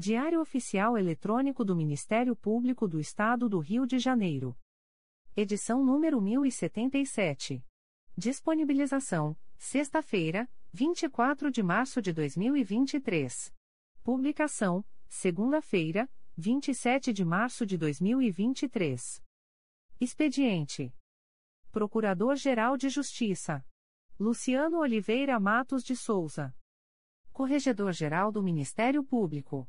Diário Oficial Eletrônico do Ministério Público do Estado do Rio de Janeiro. Edição número 1077. Disponibilização: sexta-feira, 24 de março de 2023. Publicação: segunda-feira, 27 de março de 2023. Expediente: Procurador-Geral de Justiça Luciano Oliveira Matos de Souza. Corregedor-Geral do Ministério Público.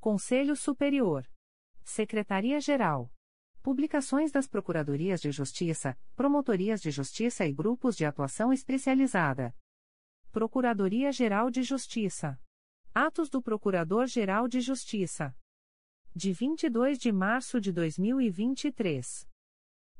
Conselho Superior. Secretaria-Geral. Publicações das Procuradorias de Justiça, Promotorias de Justiça e Grupos de Atuação Especializada. Procuradoria-Geral de Justiça. Atos do Procurador-Geral de Justiça. De 22 de março de 2023.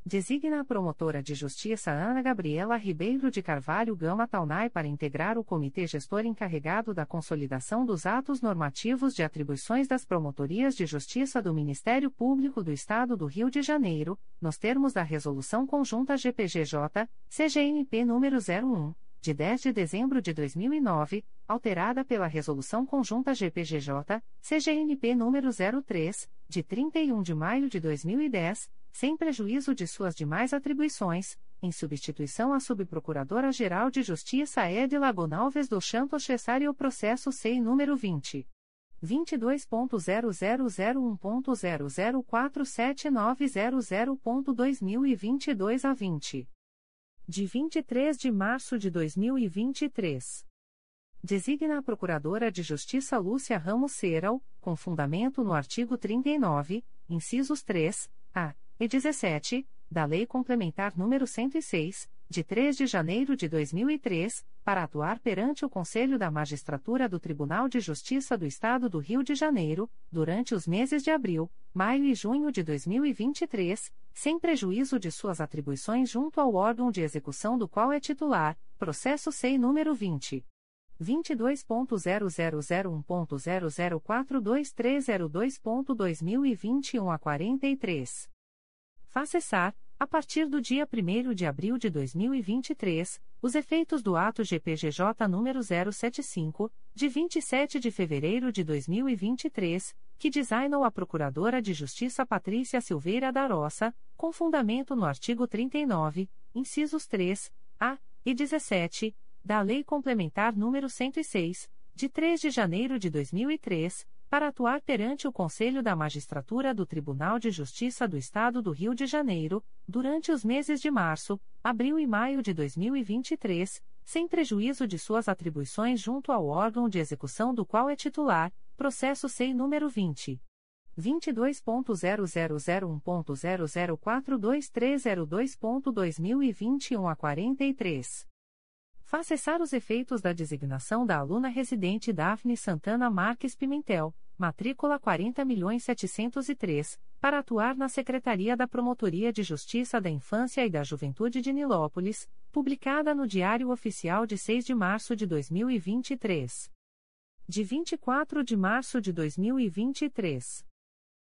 Designa a promotora de justiça Ana Gabriela Ribeiro de Carvalho Gama Taunay para integrar o comitê gestor encarregado da consolidação dos atos normativos de atribuições das promotorias de justiça do Ministério Público do Estado do Rio de Janeiro, nos termos da Resolução Conjunta GPGJ, CGNP número 01 de 10 de dezembro de 2009, alterada pela Resolução Conjunta GPGJ, CGNP número 03, de 31 de maio de 2010, sem prejuízo de suas demais atribuições, em substituição à Subprocuradora-Geral de Justiça Edila Gonalves do Santos Cessário Processo SEI número 20. 22.0001.0047900.2022 a 20 de 23 de março de 2023. Designa a Procuradora de Justiça Lúcia Ramos Seral, com fundamento no artigo 39, incisos 3, a e 17, da Lei Complementar nº 106, de 3 de janeiro de 2003, para atuar perante o Conselho da Magistratura do Tribunal de Justiça do Estado do Rio de Janeiro, durante os meses de abril, maio e junho de 2023, sem prejuízo de suas atribuições junto ao órgão de execução do qual é titular, processo SEI número 20. 22.0001.0042302.2021 a 43. Faça cessar, a partir do dia 1 de abril de 2023, os efeitos do ato GPGJ número 075, de 27 de fevereiro de 2023, que designou a Procuradora de Justiça Patrícia Silveira da Roça, com fundamento no artigo 39, incisos 3, a e 17, da Lei Complementar número 106, de 3 de janeiro de 2003, para atuar perante o Conselho da Magistratura do Tribunal de Justiça do Estado do Rio de Janeiro, durante os meses de março, abril e maio de 2023, sem prejuízo de suas atribuições junto ao órgão de execução do qual é titular, processo SEI número 20. 22.0001.0042302.2021 a 43. Faz cessar os efeitos da designação da aluna residente Daphne Santana Marques Pimentel, matrícula 40.703, para atuar na Secretaria da Promotoria de Justiça da Infância e da Juventude de Nilópolis, publicada no Diário Oficial de 6 de março de 2023. De 24 de março de 2023.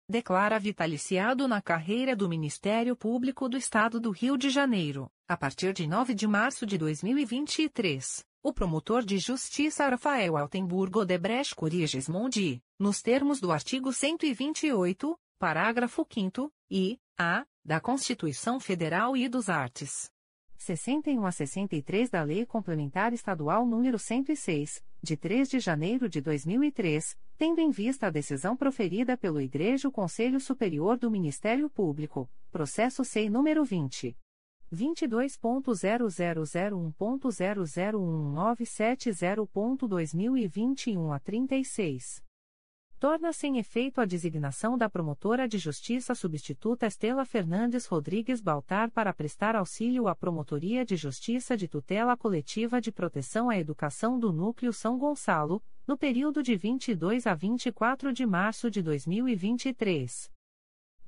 Declara vitaliciado na carreira do Ministério Público do Estado do Rio de Janeiro, a partir de 9 de março de 2023, o promotor de justiça Rafael Altenburgo Odebrecht Corigesmondi, nos termos do artigo 128, parágrafo 5 e a da Constituição Federal e dos Artes. 61 a 63 da Lei Complementar Estadual número 106, de 3 de janeiro de 2003, tendo em vista a decisão proferida pelo Igreja Conselho Superior do Ministério Público, processo SEI número 20 22.0001.0011970.2021 a 36. Torna-se em efeito a designação da promotora de justiça substituta Estela Fernandes Rodrigues Baltar para prestar auxílio à Promotoria de Justiça de Tutela Coletiva de Proteção à Educação do Núcleo São Gonçalo, no período de 22 a 24 de março de 2023.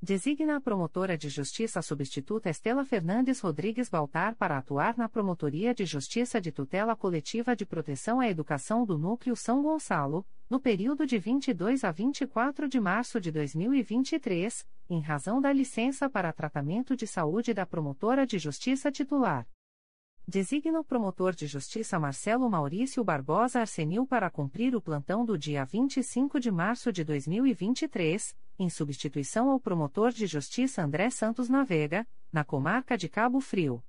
Designa a promotora de justiça substituta Estela Fernandes Rodrigues Baltar para atuar na Promotoria de Justiça de Tutela Coletiva de Proteção à Educação do Núcleo São Gonçalo, no período de 22 a 24 de março de 2023, em razão da licença para tratamento de saúde da promotora de justiça titular. Designa o promotor de justiça Marcelo Maurício Barbosa Arsenil para cumprir o plantão do dia 25 de março de 2023, em substituição ao promotor de justiça André Santos Navega, na comarca de Cabo Frio.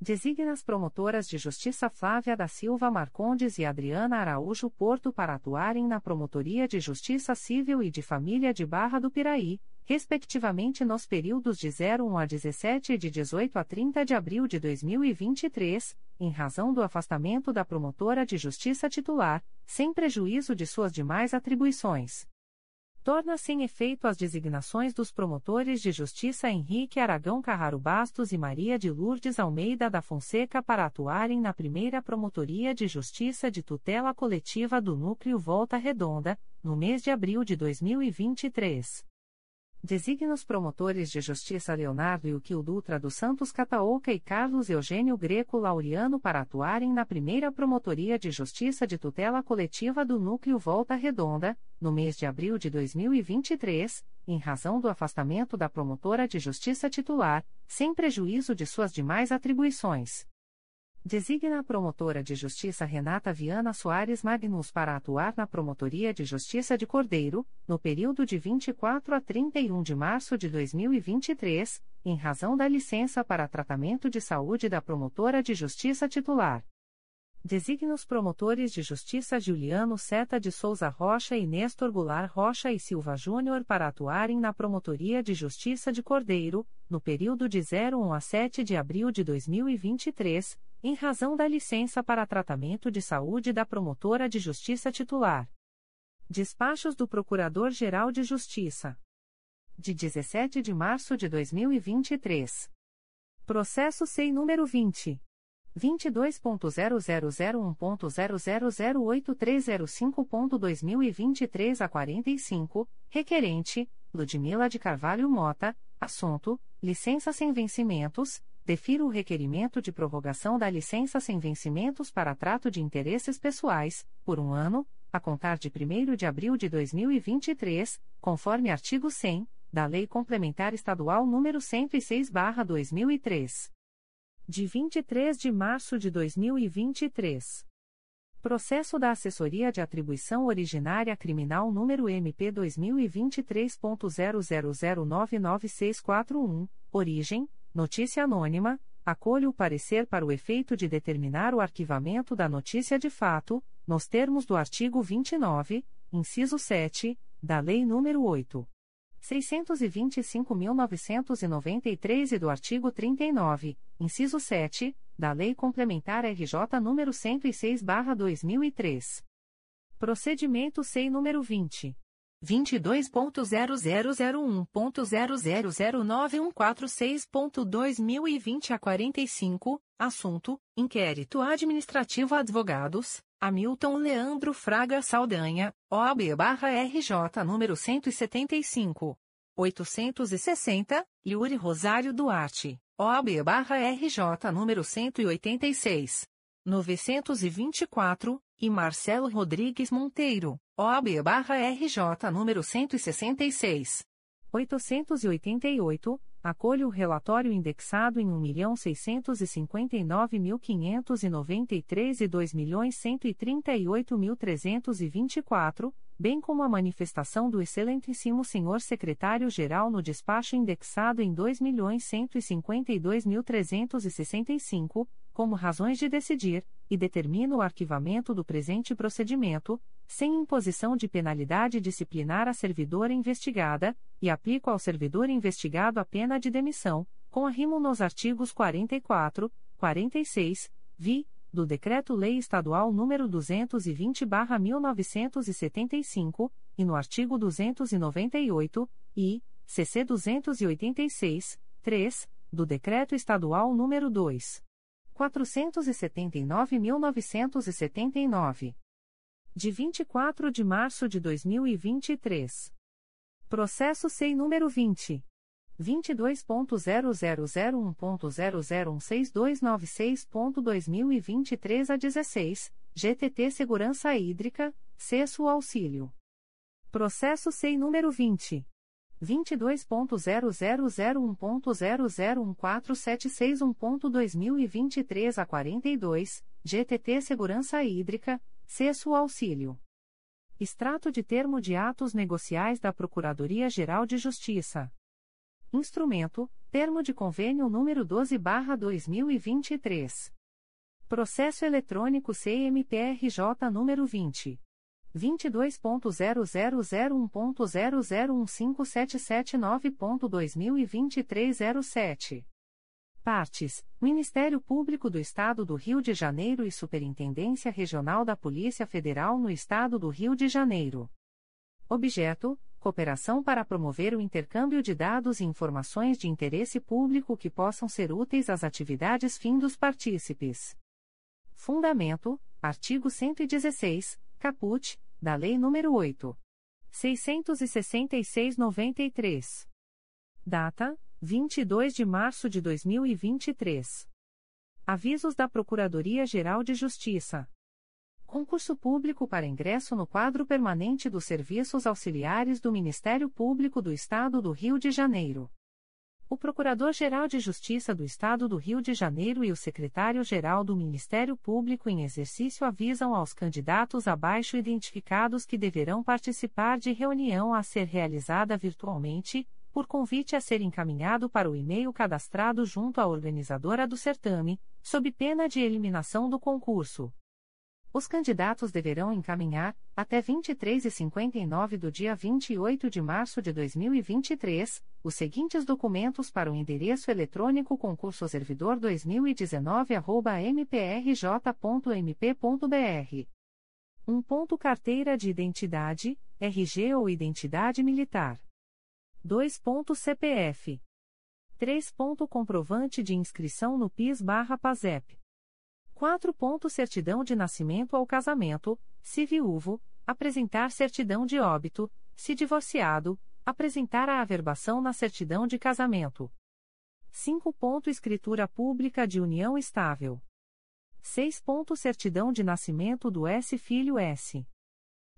Designa as promotoras de justiça Flávia da Silva Marcondes e Adriana Araújo Porto para atuarem na Promotoria de Justiça Civil e de Família de Barra do Piraí, respectivamente nos períodos de 01 a 17 e de 18 a 30 de abril de 2023, em razão do afastamento da promotora de justiça titular, sem prejuízo de suas demais atribuições torna-se em efeito as designações dos promotores de justiça Henrique Aragão Carraro Bastos e Maria de Lourdes Almeida da Fonseca para atuarem na primeira Promotoria de Justiça de Tutela Coletiva do Núcleo Volta Redonda, no mês de abril de 2023. Designa os promotores de justiça Leonardo Ilquil Dutra dos Santos Cataoca e Carlos Eugênio Greco Laureano para atuarem na primeira Promotoria de Justiça de Tutela Coletiva do Núcleo Volta Redonda, no mês de abril de 2023, em razão do afastamento da promotora de justiça titular, sem prejuízo de suas demais atribuições. Designa a promotora de justiça Renata Viana Soares Magnus para atuar na Promotoria de Justiça de Cordeiro, no período de 24 a 31 de março de 2023, em razão da licença para tratamento de saúde da promotora de justiça titular. Designa os promotores de justiça Juliano Seta de Souza Rocha e Nestor Goulart Rocha e Silva Júnior para atuarem na Promotoria de Justiça de Cordeiro, no período de 01 a 7 de abril de 2023, em razão da licença para tratamento de saúde da promotora de justiça titular. Despachos do Procurador-Geral de Justiça. De 17 de março de 2023. Processo SEI número 20. 22.0001.0008305.2023 a 45, requerente, Ludmila de Carvalho Mota, assunto, licença sem vencimentos, defiro o requerimento de prorrogação da licença sem vencimentos para trato de interesses pessoais, por um ano, a contar de 1 de abril de 2023, conforme artigo 100 da Lei Complementar Estadual nº 106/2003. De 23 de março de 2023. Processo da Assessoria de Atribuição Originária Criminal número MP 2023.00099641, origem Notícia anônima. Acolho o parecer para o efeito de determinar o arquivamento da notícia de fato, nos termos do artigo 29, inciso 7, da Lei nº 8. 625.993 e do artigo 39, inciso 7, da Lei Complementar RJ nº 106/2003. Procedimento SEI número 20 22.0001.0009146.2020 a 45, assunto: Inquérito Administrativo Advogados, Hamilton Leandro Fraga Saldanha, OAB-RJ número 175. 860, Yuri Rosário Duarte, OAB-RJ número 186. 924, e Marcelo Rodrigues Monteiro, OAB-RJ número 166. 888, acolho o relatório indexado em 1.659.593 e 2.138.324, bem como a manifestação do excelentíssimo senhor secretário-geral no despacho indexado em 2.152.365, como razões de decidir, e determino o arquivamento do presente procedimento, sem imposição de penalidade disciplinar à servidora investigada, e aplico ao servidor investigado a pena de demissão, com arrimo nos artigos 44, 46, vi, do Decreto-Lei Estadual nº 220/1975, e no artigo 298, e CC 286, 3, do Decreto Estadual nº 2. 479.979. De 24 de março de 2023. Processo SEI número 20. 22.0001.0016296.2023 a 16, GTT Segurança Hídrica, Cesso Auxílio. Processo SEI número 20. 22.0001.0014761.2023 a 42, GTT Segurança Hídrica, Cesso Auxílio. Extrato de termo de atos negociais da Procuradoria-Geral de Justiça. Instrumento: Termo de Convênio número 12/2023. Processo eletrônico CMPRJ número 20 22.0001.0015779.2023 07. Partes: Ministério Público do Estado do Rio de Janeiro e Superintendência Regional da Polícia Federal no Estado do Rio de Janeiro. Objeto: Cooperação para promover o intercâmbio de dados e informações de interesse público que possam ser úteis às atividades fim dos partícipes. Fundamento: Artigo 116, caput, da Lei nº 8. 666-93. Data: 22 de março de 2023. Avisos da Procuradoria-Geral de Justiça. Concurso público para ingresso no quadro permanente dos serviços auxiliares do Ministério Público do Estado do Rio de Janeiro. O Procurador-Geral de Justiça do Estado do Rio de Janeiro e o Secretário-Geral do Ministério Público em exercício avisam aos candidatos abaixo identificados que deverão participar de reunião a ser realizada virtualmente, por convite a ser encaminhado para o e-mail cadastrado junto à organizadora do certame, sob pena de eliminação do concurso. Os candidatos deverão encaminhar, até 23h59 do dia 28 de março de 2023, os seguintes documentos para o endereço eletrônico concursoservidor2019@mprj.mp.br. 1. Ponto carteira de identidade, RG ou identidade militar. 2. Ponto CPF. 3. Ponto comprovante de inscrição no PIS/PASEP. 4. Ponto certidão de nascimento ou casamento, se viúvo, apresentar certidão de óbito, se divorciado, apresentar a averbação na certidão de casamento. 5. Ponto escritura pública de união estável. 6. Ponto certidão de nascimento do S filho S.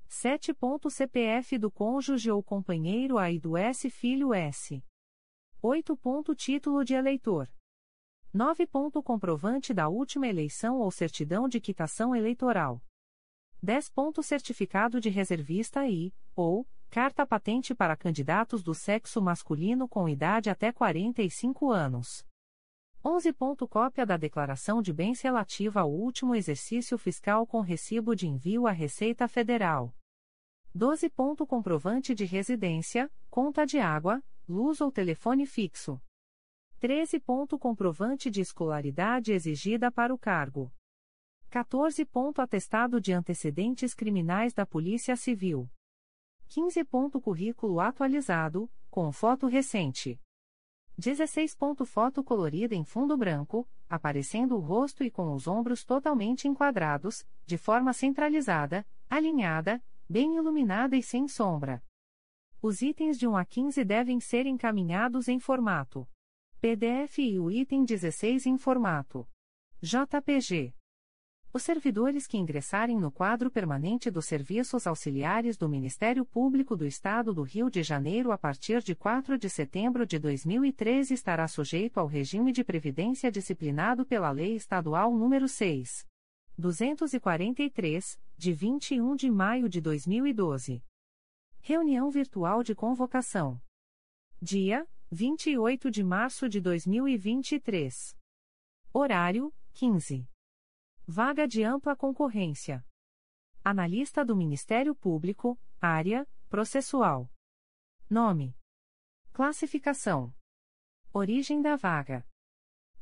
7. Ponto CPF do cônjuge ou companheiro A e do S filho S. 8. Ponto título de eleitor. 9. Ponto comprovante da última eleição ou certidão de quitação eleitoral. 10. Ponto certificado de reservista e, ou, carta patente para candidatos do sexo masculino com idade até 45 anos. 11. Ponto cópia da declaração de bens relativa ao último exercício fiscal com recibo de envio à Receita Federal. 12. Ponto comprovante de residência, conta de água, luz ou telefone fixo. 13. Ponto comprovante de escolaridade exigida para o cargo. 14. Ponto atestado de antecedentes criminais da Polícia Civil. 15. Currículo atualizado, com foto recente. 16. Foto colorida em fundo branco, aparecendo o rosto e com os ombros totalmente enquadrados, de forma centralizada, alinhada, bem iluminada e sem sombra. Os itens de 1 a 15 devem ser encaminhados em formato PDF e o item 16 em formato JPG. Os servidores que ingressarem no quadro permanente dos serviços auxiliares do Ministério Público do Estado do Rio de Janeiro a partir de 4 de setembro de 2013 estará sujeito ao regime de previdência disciplinado pela Lei Estadual nº 6. 243, de 21 de maio de 2012. Reunião virtual de convocação. Dia 28 de março de 2023. Horário 15. Vaga de ampla concorrência. Analista do Ministério Público, área processual. Nome: Classificação: Origem da vaga.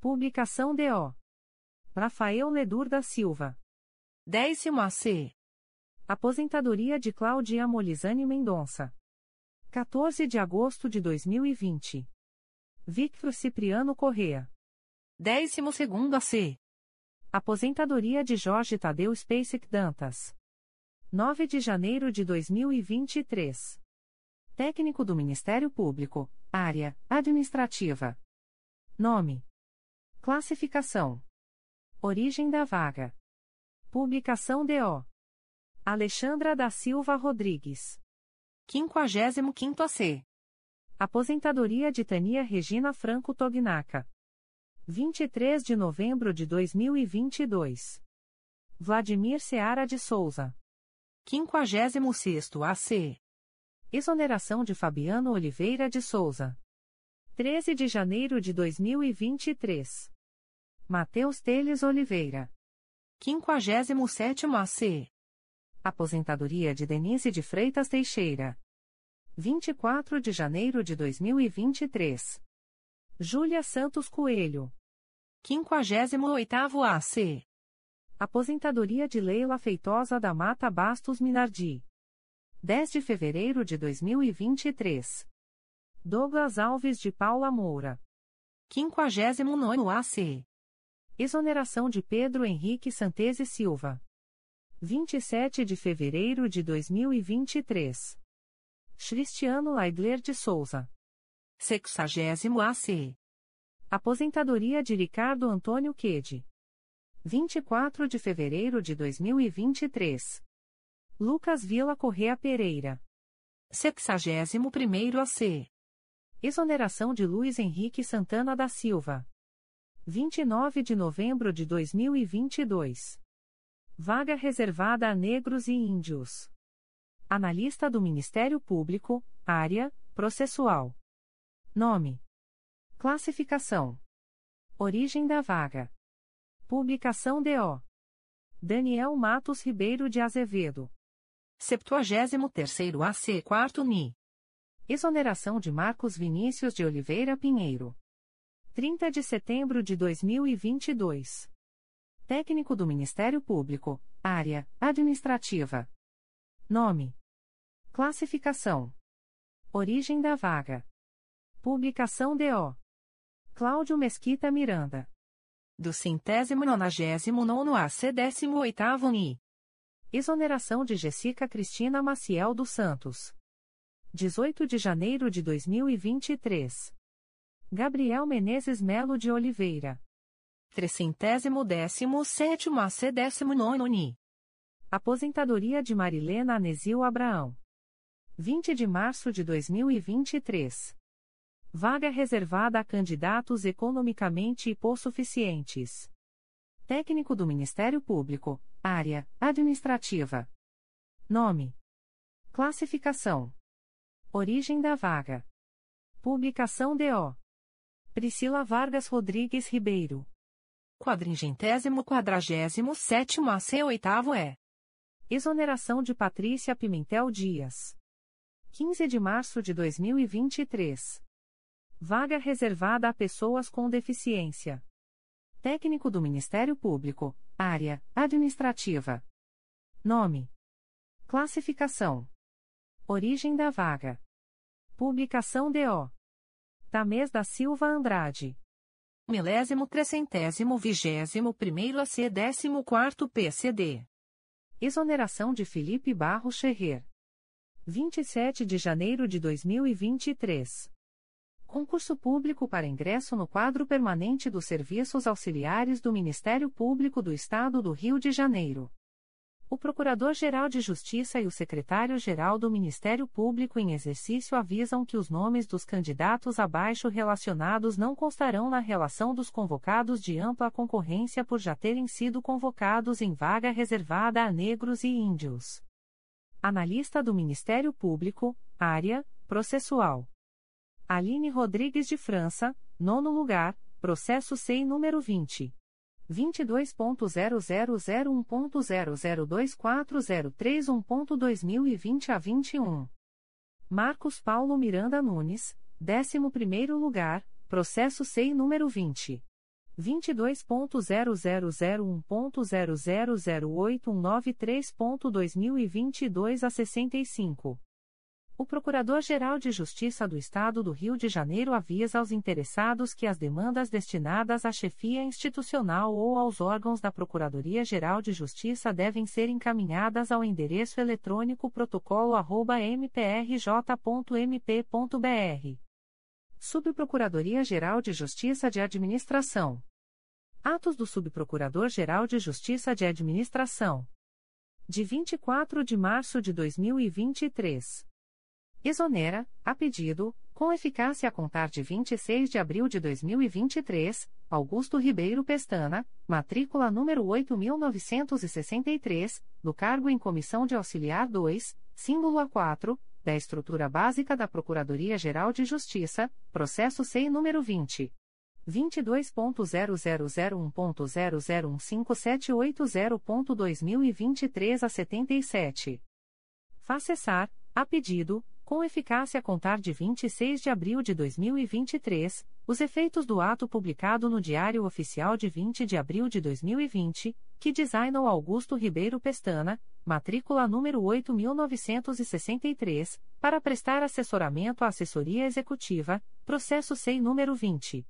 Publicação DO: Rafael Ledur da Silva. Décimo AC. Aposentadoria de Cláudia Molizane Mendonça. 14 de agosto de 2020. Victor Cipriano Correa. 12 AC. Aposentadoria de Jorge Tadeu Spacek Dantas. 9 de janeiro de 2023. Técnico do Ministério Público, Área Administrativa. Nome: Classificação: Origem da vaga. Publicação DO: Alexandra da Silva Rodrigues. 55 AC. Aposentadoria de Tania Regina Franco Tognaca. 23 de novembro de 2022. Vladimir Seara de Souza. 56 AC. Exoneração de Fabiano Oliveira de Souza. 13 de janeiro de 2023. Mateus Teles Oliveira. 57 AC. Aposentadoria de Denise de Freitas Teixeira. 24 de janeiro de 2023. Júlia Santos Coelho. 58º AC. Aposentadoria de Leila Feitosa da Mata Bastos Minardi. 10 de fevereiro de 2023. Douglas Alves de Paula Moura. 59º AC. Exoneração de Pedro Henrique Santese Silva. 27 de fevereiro de 2023. Cristiano Laidler de Souza. 60 AC. Aposentadoria de Ricardo Antônio Quede. 24 de fevereiro de 2023. Lucas Vila Correa Pereira. 61 AC. Exoneração de Luiz Henrique Santana da Silva. 29 de novembro de 2022. Vaga reservada a negros e índios. Analista do Ministério Público, área processual. Nome: Classificação: Origem da vaga. Publicação DO: Daniel Matos Ribeiro de Azevedo. 73º AC 4 NI. Exoneração de Marcos Vinícius de Oliveira Pinheiro. 30 de setembro de 2022. Técnico do Ministério Público, área administrativa. Nome: Classificação: Origem da vaga. Publicação DO. Cláudio Mesquita Miranda. Do centésimo nonagésimo nono AC décimo oitavo NI. Exoneração de Jessica Cristina Maciel dos Santos. 18 de janeiro de 2023. Gabriel Menezes Melo de Oliveira. Trecentésimo décimo sétimo AC décimo nono NI. Aposentadoria de Marilena Anesil Abraão. 20 de março de 2023. Vaga reservada a candidatos economicamente hipossuficientes. Técnico do Ministério Público, área administrativa. Nome: Classificação: Origem da vaga. Publicação DO: Priscila Vargas Rodrigues Ribeiro. Quadringentésimo quadragésimo sétimo AC oitavo é. Exoneração de Patrícia Pimentel Dias. 15 de março de 2023. Vaga reservada a pessoas com deficiência. Técnico do Ministério Público, área administrativa. Nome: Classificação: Origem da vaga. Publicação DO. Tamês da Silva Andrade. Milésimo trecentésimo vigésimo primeiro a C décimo quarto PCD. Exoneração de Felipe Barro Ferrer. 27 de janeiro de 2023. Concurso público para ingresso no quadro permanente dos serviços auxiliares do Ministério Público do Estado do Rio de Janeiro. O Procurador-Geral de Justiça e o Secretário-Geral do Ministério Público em exercício avisam que os nomes dos candidatos abaixo relacionados não constarão na relação dos convocados de ampla concorrência por já terem sido convocados em vaga reservada a negros e índios. Analista do Ministério Público, área, processual. Aline Rodrigues de França, nono lugar, processo SEI número 20. 22.0001.0024031.2020 a 21. Marcos Paulo Miranda Nunes, 11º lugar, processo SEI número 20. 22.0001.0008193.2022 a 65. O Procurador-Geral de Justiça do Estado do Rio de Janeiro avisa aos interessados que as demandas destinadas à chefia institucional ou aos órgãos da Procuradoria-Geral de Justiça devem ser encaminhadas ao endereço eletrônico protocolo@mprj.mp.br. Subprocuradoria-Geral de Justiça de Administração. Atos do Subprocurador-Geral de Justiça de Administração. De 24 de março de 2023. Exonera, a pedido, com eficácia a contar de 26 de abril de 2023, Augusto Ribeiro Pestana, matrícula número 8963, do cargo em Comissão de Auxiliar 2, símbolo A4, da Estrutura Básica da Procuradoria-Geral de Justiça, processo SEI número 20. 22.0001.0015780.2023 a 77. Facessar, a pedido, com eficácia a contar de 26 de abril de 2023, os efeitos do ato publicado no Diário Oficial de 20 de abril de 2020, que designou Augusto Ribeiro Pestana, matrícula número 8963, para prestar assessoramento à assessoria executiva, processo SEI número 20.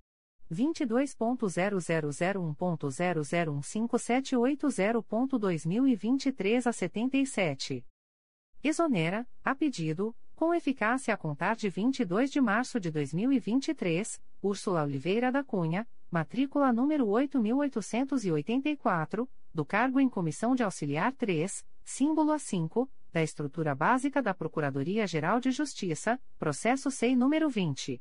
22.0001.0015780.2023 a 77. Exonera, a pedido, com eficácia a contar de 22 de março de 2023, Úrsula Oliveira da Cunha, matrícula número 8884, do cargo em Comissão de Auxiliar 3, símbolo A5, da estrutura básica da Procuradoria-Geral de Justiça, processo SEI número 20.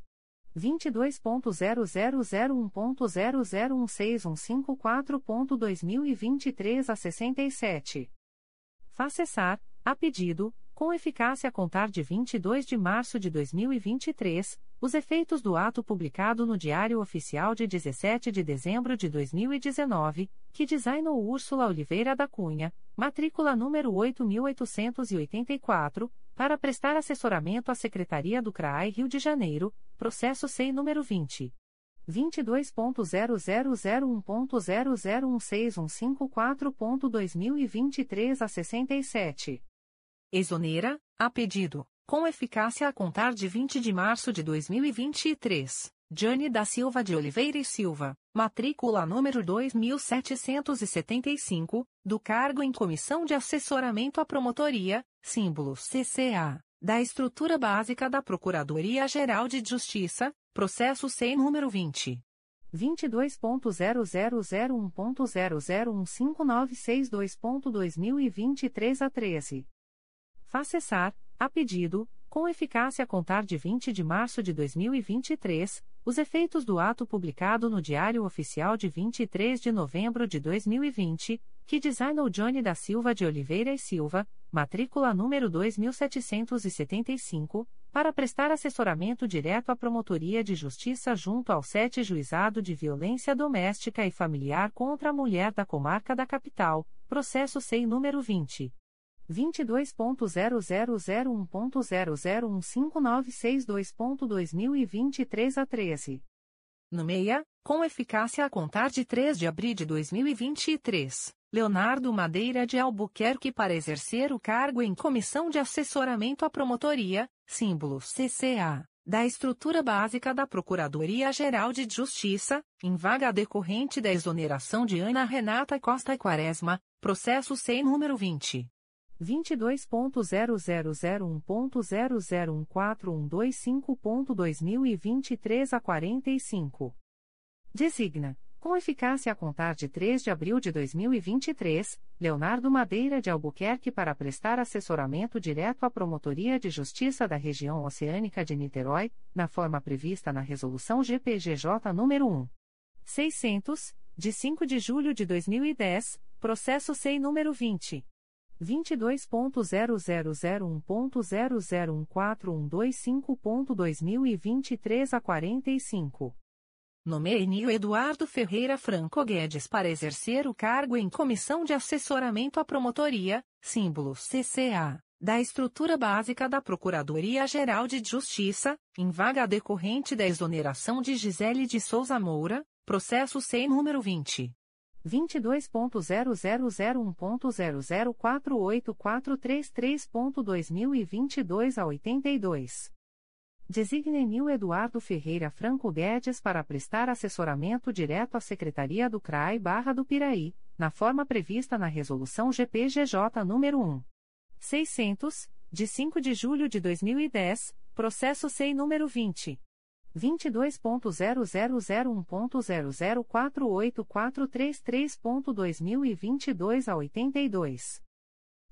22.0001.0016154.2023 a 67. Facessar, a pedido, com eficácia a contar de 22 de março de 2023, os efeitos do ato publicado no Diário Oficial de 17 de dezembro de 2019, que designou Úrsula Oliveira da Cunha, matrícula número 8884, para prestar assessoramento à Secretaria do CRAI Rio de Janeiro, processo SEI número 20. 22.0001.0016154.2023 a 67. Exonera, a pedido, com eficácia a contar de 20 de março de 2023, Jane da Silva de Oliveira e Silva, matrícula número 2775, do cargo em Comissão de Assessoramento à Promotoria, símbolo CCA, da Estrutura Básica da Procuradoria-Geral de Justiça, processo sem número 20. 22.0001.0015962.2023 a 13 cessar, a pedido, com eficácia a contar de 20 de março de 2023, os efeitos do ato publicado no Diário Oficial de 23 de novembro de 2020, que designou Johnny da Silva de Oliveira e Silva, matrícula número 2775, para prestar assessoramento direto à Promotoria de Justiça junto ao 7 Juizado de Violência Doméstica e Familiar contra a Mulher da Comarca da Capital, processo SEI número 20. 22.0001.0015962.2023 a 13. No meia, com eficácia a contar de 3 de abril de 2023, Leonardo Madeira de Albuquerque para exercer o cargo em Comissão de Assessoramento à Promotoria, símbolo CCA, da estrutura básica da Procuradoria-Geral de Justiça, em vaga decorrente da exoneração de Ana Renata Costa Quaresma, processo SEI número 20. 22.0001.0014125.2023 a 45. Designa com eficácia a contar de 3 de abril de 2023, Leonardo Madeira de Albuquerque para prestar assessoramento direto à Promotoria de Justiça da Região Oceânica de Niterói, na forma prevista na Resolução GPGJ nº 1. 600, de 5 de julho de 2010, processo SEI número 20. 22.0001.0014125.2023 a 45. Nomeie Eduardo Ferreira Franco Guedes para exercer o cargo em Comissão de Assessoramento à Promotoria, símbolo CCA, da estrutura básica da Procuradoria-Geral de Justiça, em vaga decorrente da exoneração de Gisele de Souza Moura, processo SEI número 20. 22.0001.0048433.2022 a 82. Designe Nil Eduardo Ferreira Franco Guedes para prestar assessoramento direto à Secretaria do CRAI Barra do Piraí, na forma prevista na Resolução GPGJ nº 1. 600, de 5 de julho de 2010, processo SEI número 20. 22.0001.0048433.2022 a 82.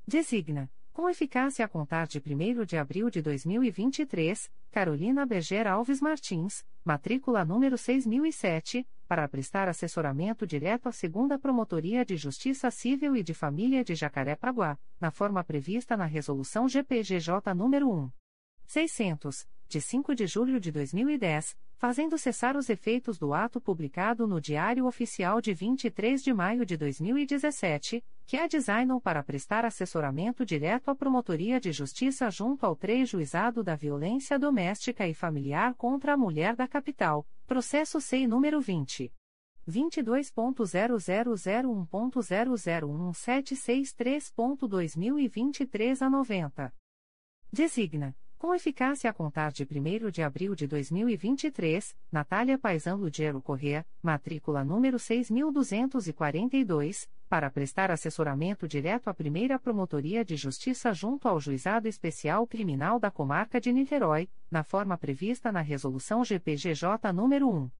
Designa com eficácia a contar de 1 de abril de 2023, Carolina Beger Alves Martins, matrícula número 6007, para prestar assessoramento direto à segunda Promotoria de Justiça Civil e de Família de Jacarepaguá, na forma prevista na Resolução GPGJ nº 1. 600, de 5 de julho de 2010, fazendo cessar os efeitos do ato publicado no Diário Oficial de 23 de maio de 2017, que é designam para prestar assessoramento direto à Promotoria de Justiça junto ao 3 Juizado da Violência Doméstica e Familiar contra a Mulher da Capital, processo SEI número 20. 22.0001.0011763.2023 a 90. Designa com eficácia a contar de 1 de abril de 2023, Natália Paisan Ludiero Corrêa, matrícula número 6242, para prestar assessoramento direto à primeira Promotoria de Justiça junto ao Juizado Especial Criminal da Comarca de Niterói, na forma prevista na Resolução GPGJ nº 1.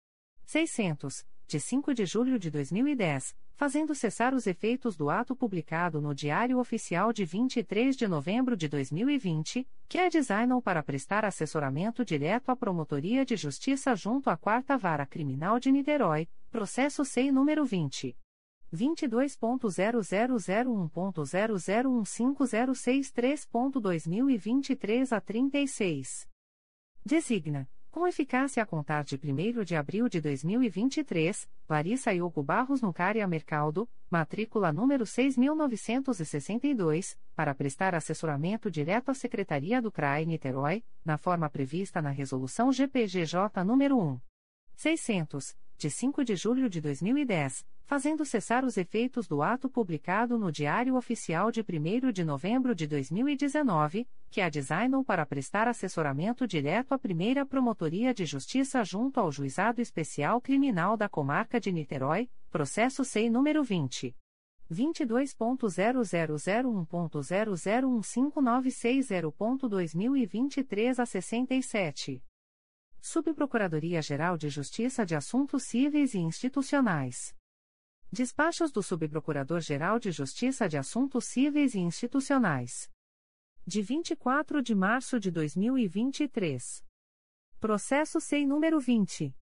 600, de 5 de julho de 2010, fazendo cessar os efeitos do ato publicado no Diário Oficial de 23 de novembro de 2020, que é designam para prestar assessoramento direto à Promotoria de Justiça junto à Quarta Vara Criminal de Niterói, processo SEI número 20. 22.0001.0015063.2023 a 36. Designa com eficácia a contar de 1 de abril de 2023, Larissa Iogo Barros Nucaria Mercaldo, matrícula número 6.962, para prestar assessoramento direto à Secretaria do CRAE Niterói, na forma prevista na Resolução GPGJ nº 1. 600, de 5 de julho de 2010, fazendo cessar os efeitos do ato publicado no Diário Oficial de 1 de novembro de 2019, que a designou para prestar assessoramento direto à primeira Promotoria de Justiça junto ao Juizado Especial Criminal da Comarca de Niterói, processo SEI número 20. 22.0001.0015960.2023 a 67. Subprocuradoria-Geral de Justiça de Assuntos Cíveis e Institucionais. Despachos do Subprocurador-Geral de Justiça de Assuntos Cíveis e Institucionais. De 24 de março de 2023. Processo SEI número 20.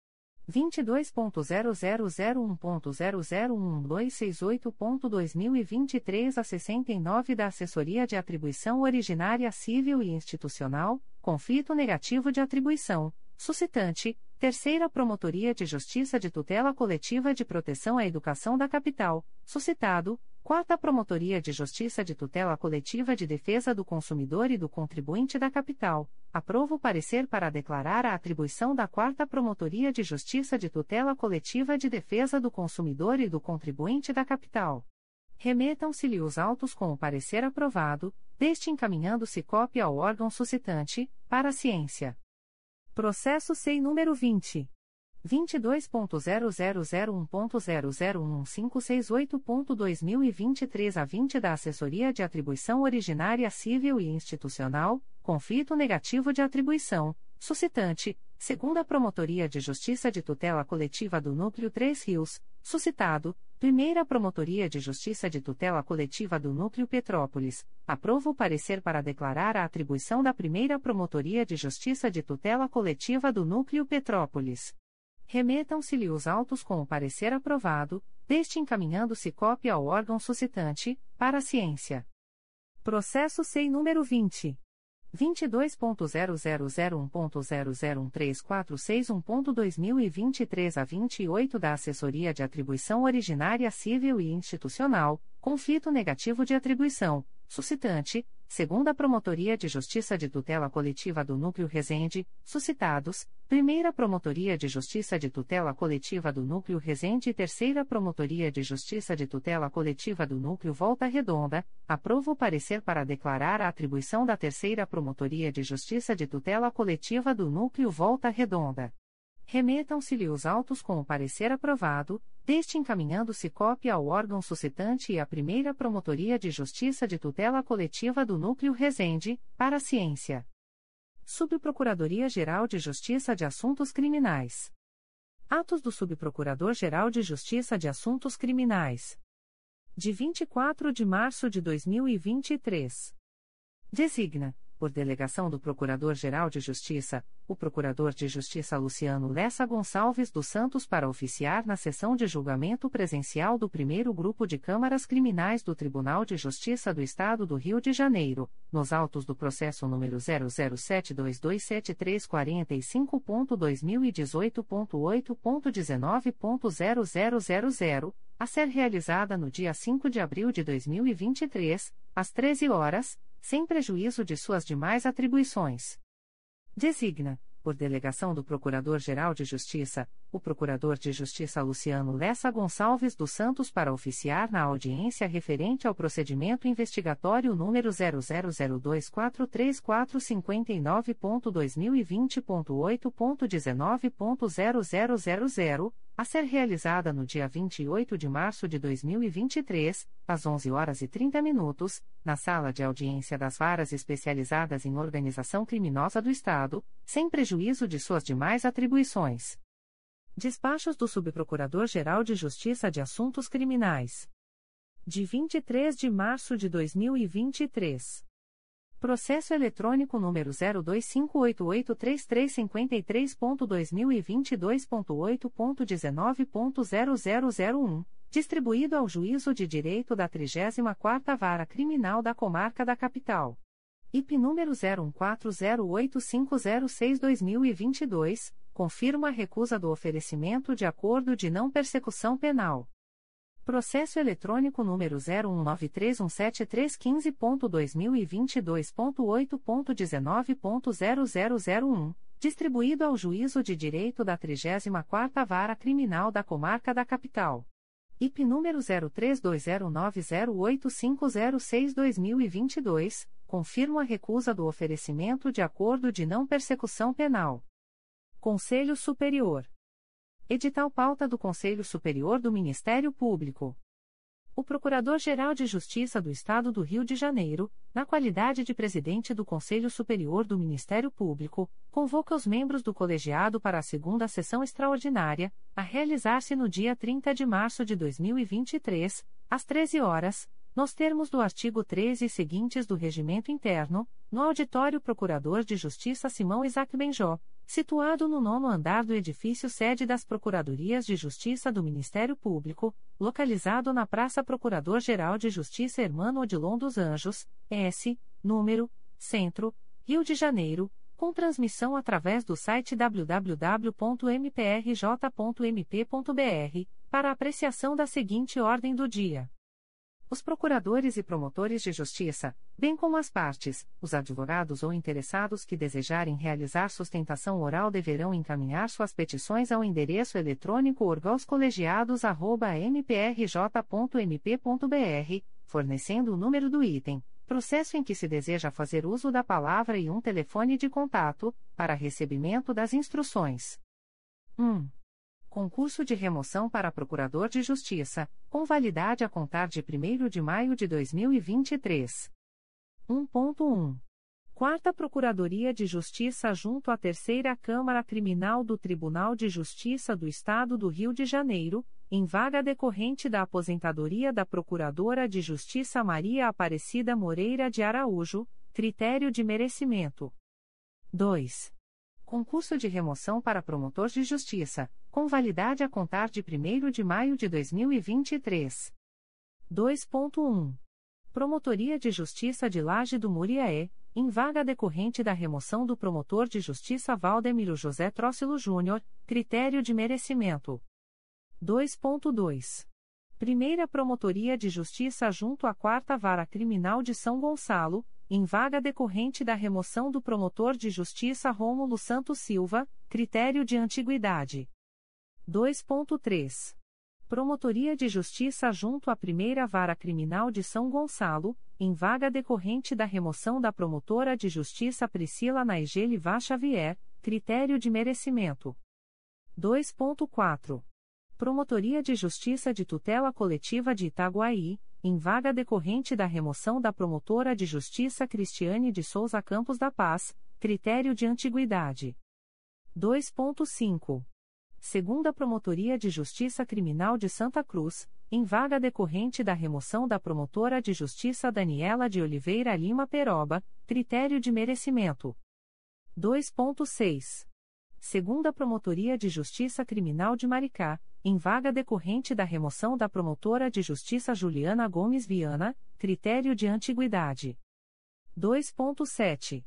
22.0001.0011268.2023 a 69 da Assessoria de Atribuição Originária Civil e Institucional, conflito negativo de atribuição, suscitante, Terceira Promotoria de Justiça de Tutela Coletiva de Proteção à Educação da Capital, suscitado, Quarta Promotoria de Justiça de Tutela Coletiva de Defesa do Consumidor e do Contribuinte da Capital, aprovo parecer para declarar a atribuição da Quarta Promotoria de Justiça de Tutela Coletiva de Defesa do Consumidor e do Contribuinte da Capital. Remetam-se-lhe os autos com o parecer aprovado, deste encaminhando-se cópia ao órgão suscitante, para a ciência. Processo SEI número 20. 22.0001.0011568.2023 a 20 da Assessoria de Atribuição Originária Civil e Institucional, conflito negativo de atribuição, suscitante, segunda Promotoria de Justiça de Tutela Coletiva do Núcleo 3 Rios, suscitado, Primeira Promotoria de Justiça de Tutela Coletiva do Núcleo Petrópolis, aprova o parecer para declarar a atribuição da Primeira Promotoria de Justiça de Tutela Coletiva do Núcleo Petrópolis. Remetam-se-lhe os autos com o parecer aprovado, deste encaminhando-se cópia ao órgão suscitante, para a ciência. Processo SEI número 20. 22.0001.0013461.2023 a 28 da Assessoria de Atribuição Originária Civil e Institucional, conflito negativo de atribuição, suscitante, segunda Promotoria de Justiça de Tutela Coletiva do Núcleo Resende, suscitados, primeira Promotoria de Justiça de Tutela Coletiva do Núcleo Resende e terceira Promotoria de Justiça de Tutela Coletiva do Núcleo Volta Redonda, aprova o parecer para declarar a atribuição da terceira Promotoria de Justiça de Tutela Coletiva do Núcleo Volta Redonda. Remetam-se-lhe os autos com o parecer aprovado, deste encaminhando-se cópia ao órgão suscitante e à primeira Promotoria de Justiça de Tutela Coletiva do Núcleo Resende, para ciência. Subprocuradoria-Geral de Justiça de Assuntos Criminais. Atos do Subprocurador-Geral de Justiça de Assuntos Criminais. De 24 de março de 2023. Designa por delegação do Procurador-Geral de Justiça, o Procurador de Justiça Luciano Lessa Gonçalves dos Santos para oficiar na sessão de julgamento presencial do primeiro grupo de câmaras criminais do Tribunal de Justiça do Estado do Rio de Janeiro, nos autos do processo número 007227345.2018.8.19.0000, a ser realizada no dia 5 de abril de 2023, às 13 horas, sem prejuízo de suas demais atribuições. Designa, por delegação do Procurador-Geral de Justiça, o Procurador de Justiça Luciano Lessa Gonçalves dos Santos para oficiar na audiência referente ao procedimento investigatório número 00024345.2020.8.19.0000, a ser realizada no dia 28 de março de 2023, às 11 horas e 30 minutos, na Sala de Audiência das Varas Especializadas em Organização Criminosa do Estado, sem prejuízo de suas demais atribuições. Despachos do Subprocurador-Geral de Justiça de Assuntos Criminais. De 23 de março de 2023. Processo eletrônico número 025883353.2022.8.19.0001, distribuído ao Juízo de Direito da 34ª Vara Criminal da Comarca da Capital. IP número 01408506-2022 confirma a recusa do oferecimento de acordo de não persecução penal. Processo eletrônico número 019317315.2022.8.19.0001, distribuído ao Juízo de Direito da 34ª Vara Criminal da Comarca da Capital. IP número 0320908506-2022, confirma a recusa do oferecimento de acordo de não persecução penal. Conselho Superior. Edital pauta do Conselho Superior do Ministério Público. O Procurador-Geral de Justiça do Estado do Rio de Janeiro, na qualidade de presidente do Conselho Superior do Ministério Público, convoca os membros do colegiado para a segunda sessão extraordinária, a realizar-se no dia 30 de março de 2023, às 13 horas, nos termos do artigo 13 e seguintes do Regimento Interno, no Auditório Procurador de Justiça Simão Isaac Benjó situado no nono andar do edifício sede das Procuradorias de Justiça do Ministério Público, localizado na Praça Procurador-Geral de Justiça Hermano Odilon dos Anjos, S, número, Centro, Rio de Janeiro, com transmissão através do site www.mprj.mp.br, para apreciação da seguinte ordem do dia. Os procuradores e promotores de justiça, bem como as partes, os advogados ou interessados que desejarem realizar sustentação oral deverão encaminhar suas petições ao endereço eletrônico orgãoscolegiados.mprj.mp.br, fornecendo o número do item, processo em que se deseja fazer uso da palavra e um telefone de contato, para recebimento das instruções. 1. Concurso de remoção para Procurador de Justiça, com validade a contar de 1 de maio de 2023. 1.1. Quarta Procuradoria de Justiça junto à Terceira Câmara Criminal do Tribunal de Justiça do Estado do Rio de Janeiro, em vaga decorrente da aposentadoria da Procuradora de Justiça Maria Aparecida Moreira de Araújo, critério de merecimento. 2. Concurso de remoção para promotor de justiça, com validade a contar de 1 de maio de 2023. 2.1. Promotoria de Justiça de Laje do Muriaé, em vaga decorrente da remoção do promotor de justiça Valdemiro José Trócilo Júnior, critério de merecimento. 2.2. Primeira Promotoria de Justiça junto à Quarta Vara Criminal de São Gonçalo, em vaga decorrente da remoção do promotor de justiça Rômulo Santos Silva, critério de antiguidade. 2.3. Promotoria de Justiça junto à Primeira Vara Criminal de São Gonçalo, em vaga decorrente da remoção da promotora de justiça Priscila Naigeli Vá Xavier, critério de merecimento. 2.4. Promotoria de Justiça de Tutela Coletiva de Itaguaí, em vaga decorrente da remoção da promotora de justiça Cristiane de Souza Campos da Paz, critério de antiguidade. 2.5. Segunda Promotoria de Justiça Criminal de Santa Cruz, em vaga decorrente da remoção da promotora de justiça Daniela de Oliveira Lima Peroba, critério de merecimento. 2.6. Segunda Promotoria de Justiça Criminal de Maricá, em vaga decorrente da remoção da promotora de justiça Juliana Gomes Viana, critério de antiguidade. 2.7.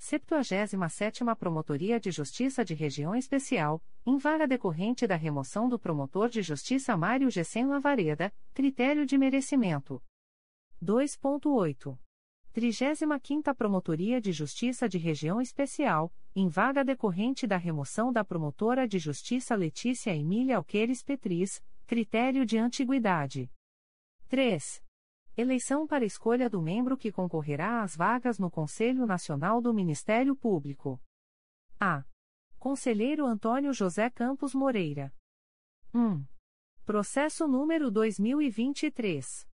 77 Promotoria de Justiça de Região Especial, em vaga decorrente da remoção do promotor de justiça Mário Gessen Lavareda, critério de merecimento. 2.8. 35ª Promotoria de Justiça de Região Especial, em vaga decorrente da remoção da promotora de justiça Letícia Emília Alqueires Petris, critério de antiguidade. 3. Eleição para escolha do membro que concorrerá às vagas no Conselho Nacional do Ministério Público. A. Conselheiro Antônio José Campos Moreira. 1. Processo número 2023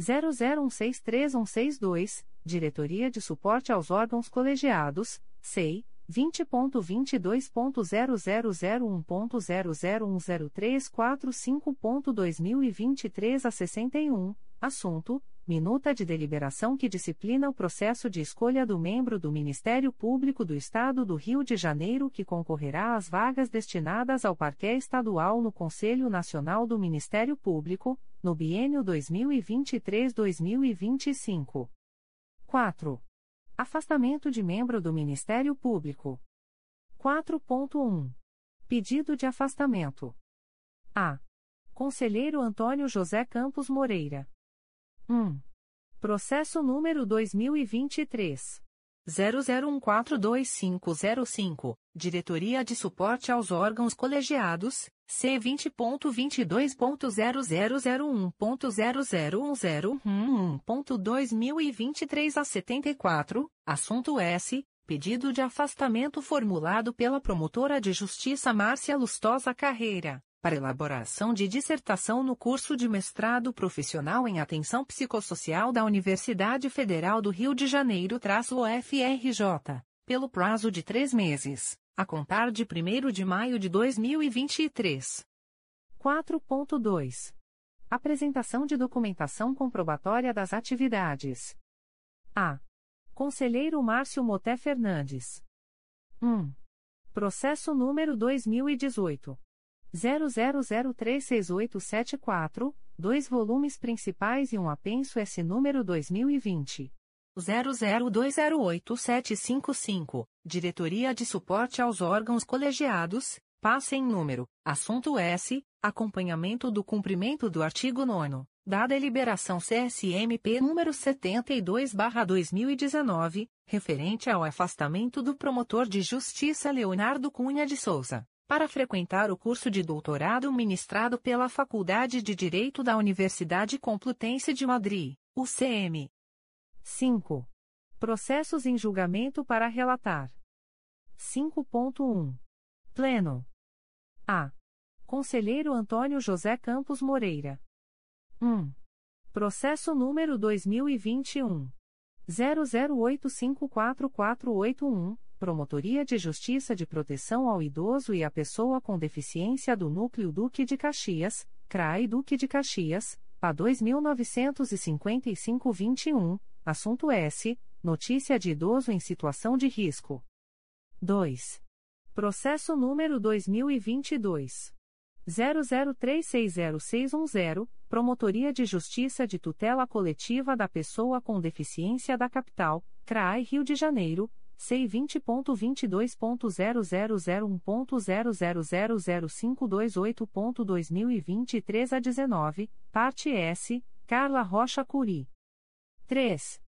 00163162 Diretoria de Suporte aos Órgãos Colegiados, SEI, 20.22.0001.0010345.2023 a 61, assunto: Minuta de deliberação que disciplina o processo de escolha do membro do Ministério Público do Estado do Rio de Janeiro que concorrerá às vagas destinadas ao Parquê Estadual no Conselho Nacional do Ministério Público, no biênio 2023-2025. 4. Afastamento de membro do Ministério Público. 4.1. Pedido de afastamento. A. Conselheiro Antônio José Campos Moreira. 1. Processo número 2023. 00142505, Diretoria de Suporte aos Órgãos Colegiados, C20.22.0001.00101.2023 a 74, assunto S. Pedido de afastamento formulado pela promotora de justiça Márcia Lustosa Carreira para elaboração de dissertação no curso de mestrado profissional em atenção psicossocial da Universidade Federal do Rio de Janeiro-UFRJ, pelo prazo de três meses, a contar de 1 de maio de 2023. 4.2. Apresentação de documentação comprobatória das atividades. A. Conselheiro Márcio Moté Fernandes. 1. Processo número 2018. 00036874, dois volumes principais e um apenso S número 2020. 00208755, Diretoria de Suporte aos Órgãos Colegiados, passe em número, assunto S, acompanhamento do cumprimento do artigo 9 da deliberação CSMP número 72/2019, referente ao afastamento do promotor de justiça Leonardo Cunha de Souza, para frequentar o curso de doutorado ministrado pela Faculdade de Direito da Universidade Complutense de Madrid, UCM. 5. Processos em julgamento para relatar. 5.1. Pleno. A. Conselheiro Antônio José Campos Moreira. 1. Processo número 2021. 00854481, Promotoria de Justiça de Proteção ao Idoso e à Pessoa com Deficiência do Núcleo Duque de Caxias, CRAI Duque de Caxias, PA 2955-21, assunto S. Notícia de idoso em situação de risco. 2. Processo número 2022. 00360610, Promotoria de Justiça de Tutela Coletiva da Pessoa com Deficiência da Capital, CRAI Rio de Janeiro, C20.22.0001.0000528.2023 a 19, parte S, Carla Rocha Curi. 3.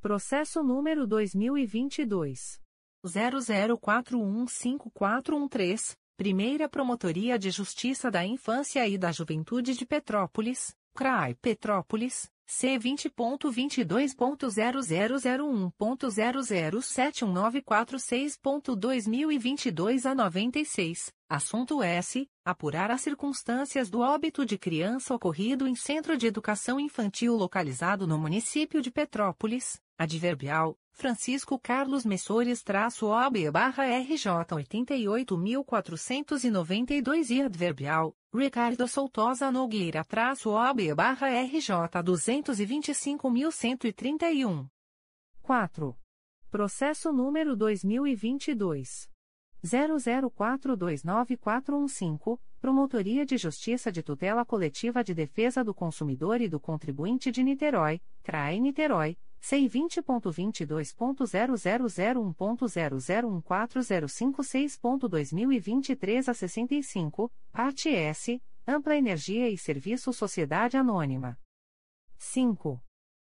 Processo número 2022. 00415413. Primeira Promotoria de Justiça da Infância e da Juventude de Petrópolis, CRAI Petrópolis, C20.22.0001.0071946.2022 a 96, assunto S. Apurar as circunstâncias do óbito de criança ocorrido em centro de educação infantil localizado no município de Petrópolis, adverbial, Francisco Carlos Messores-OB-RJ 88.492 e adverbial, Ricardo Soutosa Nogueira-OB-RJ 225.131. 4. Processo número 2022. 00429415, Promotoria de Justiça de Tutela Coletiva de Defesa do Consumidor e do Contribuinte de Niterói, CRAE Niterói, C20.22.0001.0014056.2023 a 65, parte S, Ampla Energia e Serviço Sociedade Anônima. 5.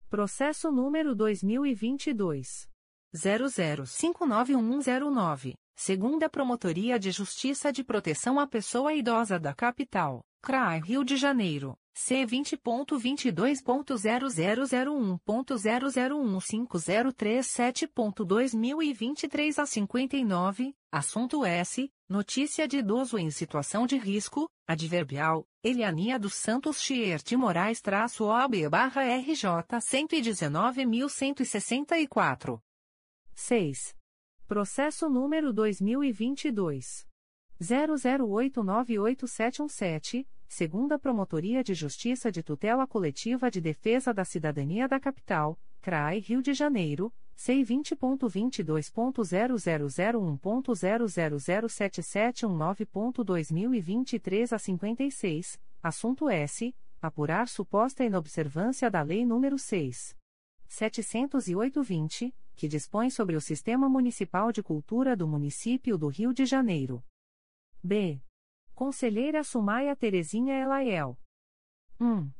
Processo número 2022. 00591109, segunda Promotoria de Justiça de Proteção à Pessoa Idosa da Capital, CRAI Rio de Janeiro. C20.22.0001.0015037.2023 a 59, assunto S. Notícia de idoso em situação de risco, adverbial, Eliania dos Santos Chier de Moraes traço OB barra RJ 119.164. 6. Processo número 2022. 00898717 segunda Promotoria de Justiça de Tutela Coletiva de Defesa da Cidadania da Capital, CRAI Rio de Janeiro, C20.22.0001.0007719.2023 a 56, assunto S. Apurar suposta inobservância da Lei nº 6. 708-20, que dispõe sobre o Sistema Municipal de Cultura do Município do Rio de Janeiro. B. Conselheira Sumaia Terezinha Elaiel. 1.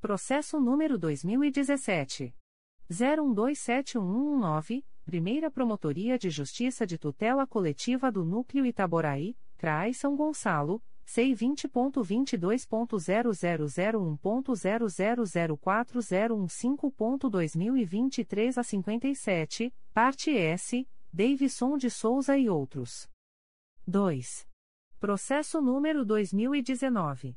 Processo número 2017. 01271119, Primeira Promotoria de Justiça de Tutela Coletiva do Núcleo Itaboraí, CRAI São Gonçalo, C20.22.0001.0004015.2023 a 57, parte S, Davidson de Souza e outros. 2. Processo número 2019.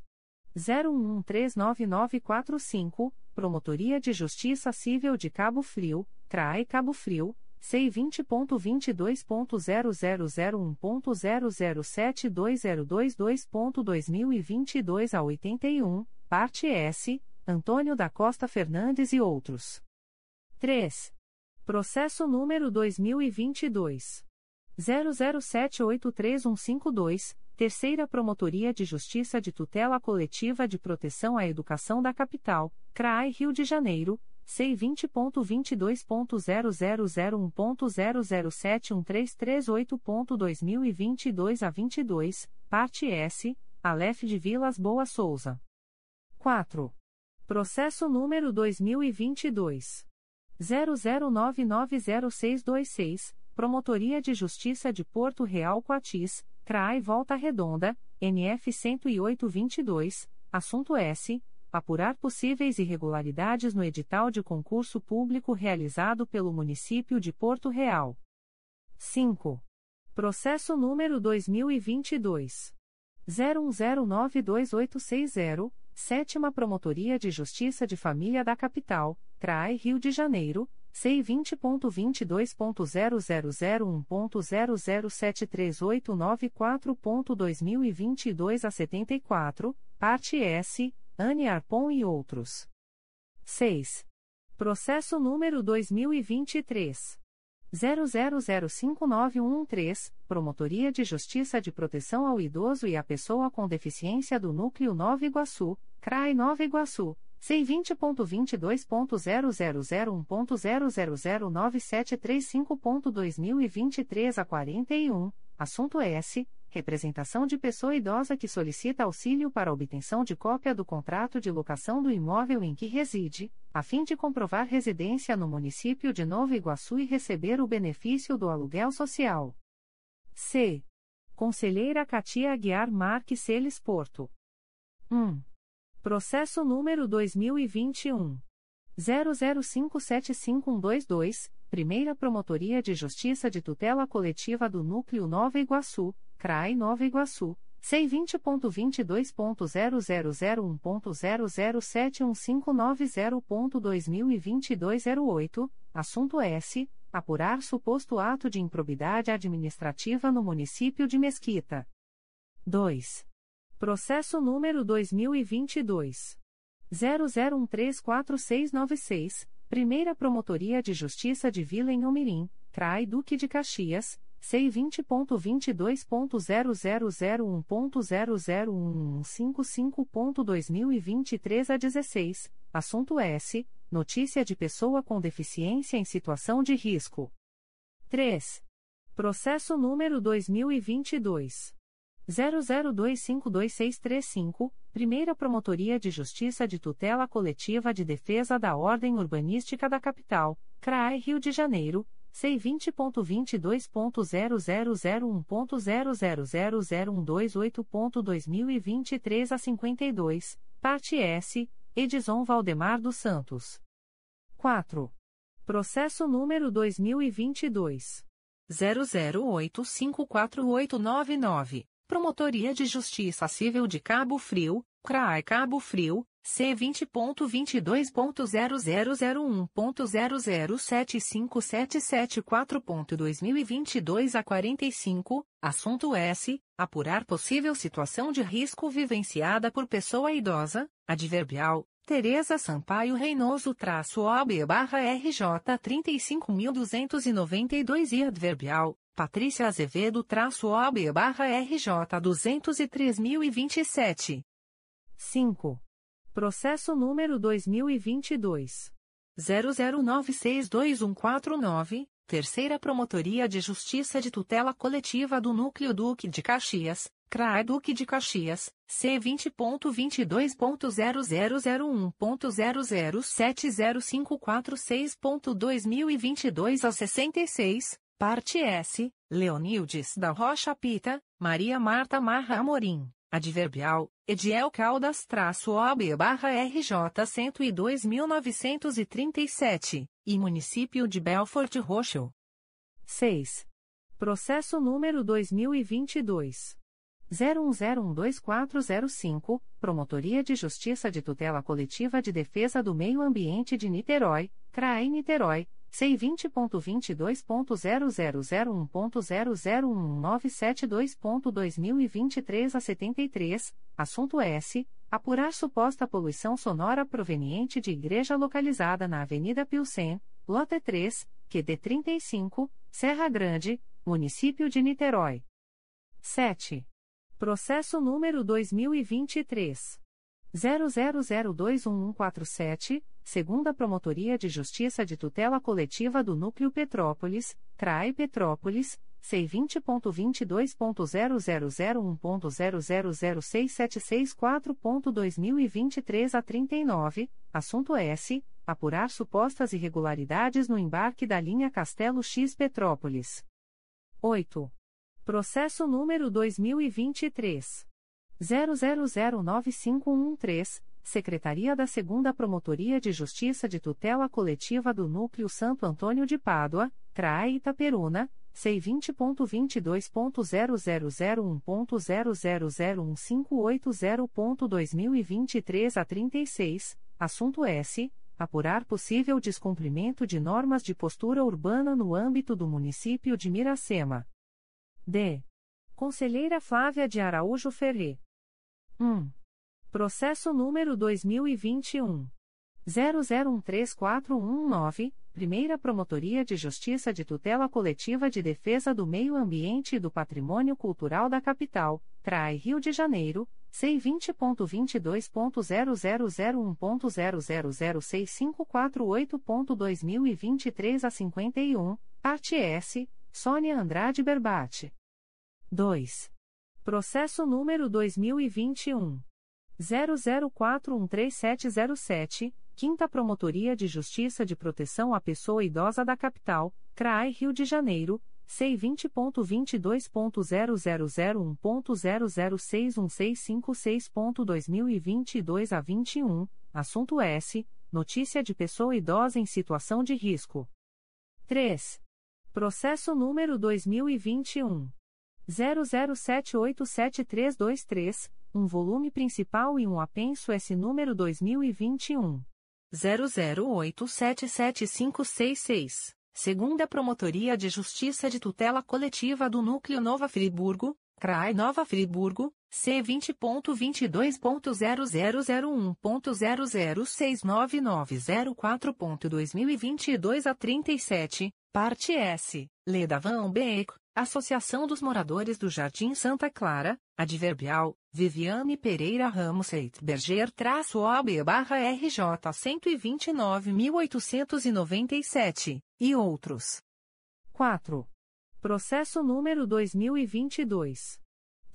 01139945, Promotoria de Justiça Civil de Cabo Frio, CRAE Cabo Frio, C20.22.0001.0072022.2022 a 81, parte S, Antônio da Costa Fernandes e outros. 3. Processo número 2022. 00783152, Terceira Promotoria de Justiça de Tutela Coletiva de Proteção à Educação da Capital, CRAI Rio de Janeiro, C20.22.0001.0071338.2022 a 22, parte S, Aleph de Vilas Boa Souza. 4. Processo número 2022. 00990626, Promotoria de Justiça de Porto Real Coatis, CRAI Volta Redonda, NF 10822, assunto S. Apurar possíveis irregularidades no edital de concurso público realizado pelo município de Porto Real. 5. Processo número 2022. 01092860, Sétima Promotoria de Justiça de Família da Capital, CRAI Rio de Janeiro, C20.22.0001.0073894.2022 a 74, parte S, Anne Arpon e outros. 6. Processo número 2023. 00059113, Promotoria de Justiça de Proteção ao Idoso e à Pessoa com Deficiência do Núcleo Nova Iguaçu, CRAI Nova Iguaçu, C20.22.0001.0009735.2023 a 41, assunto S. Representação de pessoa idosa que solicita auxílio para obtenção de cópia do contrato de locação do imóvel em que reside, a fim de comprovar residência no município de Nova Iguaçu e receber o benefício do aluguel social. C. Conselheira Katia Aguiar Marques Celes Porto. 1. Processo número 2021. 00575122, Primeira Promotoria de Justiça de Tutela Coletiva do Núcleo Nova Iguaçu, CRAI Nova Iguaçu, C20.22.0001.0071590.2022 08, assunto S. Apurar suposto ato de improbidade administrativa no município de Mesquita. 2. Processo número 2022. 00134696, Primeira Promotoria de Justiça de Vila em Umirim, CRAI Duque de Caxias, C20.22.0001.00155.2023 a 16, assunto S. Notícia de pessoa com deficiência em situação de risco. 3. Processo número 2022. 00252635, Primeira Promotoria de Justiça de Tutela Coletiva de Defesa da Ordem Urbanística da Capital, CRAE Rio de Janeiro, C20.22.0001.0000128.2023 a 52, parte S, Edison Valdemar dos Santos. 4. Processo número 2022. 00854899. Promotoria de Justiça Civil de Cabo Frio, CRAI Cabo Frio, C20.22.0001.0075774.2022 a 45, assunto S. Apurar possível situação de risco vivenciada por pessoa idosa, adverbial, Tereza Sampaio Reinoso traço OB barra RJ 35.292 e adverbial, Patrícia Azevedo traço OB barra RJ 203.027. 5. Processo número 2022. 00962149, Terceira Promotoria de Justiça de Tutela Coletiva do Núcleo Duque de Caxias, CRAE Duque de Caxias, C20.22.0001.0070546.2022 a 66, Parte S, Leonildes da Rocha Pita, Maria Marta Marra Amorim, Adverbial, Ediel Caldas traço OB barra RJ 102.937, e Município de Belfort Roxo. 6. Processo número 2022. 01012405, Promotoria de Justiça de Tutela Coletiva de Defesa do Meio Ambiente de Niterói, CRAE Niterói, C20.22.0001.0011972.2023 a 73, assunto S. Apurar suposta poluição sonora proveniente de igreja localizada na Avenida Pilsen, Lote 3, QD 35, Serra Grande, Município de Niterói. 7. Processo número 2023. 00021147, segunda Promotoria de Justiça de Tutela Coletiva do Núcleo Petrópolis, CRAE Petrópolis, C20.22.0001.0006764.2023 a 39, assunto S. Apurar supostas irregularidades no embarque da linha Castelo X Petrópolis. 8. Processo número 2023. 00095113. Secretaria da 2 Promotoria de Justiça de Tutela Coletiva do Núcleo Santo Antônio de Pádua, CRAE Itaperuna, C20.22.0001.0001580.2023 a 36, assunto S. Apurar possível descumprimento de normas de postura urbana no âmbito do município de Miracema. D. Conselheira Flávia de Araújo Ferre. 1. Processo número 2021. 00134119, Primeira Promotoria de Justiça de Tutela Coletiva de Defesa do Meio Ambiente e do Patrimônio Cultural da Capital, CRAI Rio de Janeiro, C20.22.0001.0006548.2023 a 51, parte S, Sônia Andrade Berbate. 2. Processo número 2021. 00413707, Quinta Promotoria de Justiça de Proteção à Pessoa Idosa da Capital, CRAI Rio de Janeiro, C20.22.0001.0061656.2022 a 21, assunto S. Notícia de pessoa idosa em situação de risco. 3. Processo número 2021. 00787323, um volume principal e um apenso S número 2021 00877566. Segunda Promotoria de Justiça de Tutela Coletiva do Núcleo Nova Friburgo, CRAI Nova Friburgo, C20.22.0001.0069904.2022 a 37, parte S, Leda Van Beek, Associação dos Moradores do Jardim Santa Clara, Adverbial, Viviane Pereira Ramos Berger-OB barra RJ 129.897, e outros. 4. Processo número 2022.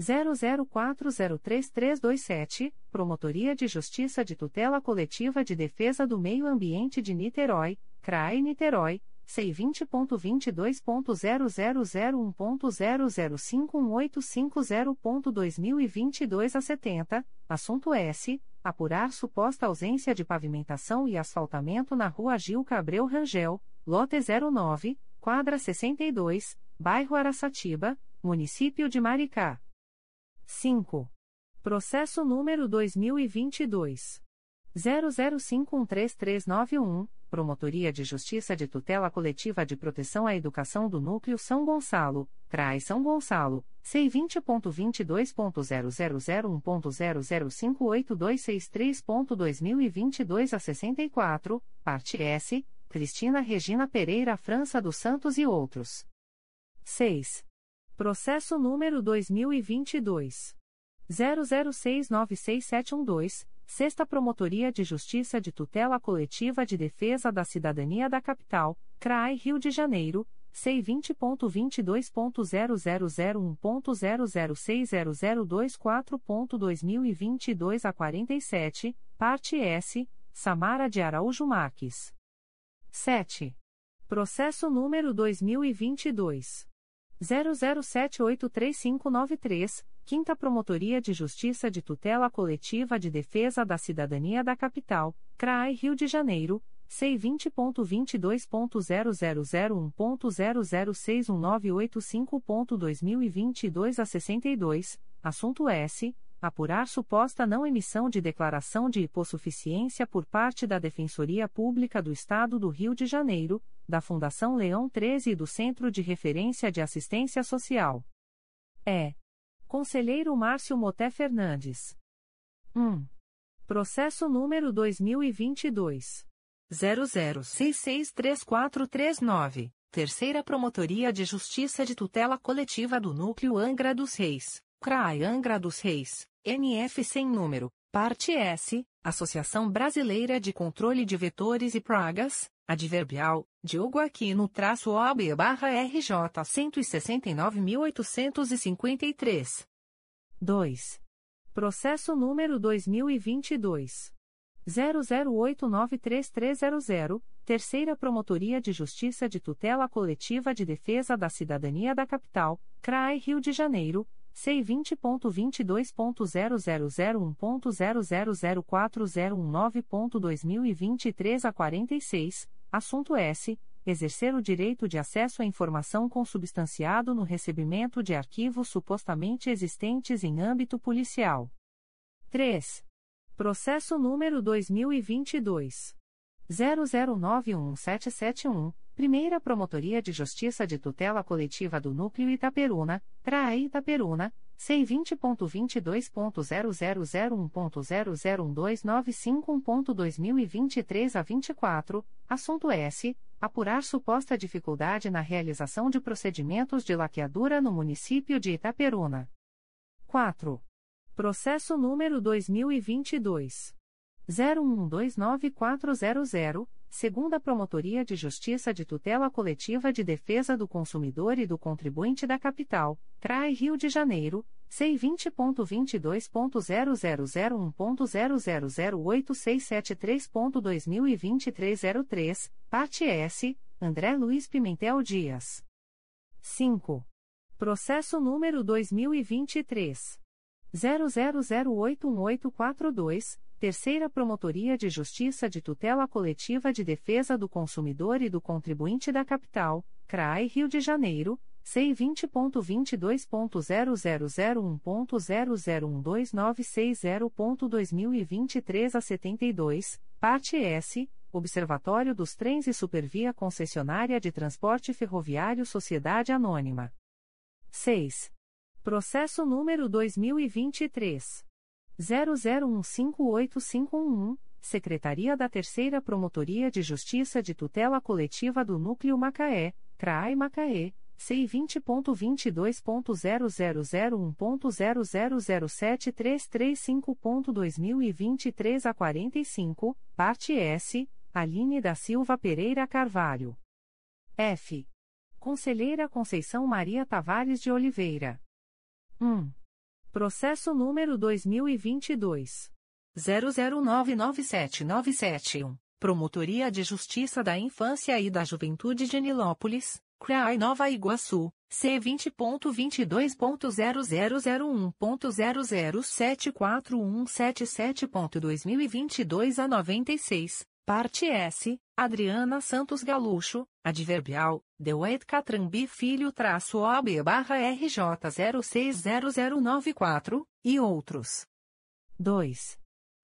00403327, Promotoria de Justiça de Tutela Coletiva de Defesa do Meio Ambiente de Niterói, CRAE Niterói, C20.22.0001.0051850.2022 a 70, assunto S. Apurar suposta ausência de pavimentação e asfaltamento na rua Gil Cabreu Rangel, lote 09, quadra 62, bairro Araçatiba, município de Maricá. 5. Processo número 2022. 00513391 Promotoria de Justiça de Tutela Coletiva de Proteção à Educação do Núcleo São Gonçalo, CRAI São Gonçalo, C20.22.0001.0058263.2022 a 64, parte S, Cristina Regina Pereira França dos Santos e outros. 6. Processo número 2022. 00696712. Sexta Promotoria de Justiça de Tutela Coletiva de Defesa da Cidadania da Capital, CRAI Rio de Janeiro, C vinte a quarenta e sete parte S Samara de Araújo Marques 7. processo número dois mil e vinte e dois zero zero sete oito três cinco nove três 5 Promotoria de Justiça de Tutela Coletiva de Defesa da Cidadania da Capital, CRAI Rio de Janeiro, C20.22.0001.0061985.2022 a 62, assunto S. Apurar suposta não emissão de declaração de hipossuficiência por parte da Defensoria Pública do Estado do Rio de Janeiro, da Fundação Leão 13 e do Centro de Referência de Assistência Social. É. Conselheiro Márcio Moté Fernandes. 1. Processo número 2022. 00663439. Terceira Promotoria de Justiça de Tutela Coletiva do Núcleo Angra dos Reis. CRAI Angra dos Reis. NF sem número. Parte S. Associação Brasileira de Controle de Vetores e Pragas. Adverbial, Diogo Aquino traço OB barra RJ 169.853. 2. Processo número 2022. 00893300, Terceira Promotoria de Justiça de Tutela Coletiva de Defesa da Cidadania da Capital, CRAE Rio de Janeiro, C20.22.0001.0004019.2023 a 46, Assunto S. Exercer o direito de acesso à informação consubstanciado no recebimento de arquivos supostamente existentes em âmbito policial. 3. Processo número 2022. 00911771, Primeira Promotoria de Justiça de Tutela Coletiva do Núcleo Itaperuna, CRAE Itaperuna, C20.22.0001.0012951.2023 a 24, assunto S. Apurar suposta dificuldade na realização de procedimentos de laqueadura no município de Itaperuna. 4. Processo número 2022. 01129400, segunda Promotoria de Justiça de Tutela Coletiva de Defesa do Consumidor e do Contribuinte da Capital, CRAI Rio de Janeiro, C20.22.0001.0008673.2023 03, parte S, André Luiz Pimentel Dias. 5. Processo número 2023. 00081842, Terceira Promotoria de Justiça de Tutela Coletiva de Defesa do Consumidor e do Contribuinte da Capital, CRAI Rio de Janeiro, C20.22.0001.0012960.2023 a 72, parte S, Observatório dos Trens e Supervia Concessionária de Transporte Ferroviário Sociedade Anônima. 6. Processo número 2023. 00158511, Secretaria da Terceira Promotoria de Justiça de Tutela Coletiva do Núcleo Macaé, CRAI Macaé, C20.22.0001.0007335.2023 a 45, parte S, Aline da Silva Pereira Carvalho. F. Conselheira Conceição Maria Tavares de Oliveira. 1. Processo número 2022. 00997971. Promotoria de Justiça da Infância e da Juventude de Nilópolis, CRAI Nova Iguaçu, C20.22.0001.0074177.2022 a 96, parte S, Adriana Santos Galucho, adverbial, Deuet Catrambi Filho traço OB barra RJ 060094, e outros. 2.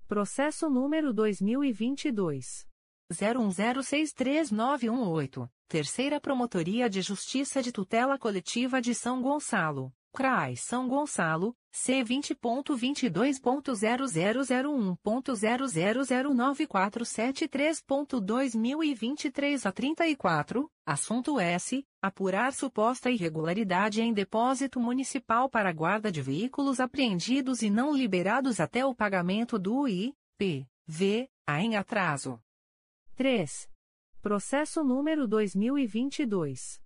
Processo número 2022. 01063918, Terceira Promotoria de Justiça de Tutela Coletiva de São Gonçalo, CRAI São Gonçalo, C20.22.0001.0009473.2023 a 34, assunto S. Apurar suposta irregularidade em depósito municipal para guarda de veículos apreendidos e não liberados até o pagamento do I, P, V, A em atraso. 3. Processo número 2022.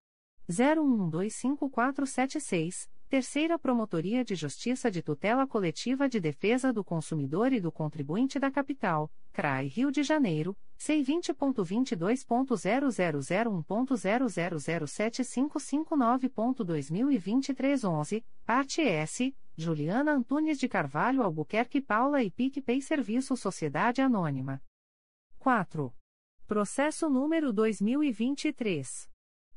01125476 Terceira Promotoria de Justiça de Tutela Coletiva de Defesa do Consumidor e do Contribuinte da Capital, CRAI Rio de Janeiro, C20.22.0001.0007559.2023 11, parte S, Juliana Antunes de Carvalho Albuquerque Paula e PicPay Serviço Sociedade Anônima. 4. Processo número 2023.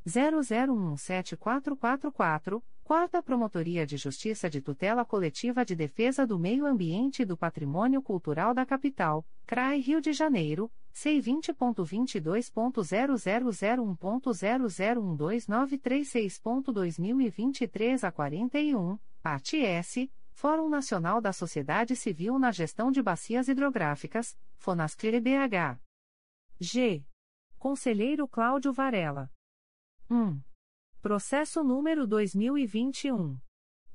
00174444, Quarta Promotoria de Justiça de Tutela Coletiva de Defesa do Meio Ambiente e do Patrimônio Cultural da Capital, CRAI Rio de Janeiro, C20.22.0001.0012936.2023 a 41, parte S, Fórum Nacional da Sociedade Civil na Gestão de Bacias Hidrográficas, Fonascler BH. G. Conselheiro Cláudio Varela. 1. Processo número 2021.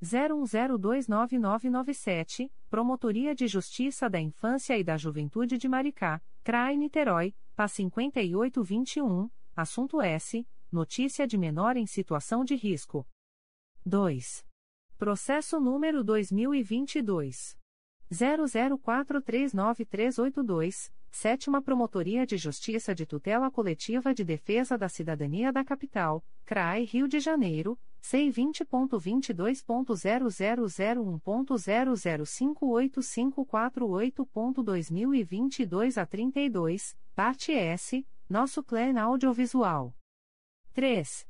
01029997, Promotoria de Justiça da Infância e da Juventude de Maricá, CRAI Niterói, PA 5821, assunto S. Notícia de menor em situação de risco. 2. Processo número 2022. 00439382, Sétima Promotoria de Justiça de Tutela Coletiva de Defesa da Cidadania da Capital, CRAI Rio de Janeiro, C20.22.0001.0058548.2022 a 32, parte S, Nosso Clã Audiovisual. 3.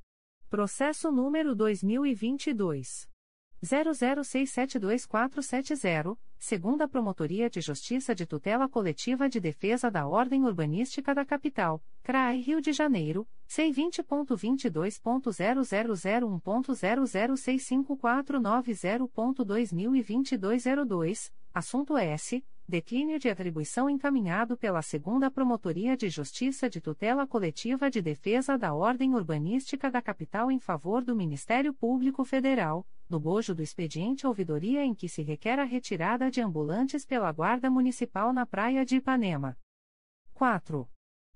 Processo número 2022. 00672470, segunda Promotoria de Justiça de Tutela Coletiva de Defesa da Ordem Urbanística da Capital, CRAI Rio de Janeiro, C20.22.0001.0065490.2022 a 02, assunto S. Declínio de atribuição encaminhado pela Segunda Promotoria de Justiça de Tutela Coletiva de Defesa da Ordem Urbanística da Capital em favor do Ministério Público Federal, no bojo do expediente ouvidoria em que se requer a retirada de ambulantes pela Guarda Municipal na Praia de Ipanema. 4.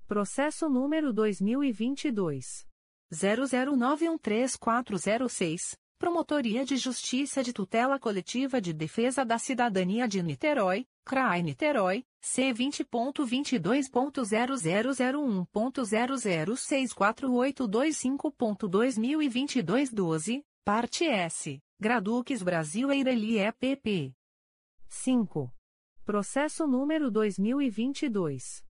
Processo número 2022. 00913406. Promotoria de Justiça de Tutela Coletiva de Defesa da Cidadania de Niterói, CRAI Niterói, C20.22.0001.0064825.2022 12, parte S, Graduques Brasil Eireli EPP. 5. Processo número 2022.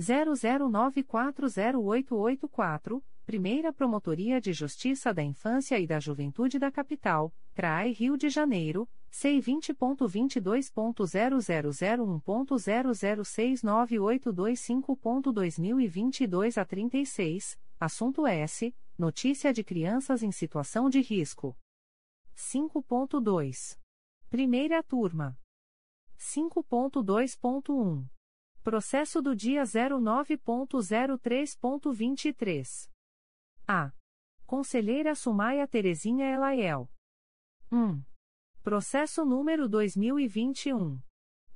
00940884, Primeira Promotoria de Justiça da Infância e da Juventude da Capital, CRAI Rio de Janeiro, C20.22.0001.0069825.2022 a 36, assunto S. Notícia de crianças em situação de risco. 5.2. Primeira turma. 5.2.1. Processo do dia 09.03.23. A. Conselheira Sumaia Terezinha Elaiel. 1. Processo número 2021.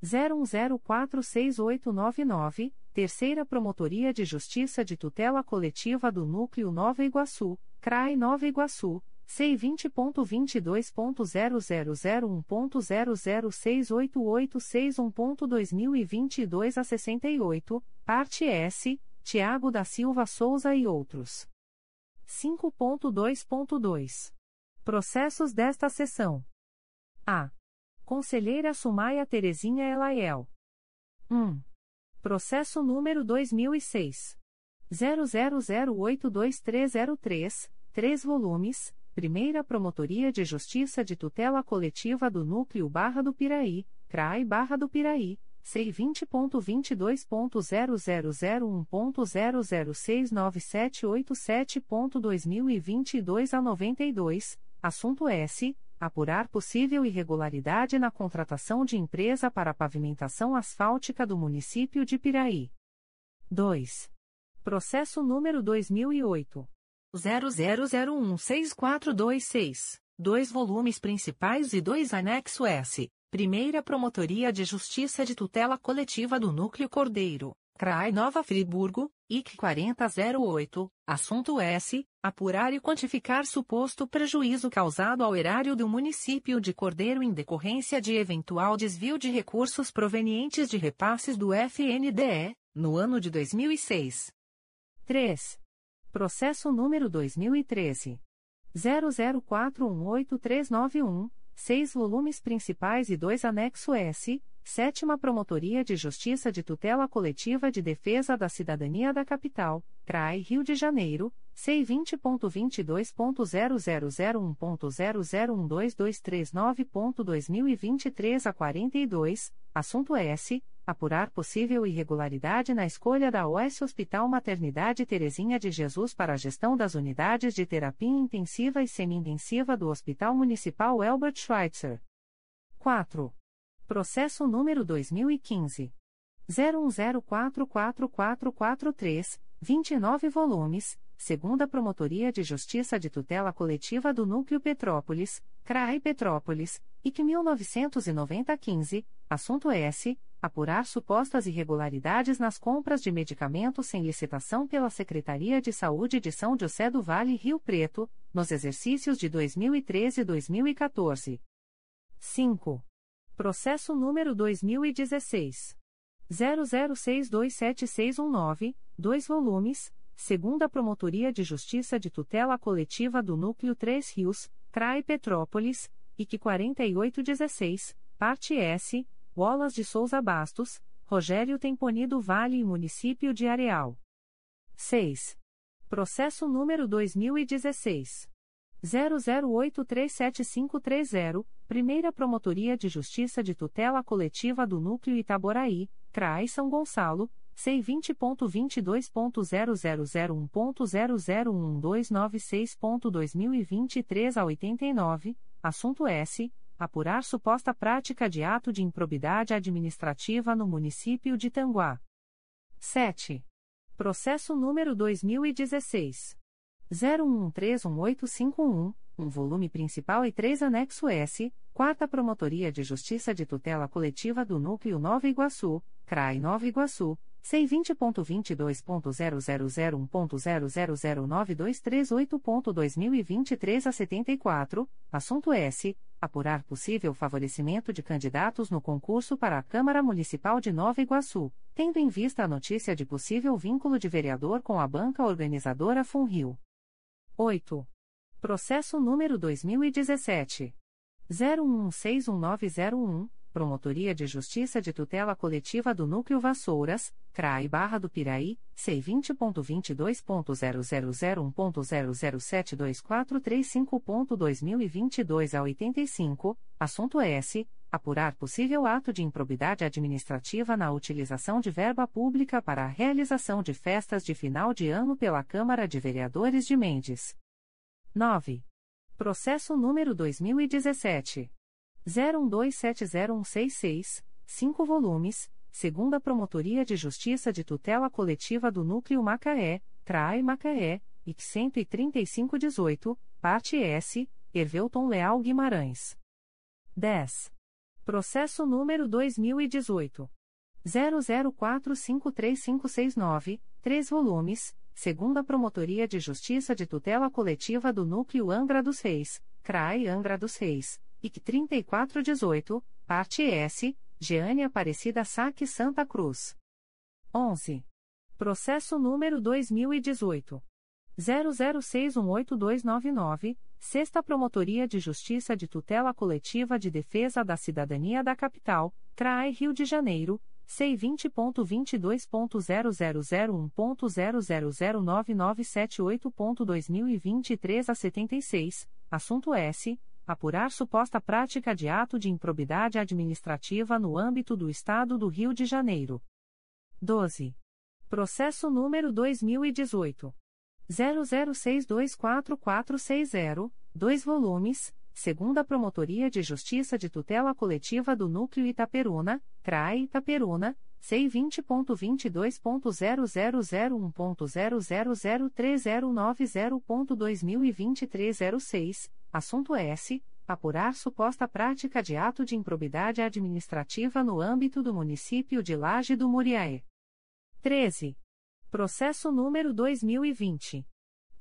01046899, Terceira Promotoria de Justiça de Tutela Coletiva do Núcleo Nova Iguaçu, CRAE Nova Iguaçu, C20.22.0001.0068861.2022 a 68, parte S, Tiago da Silva Souza e outros. 5.2.2. Processos desta sessão. A. Conselheira Sumaia Terezinha Elaiel. 1. Processo número 2006. 00082303, 3 volumes, Primeira Promotoria de Justiça de Tutela Coletiva do Núcleo Barra do Piraí, CRAI Barra do Piraí, C20.22.0001.0069787.2022 a 92, assunto S. Apurar possível irregularidade na contratação de empresa para pavimentação asfáltica do município de Piraí. 2. Processo número 2008. 00016426. Dois volumes principais e dois anexo S. Primeira Promotoria de Justiça de Tutela Coletiva do Núcleo Cordeiro, CRAI Nova Friburgo, IC 4008, assunto S. Apurar e quantificar suposto prejuízo causado ao erário do município de Cordeiro em decorrência de eventual desvio de recursos provenientes de repasses do FNDE, no ano de 2006. 3. Processo número 2013. 00418391 seis volumes principais e dois anexo S, Sétima Promotoria de Justiça de Tutela Coletiva de Defesa da Cidadania da Capital, CRAI Rio de Janeiro, C20.22.0001.0012239.2023 a 42, assunto S. Apurar possível irregularidade na escolha da OS Hospital Maternidade Terezinha de Jesus para a gestão das unidades de terapia intensiva e semi-intensiva do Hospital Municipal Albert Schweitzer. 4. Processo número 2015. 01044443, 29 volumes, segunda Promotoria de Justiça de Tutela Coletiva do Núcleo Petrópolis, CRAI Petrópolis, IC 1990-15, assunto S. Apurar supostas irregularidades nas compras de medicamentos sem licitação pela Secretaria de Saúde de São José do Vale Rio Preto, nos exercícios de 2013 e 2014. 5. Processo número 2016. 00627619, 2 volumes, segunda Promotoria de Justiça de Tutela Coletiva do Núcleo 3 Rios, CRAI Petrópolis, IC 4816, parte S, Wallace de Souza Bastos, Rogério Temponido Vale e Município de Areal. 6. Processo número 2016. 00837530, Primeira Promotoria de Justiça de Tutela Coletiva do Núcleo Itaboraí, CRAI São Gonçalo, C20.22.0001.0011296.2023 a 89, assunto S. Apurar suposta prática de ato de improbidade administrativa no município de Tanguá. 7. Processo número 2016. 01131851, um volume principal e três anexo S, Quarta Promotoria de Justiça de Tutela Coletiva do Núcleo Nova Iguaçu, CRAI Nova Iguaçu, C20.22.0001.0009238.2023 a 74, assunto S. Apurar possível favorecimento de candidatos no concurso para a Câmara Municipal de Nova Iguaçu, tendo em vista a notícia de possível vínculo de vereador com a banca organizadora Funrio. 8. Processo número 2017. 01161901, Promotoria de Justiça de Tutela Coletiva do Núcleo Vassouras, CRAI Barra do Piraí, C20.22.0001.0072435.2022 a 85, assunto S. Apurar possível ato de improbidade administrativa na utilização de verba pública para a realização de festas de final de ano pela Câmara de Vereadores de Mendes. 9. Processo número 2017. 01270166, 5 volumes, segunda Promotoria de Justiça de Tutela Coletiva do Núcleo Macaé, CRAI Macaé, IC 13518, parte S, Hervelton Leal Guimarães. 10. Processo número 2018. 00453569, 3 volumes, segunda Promotoria de Justiça de Tutela Coletiva do Núcleo Angra dos Reis, CRAI Angra dos Reis, IC 3418, parte S, Jeane Aparecida Saque Santa Cruz. 11. Processo número 2018. 00618299, Sexta Promotoria de Justiça de Tutela Coletiva de Defesa da Cidadania da Capital, CRAE Rio de Janeiro, C20.22.0001.0009978.2023 a 76, assunto S apurar suposta prática de ato de improbidade administrativa no âmbito do Estado do Rio de Janeiro. 12. Processo número 2018. 00624460, 2 volumes, segunda Promotoria de Justiça de Tutela Coletiva do Núcleo Itaperuna, CRAE Itaperuna, C20.22.0001.0003090.2023 06, assunto S. Apurar suposta prática de ato de improbidade administrativa no âmbito do município de Laje do Muriaé. 13. Processo número 2020.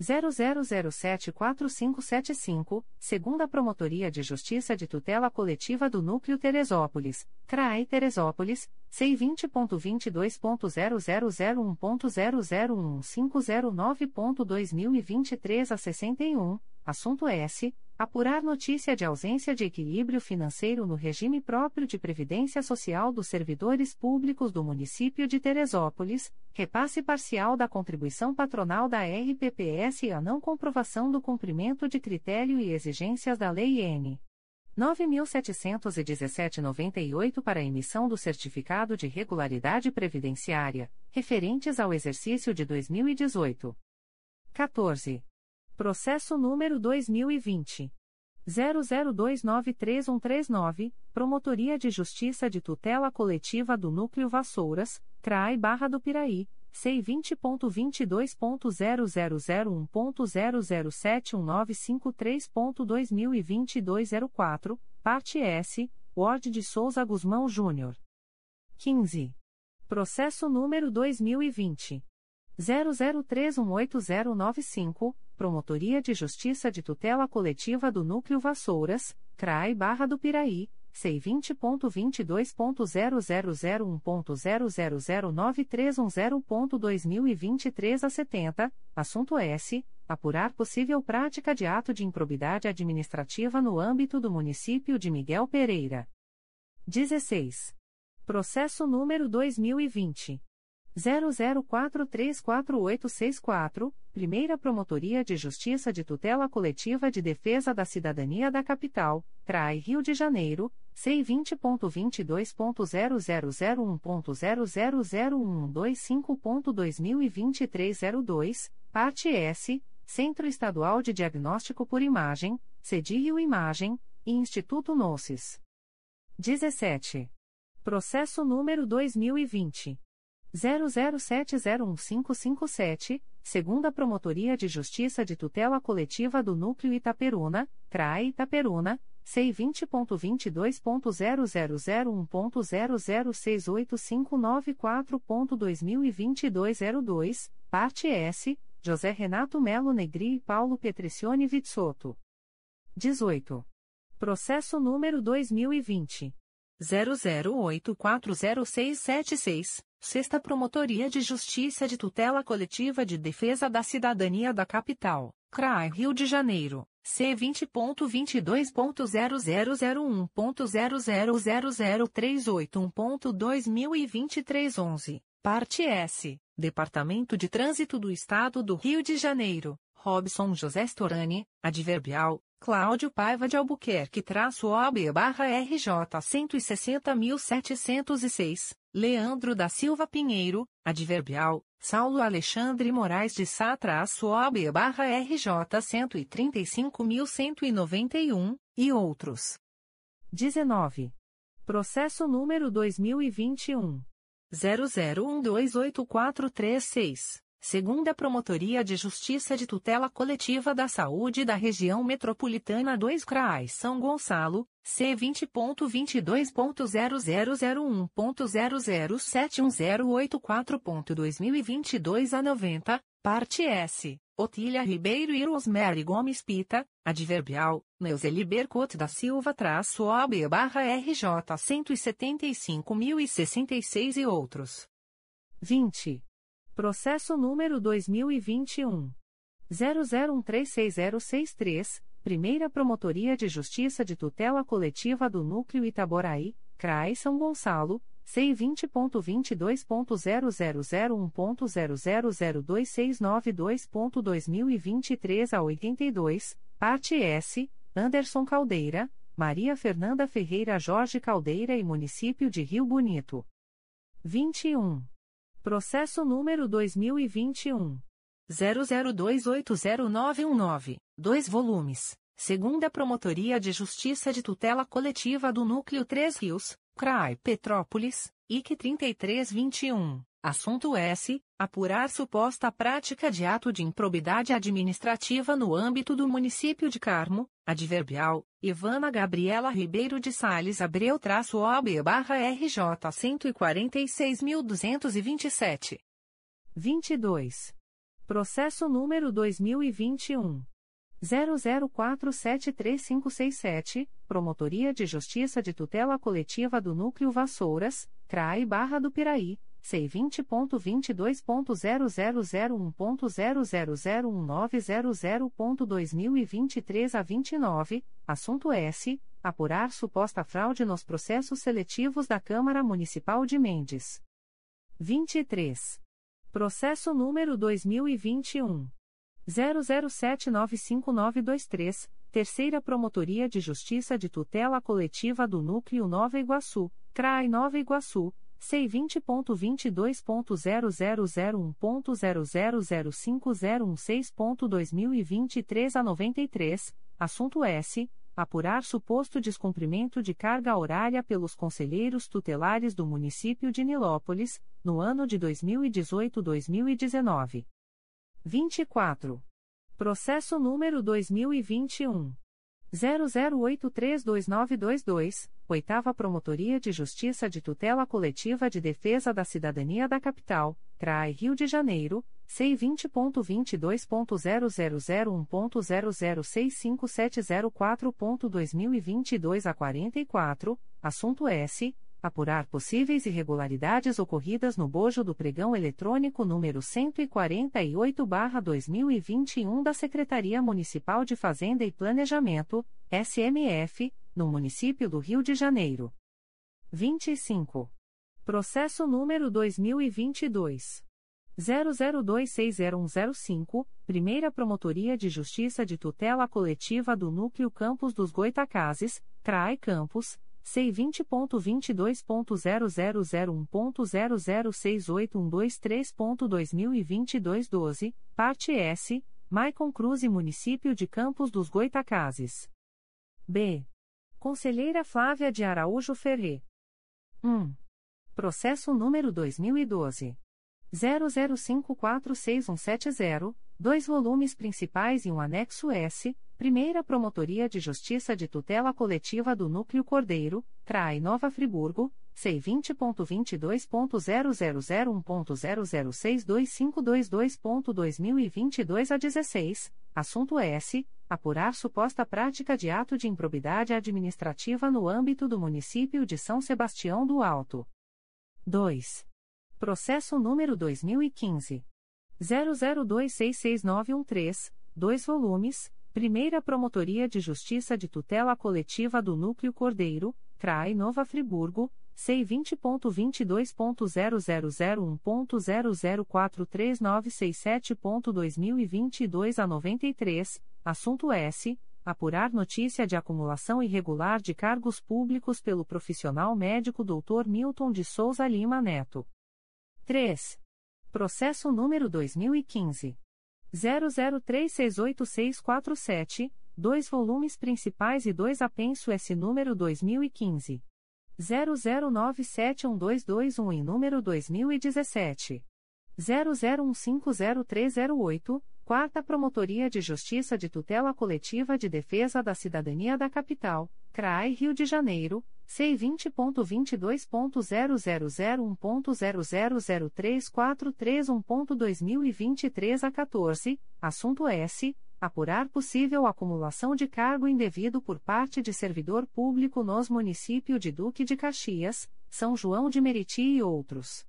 00074575, segunda Promotoria de Justiça de Tutela Coletiva do Núcleo Teresópolis, CRAE Teresópolis, C20.22.0001.0015009.2023 a 61, assunto S. Apurar notícia de ausência de equilíbrio financeiro no regime próprio de previdência social dos servidores públicos do município de Teresópolis, repasse parcial da contribuição patronal da RPPS e a não comprovação do cumprimento de critério e exigências da Lei N. 9.717,98 para emissão do certificado de regularidade previdenciária, referentes ao exercício de 2018. 14. Processo número 2020. 00293139, Promotoria de Justiça de Tutela Coletiva do Núcleo Vassouras, CRAI Barra do Piraí, C20.22.0001.0071953.2022 04, parte S, Ward de Souza Guzmão Júnior. 15. Processo número 2020. 00318095, Promotoria de Justiça de Tutela Coletiva do Núcleo Vassouras, CRAI Barra do Piraí, C20.22.0001.0009310.2023 a 70, assunto S. Apurar possível prática de ato de improbidade administrativa no âmbito do município de Miguel Pereira. 16. Processo número 2020. 00434864, Primeira Promotoria de Justiça de Tutela Coletiva de Defesa da Cidadania da Capital, CRAI Rio de Janeiro, C20.22.0001.0001125.2023 02, parte S, Centro Estadual de Diagnóstico por Imagem, CEDIO Imagem, e Instituto Noces. 17. Processo número 2020. 00701557, segunda Promotoria de Justiça de Tutela Coletiva do Núcleo Itaperuna, CRAE Itaperuna, C20.22.0001.0068594.2022 02, parte S, José Renato Melo Negri e Paulo Petricione Vitsotto. 18. Processo número 2020. 00840676, Sexta Promotoria de Justiça de Tutela Coletiva de Defesa da Cidadania da Capital, CRAI Rio de Janeiro, C20.22.0001.0000381.2023 11, parte S, Departamento de Trânsito do Estado do Rio de Janeiro, Robson José Storani, adverbial, Cláudio Paiva de Albuquerque traço OB barra RJ 160.706, Leandro da Silva Pinheiro, adverbial, Saulo Alexandre Moraes de Sá traço OB barra RJ 135.191, e outros. 19. Processo número 2021. 00128436. Segunda Promotoria de Justiça de Tutela Coletiva da Saúde da Região Metropolitana 2 CRAI São Gonçalo, C20.22.0001.0071084.2022 a 90, parte S, Otília Ribeiro e Rosemary Gomes Pita, adverbial, Neuzeli Bercot da Silva traço OB barra RJ 175.066 e outros. 20. Processo número 2021. 00136063, Primeira Promotoria de Justiça de Tutela Coletiva do Núcleo Itaboraí, CRAI São Gonçalo, C20.22.0001.0002692.2023 a 82, parte S, Anderson Caldeira, Maria Fernanda Ferreira Jorge Caldeira e Município de Rio Bonito. 21. Processo número 2021. 00280919, 2 volumes. Segunda Promotoria de Justiça de Tutela Coletiva do Núcleo 3 Rios, CRAI Petrópolis, IC 3321. Assunto S. Apurar suposta prática de ato de improbidade administrativa no âmbito do município de Carmo, adverbial, Ivana Gabriela Ribeiro de Sales Abreu traço OB barra RJ 146.227. 22. Processo número 2021. 00473567, Promotoria de Justiça de Tutela Coletiva do Núcleo Vassouras, CRAI Barra do Piraí, C20.22.0001.0001900.2023 a 29, assunto S. Apurar suposta fraude nos processos seletivos da Câmara Municipal de Mendes. 23. Processo número 2021. 00795923, Terceira Promotoria de Justiça de Tutela Coletiva do Núcleo Nova Iguaçu, CRAI Nova Iguaçu, C20.22.0001.0005016.2023 a 93, assunto S. apurar suposto descumprimento de carga horária pelos conselheiros tutelares do município de Nilópolis, no ano de 2018-2019. 24. Processo número 2021. 00832922, Oitava Promotoria de Justiça de Tutela Coletiva de Defesa da Cidadania da Capital, CRAI Rio de Janeiro, C20.22.0001.0065704.2022 a 44, assunto S apurar possíveis irregularidades ocorridas no bojo do pregão eletrônico número 148/2021 da Secretaria Municipal de Fazenda e Planejamento, SMF, no município do Rio de Janeiro. 25. Processo número 2022 00260105, Primeira Promotoria de Justiça de Tutela Coletiva do Núcleo Campos dos Goitacazes, CRAE Campos C20.22.0001.0068123.2022 12, parte S, Maicon Cruz e Município de Campos dos Goitacazes. B. Conselheira Flávia de Araújo Ferre. 1. Processo número 2012. 00546170, dois volumes principais e um anexo S, Primeira Promotoria de Justiça de Tutela Coletiva do Núcleo Cordeiro, CRAI Nova Friburgo, C20.22.0001.0062522.2022 a 16, assunto S. Apurar suposta prática de ato de improbidade administrativa no âmbito do município de São Sebastião do Alto. 2. Processo número 2015. 00266913, dois volumes Primeira Promotoria de Justiça de Tutela Coletiva do Núcleo Cordeiro, CRAI Nova Friburgo, C20.22.0001.0043967.2022 a 93, assunto S. Apurar notícia de acumulação irregular de cargos públicos pelo profissional médico Dr. Milton de Souza Lima Neto. 3. Processo número 2015. 00368647, dois volumes principais e dois apenso S número 2015. 00971221 e número 2017. 00150308, Quarta Promotoria de Justiça de Tutela Coletiva de Defesa da Cidadania da Capital, CRAI Rio de Janeiro, C20.22.0001.0003431.2023 a 14, assunto S. Apurar possível acumulação de cargo indevido por parte de servidor público nos municípios de Duque de Caxias, São João de Meriti e outros.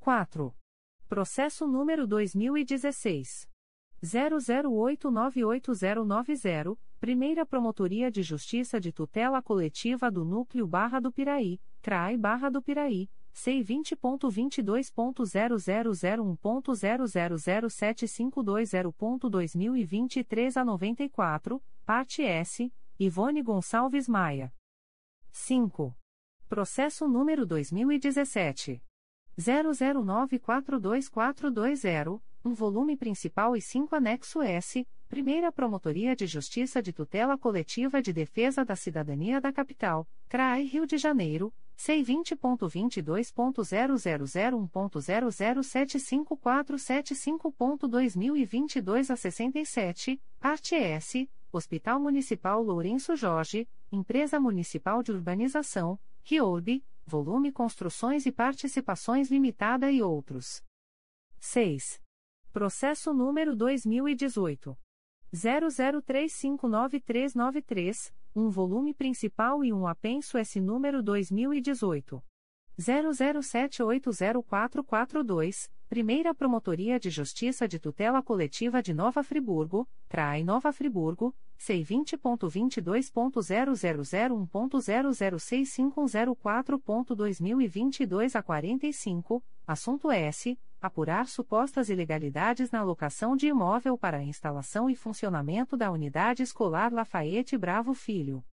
4. Processo número 2016. 00898090, Primeira Promotoria de Justiça de Tutela Coletiva do Núcleo Barra do Piraí, CRAI Barra do Piraí, C20.22.0001.0007520.2023 a 94, parte S, Ivone Gonçalves Maia. 5. Processo número 2017. 00942420, um volume principal e 5 anexo S, Primeira Promotoria de Justiça de Tutela Coletiva de Defesa da Cidadania da Capital, CRAI Rio de Janeiro, C20.22.0001.0075475.2022 a 67, parte S, Hospital Municipal Lourenço Jorge, Empresa Municipal de Urbanização, RIORB, Volume Construções e Participações Limitada e outros. 6. Processo número 2018. 00359393, um volume principal e um apenso S número 2018. 00780442, Primeira Promotoria de Justiça de Tutela Coletiva de Nova Friburgo, CRAI Nova Friburgo, C20.22.0001.0065104.2022 a 45, assunto S apurar supostas ilegalidades na alocação de imóvel para instalação e funcionamento da Unidade Escolar Lafayette Bravo Filho.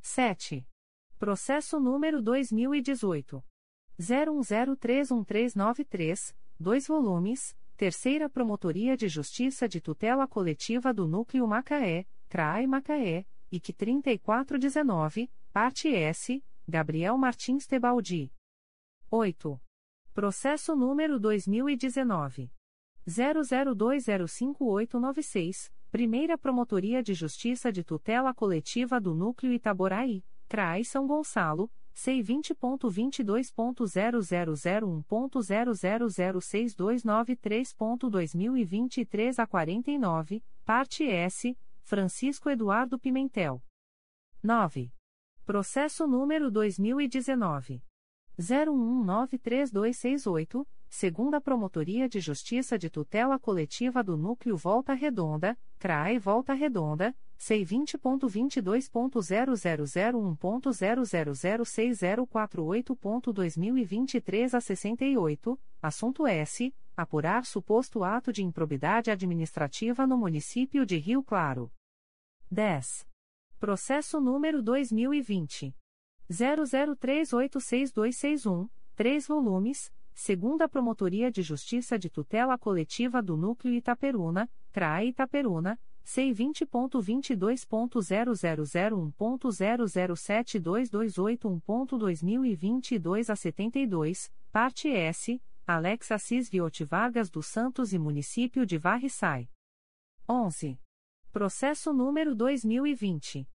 7. Processo número 2018. 01031393, 2 volumes, Terceira Promotoria de Justiça de Tutela Coletiva do Núcleo Macaé, CRAI Macaé, IC 3419, parte S, Gabriel Martins Tebaldi. 8. Processo número 2019. 00205896, Primeira Promotoria de Justiça de Tutela Coletiva do Núcleo Itaboraí, CRAI São Gonçalo, C20.22.0001.0006293.2023 a 49, parte S, Francisco Eduardo Pimentel. 9. Processo número 2019. 01193268, segunda Promotoria de Justiça de Tutela Coletiva do Núcleo Volta Redonda, CRAE Volta Redonda, C20.22.0001.0006048.2023 a 68, assunto S. Apurar suposto ato de improbidade administrativa no município de Rio Claro. 10. Processo número 2020. 00386261, 3 volumes, segunda Promotoria de Justiça de Tutela Coletiva do Núcleo Itaperuna, CRAE Itaperuna, C20.22.0001.0072281.2022 a 72, parte S, Alex Assis Viotti Vargas dos Santos e Município de Varriçai. 11. Processo número 2020.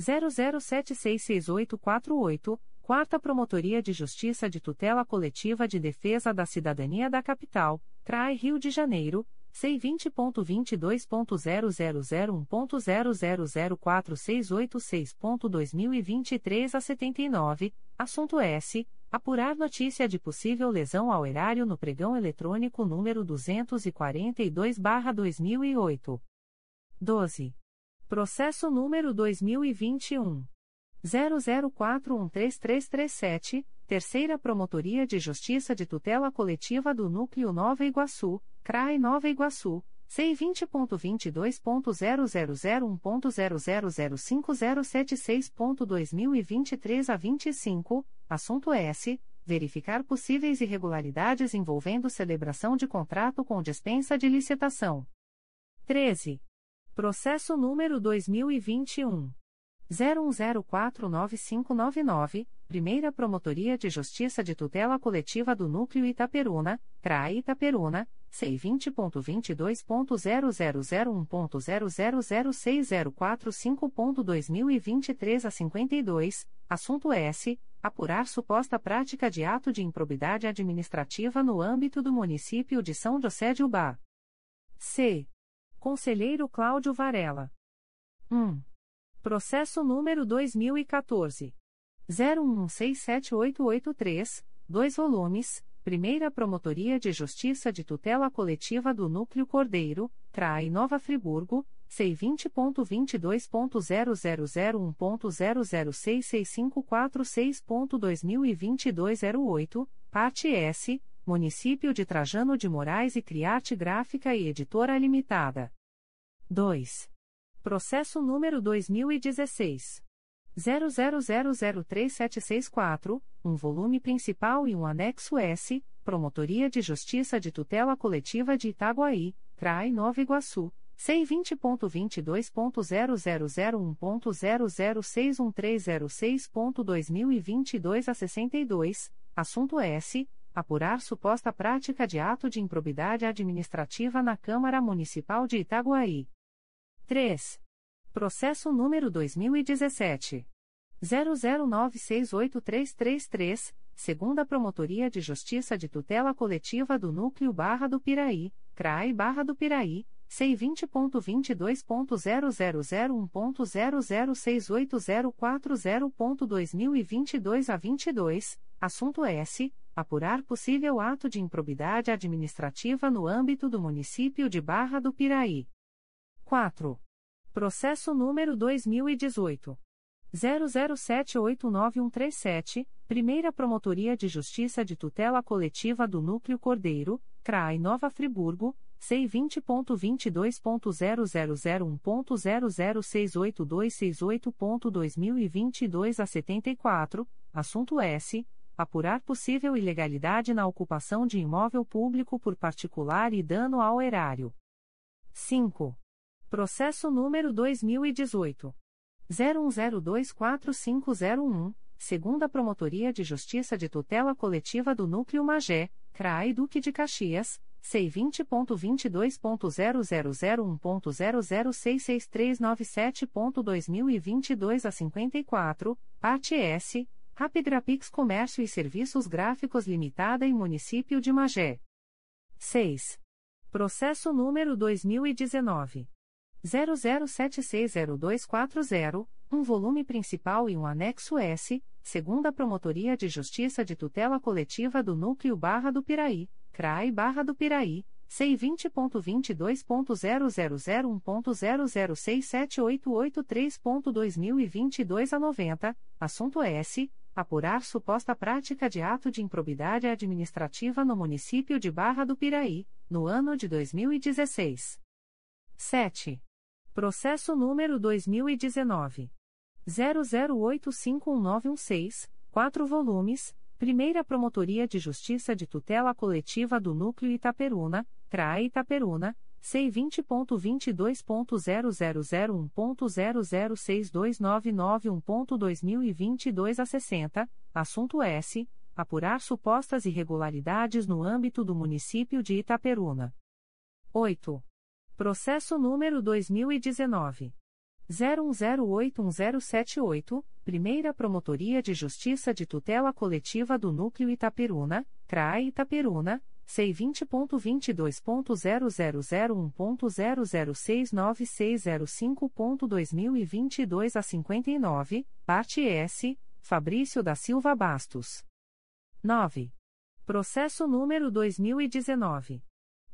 00766848, Quarta Promotoria de Justiça de Tutela Coletiva de Defesa da Cidadania da Capital, CRAI Rio de Janeiro, C20.22.0001.0004686.2023 a 79, assunto S. Apurar notícia de possível lesão ao erário no pregão eletrônico número 242-2008. 12. Processo número 2021. 00413337, Terceira Promotoria de Justiça de Tutela Coletiva do Núcleo Nova Iguaçu, CRAE Nova Iguaçu, C20.22.0001.0005076.2023 a 25, assunto S. Verificar possíveis irregularidades envolvendo celebração de contrato com dispensa de licitação. 13. Processo número 2021. 01049599, Primeira Promotoria de Justiça de Tutela Coletiva do Núcleo Itaperuna, CRAE Itaperuna, C20.22.0001.0006045.2023 a 52, assunto S. Apurar suposta prática de ato de improbidade administrativa no âmbito do município de São José de Ubá. C. Conselheiro Cláudio Varela. 1. Processo número 2014. 01167883, 2 volumes, Primeira Promotoria de Justiça de Tutela Coletiva do Núcleo Cordeiro, CRAI Nova Friburgo, C20.22.0001.0066546.2022 08, parte S, Município de Trajano de Moraes e Criarte Gráfica e Editora Limitada. 2. Processo número 2016. 00003764, um volume principal e um anexo S, Promotoria de Justiça de Tutela Coletiva de Itaguaí, CRAI Nova Iguaçu, C20.22.0001.0061306.2022 a 62, assunto S apurar suposta prática de ato de improbidade administrativa na Câmara Municipal de Itaguaí. 3. Processo número 2017 00968333, segunda Promotoria de Justiça de Tutela Coletiva do Núcleo Barra do Piraí, CRAI Barra do Piraí. C20.22.0001.0068040.2022 a 22, assunto S apurar possível ato de improbidade administrativa no âmbito do município de Barra do Piraí. 4. Processo número 2018 00789137, Primeira Promotoria de Justiça de Tutela Coletiva do Núcleo Cordeiro, CRAI Nova Friburgo, C20.22.0001.0068268.2022 a 74, assunto S apurar possível ilegalidade na ocupação de imóvel público por particular e dano ao erário. 5. Processo número 2018 01024501, segunda Promotoria de Justiça de Tutela Coletiva do Núcleo Magé, CRAI Duque de Caxias, C20.22.0001.0066397.2022 a 54, parte S, Rapigrapix Comércio e Serviços Gráficos Limitada e Município de Magé. 6. Processo número 2019. 00760240, um volume principal e um anexo S, segunda Promotoria de Justiça de Tutela Coletiva do Núcleo Barra do Piraí, CRAI Barra do Piraí, C20.22.0001.0067883.2022 a 90, assunto S. Apurar suposta prática de ato de improbidade administrativa no município de Barra do Piraí, no ano de 2016. 7. Processo número 2019. 00851916, 4 volumes, Primeira Promotoria de Justiça de Tutela Coletiva do Núcleo Itaperuna, CRAE Itaperuna, C20.22.0001.0062991.2022 a 60, assunto S. Apurar supostas irregularidades no âmbito do município de Itaperuna. 8. Processo número 2019. 01081078, Primeira Promotoria de Justiça de Tutela Coletiva do Núcleo Itaperuna, CRAE Itaperuna, C20.22.0001.0069605.2022 a 59, parte S, Fabrício da Silva Bastos. 9. Processo número 2019.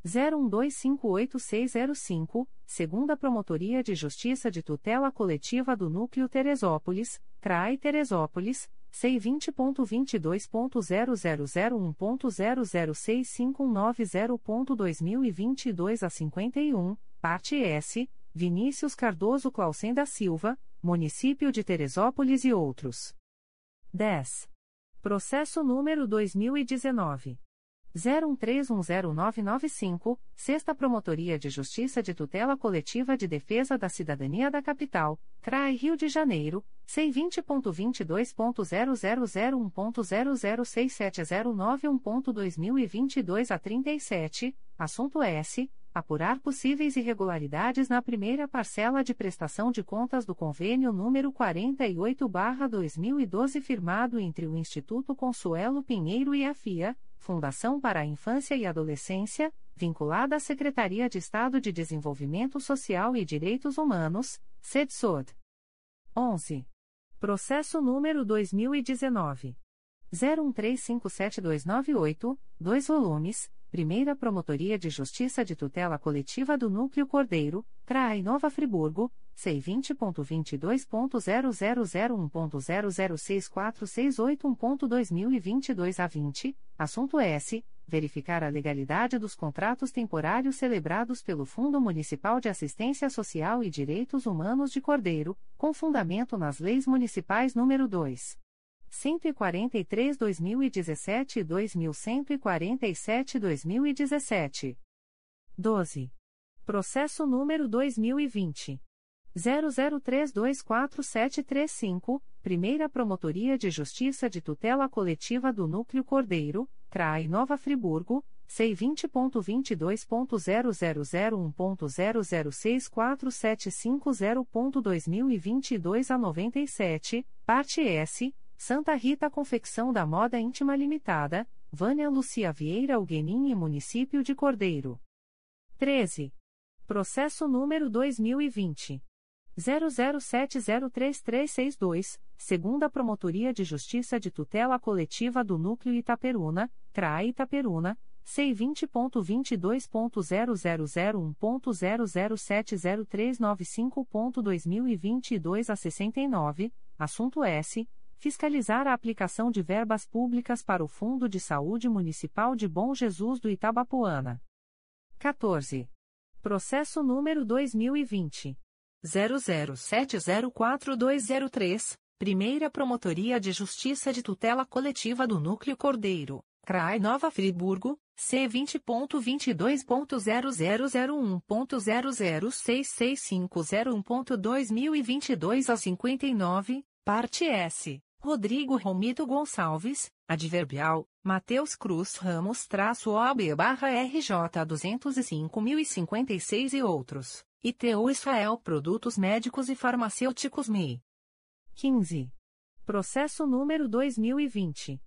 01258605, segunda Promotoria de Justiça de Tutela Coletiva do Núcleo Teresópolis, CRAI Teresópolis, C20.22.0001.0065190.2022 a 51, parte S, Vinícius Cardoso Clausen da Silva, Município de Teresópolis e outros. 10. Processo número 2019. 01310995, Sexta Promotoria de Justiça de Tutela Coletiva de Defesa da Cidadania da Capital, CRAI Rio de Janeiro, C20.22.0001.0067091.2022 a 37, assunto S. Apurar possíveis irregularidades na primeira parcela de prestação de contas do convênio número 48-2012 firmado entre o Instituto Consuelo Pinheiro e a FIA, Fundação para a Infância e Adolescência, vinculada à Secretaria de Estado de Desenvolvimento Social e Direitos Humanos, SEDSOD. 11. Processo número 2019. 01357298, 2 volumes, Primeira Promotoria de Justiça de Tutela Coletiva do Núcleo Cordeiro, CRAI Nova Friburgo, C20.22.0001.0064681.2022 a 20, assunto S. Verificar a legalidade dos contratos temporários celebrados pelo Fundo Municipal de Assistência Social e Direitos Humanos de Cordeiro, com fundamento nas leis municipais número 2. 143-2017 e 2147-2017. 12. Processo número 2020. 00324735, Primeira Promotoria de Justiça de Tutela Coletiva do Núcleo Cordeiro, CRAI Nova Friburgo, C20.22.0001.0064750.2022 a 97, parte S, Santa Rita Confecção da Moda Íntima Limitada, Vânia Lucia Vieira Alguenim e Município de Cordeiro. 13. Processo número 2020. 00703362, segunda Promotoria de Justiça de Tutela Coletiva do Núcleo Itaperuna, CRAE Itaperuna, C20.22.0001.0070395.2022 a 69, assunto S. Fiscalizar a aplicação de verbas públicas para o Fundo de Saúde Municipal de Bom Jesus do Itabapoana. 14. Processo número 2020. 00704203, Primeira Promotoria de Justiça de Tutela Coletiva do Núcleo Cordeiro, CRAI Nova Friburgo, C20.22.0001.0066501.2022 a 59, parte S. Rodrigo Romito Gonçalves, adverbial, Mateus Cruz Ramos traço OB barra RJ 205.056 e outros, ITU Israel Produtos Médicos e Farmacêuticos MEI. 15. Processo número 2020.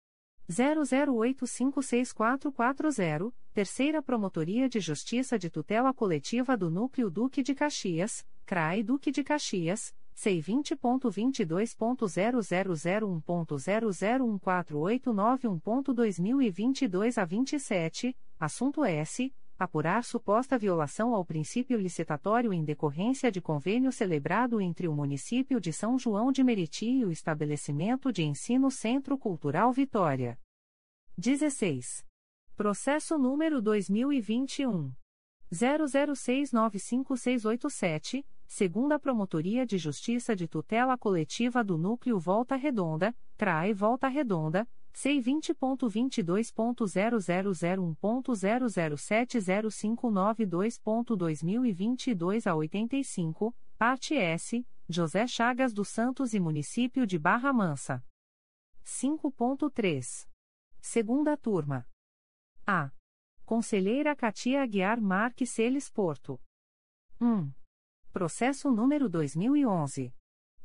00856440, Terceira Promotoria de Justiça de Tutela Coletiva do Núcleo Duque de Caxias, CRAI Duque de Caxias, C20.22.0001.0014891.2022 a 27, assunto S. Apurar suposta violação ao princípio licitatório em decorrência de convênio celebrado entre o município de São João de Meriti e o estabelecimento de ensino Centro Cultural Vitória. 16. Processo número 2021. 00695687 segunda Promotoria de Justiça de Tutela Coletiva do Núcleo Volta Redonda, CRAE Volta Redonda, C20.22.0001.0070592.2022 a 85, parte S, José Chagas dos Santos e Município de Barra Mansa. 5.3. Segunda Turma. A. Conselheira Katia Aguiar Marques Celes Porto. 1. Processo número 2011.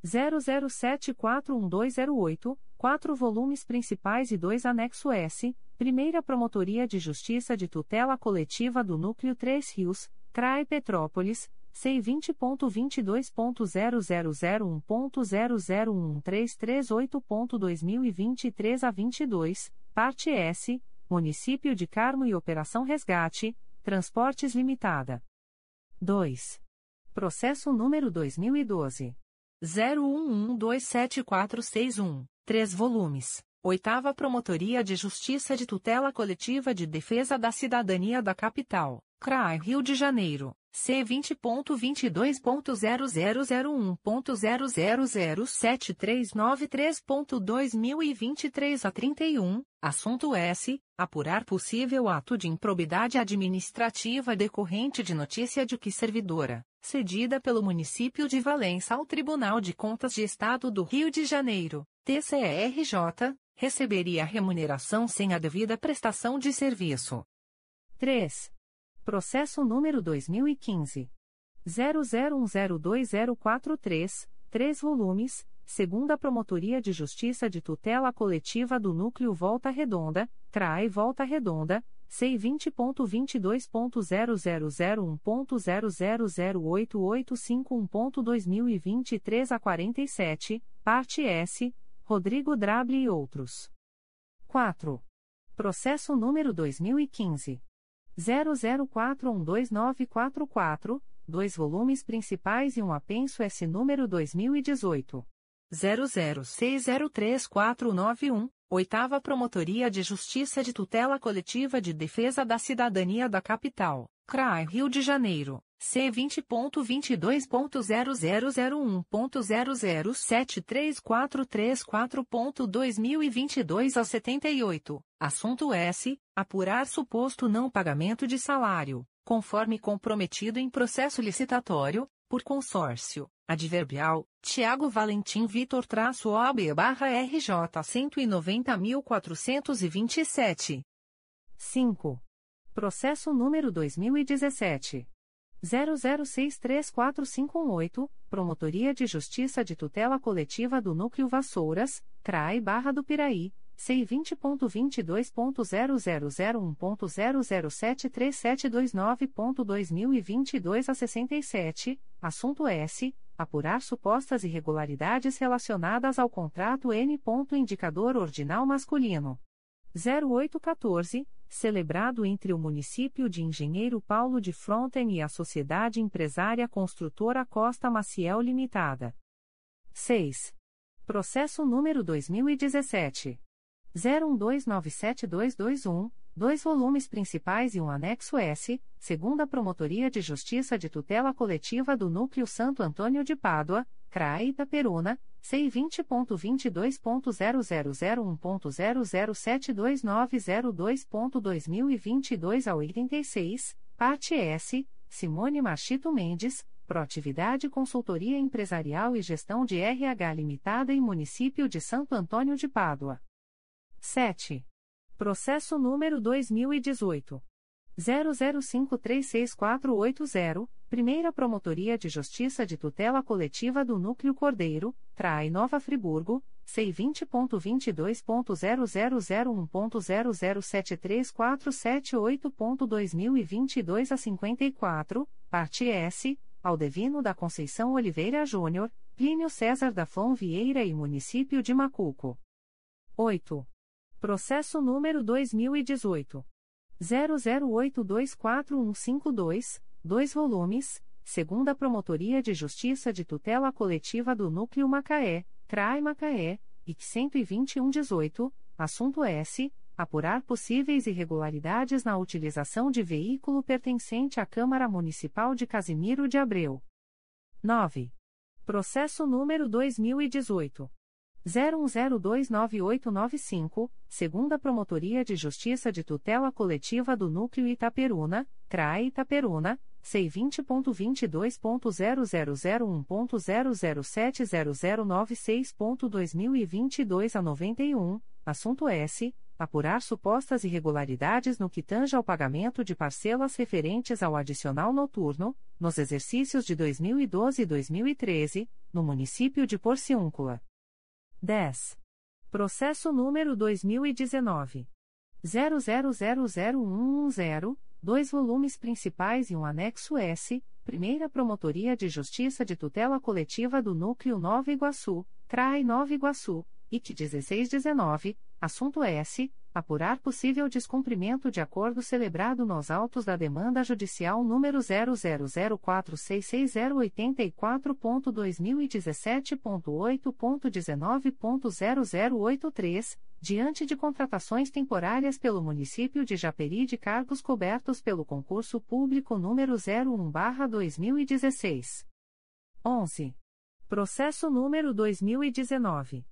00741208, quatro volumes principais e dois anexo S, Primeira Promotoria de Justiça de Tutela Coletiva do Núcleo 3 Rios, CRAE Petrópolis, C20.22.0001.0011338.2023 a 22, parte S, Município de Carmo e Operação Resgate, Transportes Limitada. 2. Processo número 2012. 01127461, 3 volumes. Oitava Promotoria de Justiça de Tutela Coletiva de Defesa da Cidadania da Capital, CRAI Rio de Janeiro, C20.22.0001.0007393.2023 a 31, assunto S. Apurar possível ato de improbidade administrativa decorrente de notícia de que servidora, cedida pelo município de Valença ao Tribunal de Contas de Estado do Rio de Janeiro, TCRJ, receberia remuneração sem a devida prestação de serviço. 3. Processo número 2015. 00102043, 3 volumes, segunda Promotoria de Justiça de Tutela Coletiva do Núcleo Volta Redonda, CRAE Volta Redonda, C20.22.0001.0008851.2023 a 47, parte S, Rodrigo Drable e outros. 4. Processo número 2015. 00412944, dois volumes principais e um apenso S número 2018. 00603491, Oitava Promotoria de Justiça de Tutela Coletiva de Defesa da Cidadania da Capital, CRAI Rio de Janeiro, C20.22.0001.0073434.2022 a 78, assunto S. Apurar suposto não pagamento de salário, conforme comprometido em processo licitatório, por consórcio, adverbial, Tiago Valentim Vitor traço OAB barra RJ 190.427. 5. Processo número 2017. 00634518, Promotoria de Justiça de Tutela Coletiva do Núcleo Vassouras, CRAI Barra do Piraí, C20.22.0001.0073729.2022 a 67, assunto S. Apurar supostas irregularidades relacionadas ao contrato N. Indicador Ordinal Masculino. 0814, celebrado entre o município de Engenheiro Paulo de Fronten e a Sociedade Empresária Construtora Costa Maciel Limitada. 6. Processo número 2017 01297221, dois volumes principais e um anexo S, segunda Promotoria de Justiça de Tutela Coletiva do Núcleo Santo Antônio de Pádua, CRAE Itaperuna, C20.22.0001.0072902.2022 a 86, parte S, Simone Machito Mendes, Proatividade Consultoria Empresarial e Gestão de RH Limitada em Município de Santo Antônio de Pádua. 7. Processo número 2018. 00536480, Primeira Promotoria de Justiça de Tutela Coletiva do Núcleo Cordeiro, Trai Nova Friburgo, C20.22.0001.0073478.2022 a 54, parte S, Aldevino da Conceição Oliveira Júnior, Plínio César da Flon Vieira e Município de Macuco. 8. Processo número 2018. 00824152, 2 volumes, segunda Promotoria de Justiça de Tutela Coletiva do Núcleo Macaé, CRAI Macaé, IC 12118, assunto S. Apurar possíveis irregularidades na utilização de veículo pertencente à Câmara Municipal de Casimiro de Abreu. 9. Processo número 2018. 01029895, segunda Promotoria de Justiça de Tutela Coletiva do Núcleo Itaperuna, CRAE Itaperuna, C20.22.0001.0070096.2022 a 91, assunto S. Apurar supostas irregularidades no que tange ao pagamento de parcelas referentes ao adicional noturno, nos exercícios de 2012 e 2013, no município de Porciúncula. 10. Processo número 2019. 00001110, dois volumes principais e um anexo S, Primeira Promotoria de Justiça de Tutela Coletiva do Núcleo Nova Iguaçu, CRAI Nova Iguaçu, IT 1619, assunto S apurar possível descumprimento de acordo celebrado nos autos da demanda judicial número 000466084.2017.8.19.0083, diante de contratações temporárias pelo município de Japeri de cargos cobertos pelo concurso público número 01/2016. 11. Processo número 2019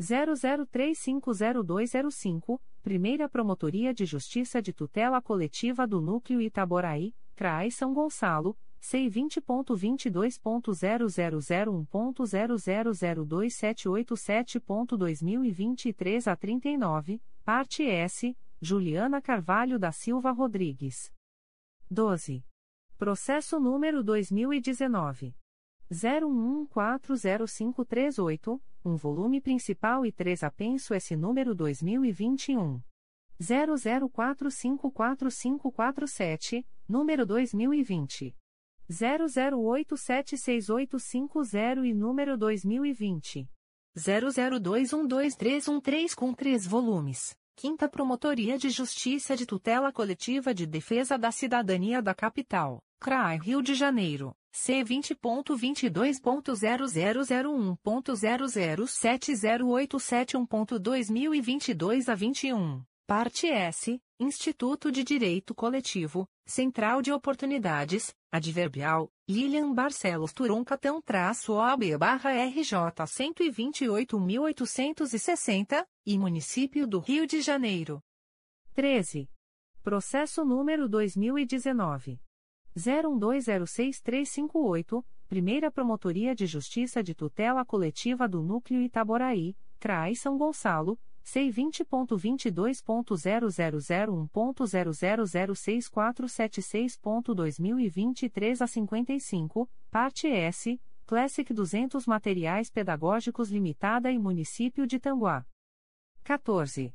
00350205 Primeira Promotoria de Justiça de Tutela Coletiva do Núcleo Itaboraí, CRAI São Gonçalo, C20.22.0001.0002787.2023 a 39, parte S, Juliana Carvalho da Silva Rodrigues. 12. Processo número 2019. 01140538, um volume principal e três apenso S número 2021. 00454547, número 2020. 00876850 e número 2020. 00212313 com três volumes. Quinta Promotoria de Justiça de Tutela Coletiva de Defesa da Cidadania da Capital, CRAI Rio de Janeiro. C vinte ponto vinte dois ponto zero zero zero um ponto zero zero sete zero oito sete um ponto dois mil e vinte e dois a vinte e um. Parte S Instituto de Direito Coletivo Central de Oportunidades Adverbial Lilian Barcelos Turoncatão traço OAB barra RJ cento e vinte e oito mil oitocentos e sessenta e Município do Rio de Janeiro. 13. Processo número dois mil e dezenove 01206358, Primeira Promotoria de Justiça de Tutela Coletiva do Núcleo Itaboraí, CRAI São Gonçalo, C20.22.0001.0006476.2023 a 55, parte S, Classic 200 Materiais Pedagógicos Limitada e Município de Tanguá. 14.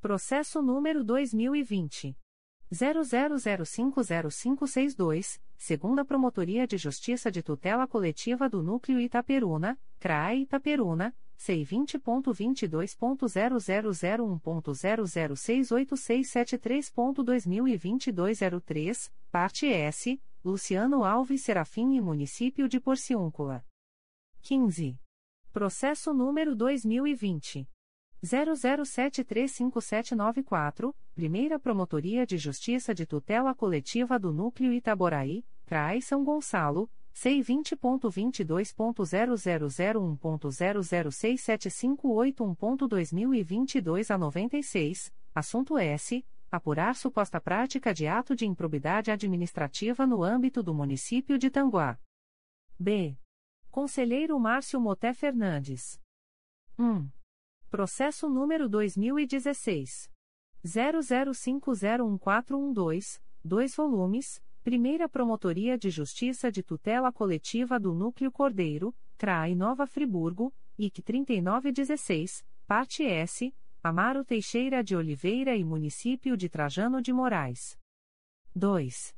Processo número 2020. 00050562, segunda Promotoria de Justiça de Tutela Coletiva do Núcleo Itaperuna, CRAE Itaperuna, C20.22.0001.0068673.2022 a 03, parte S, Luciano Alves Serafim e Município de Porciúncula. 15. Processo número 2020. 00735794, Primeira Promotoria de Justiça de Tutela Coletiva do Núcleo Itaboraí, CRAI São Gonçalo, C20.22.0001.0067581.2022 a 96, assunto S. Apurar suposta prática de ato de improbidade administrativa no âmbito do município de Tanguá. B. Conselheiro Márcio Moté Fernandes. 1. Processo número 2016. 00501412, 2 volumes Primeira Promotoria de Justiça de Tutela Coletiva do Núcleo Cordeiro, CRAI Nova Friburgo, IC 3916, Parte S, Amaro Teixeira de Oliveira e Município de Trajano de Moraes. 2.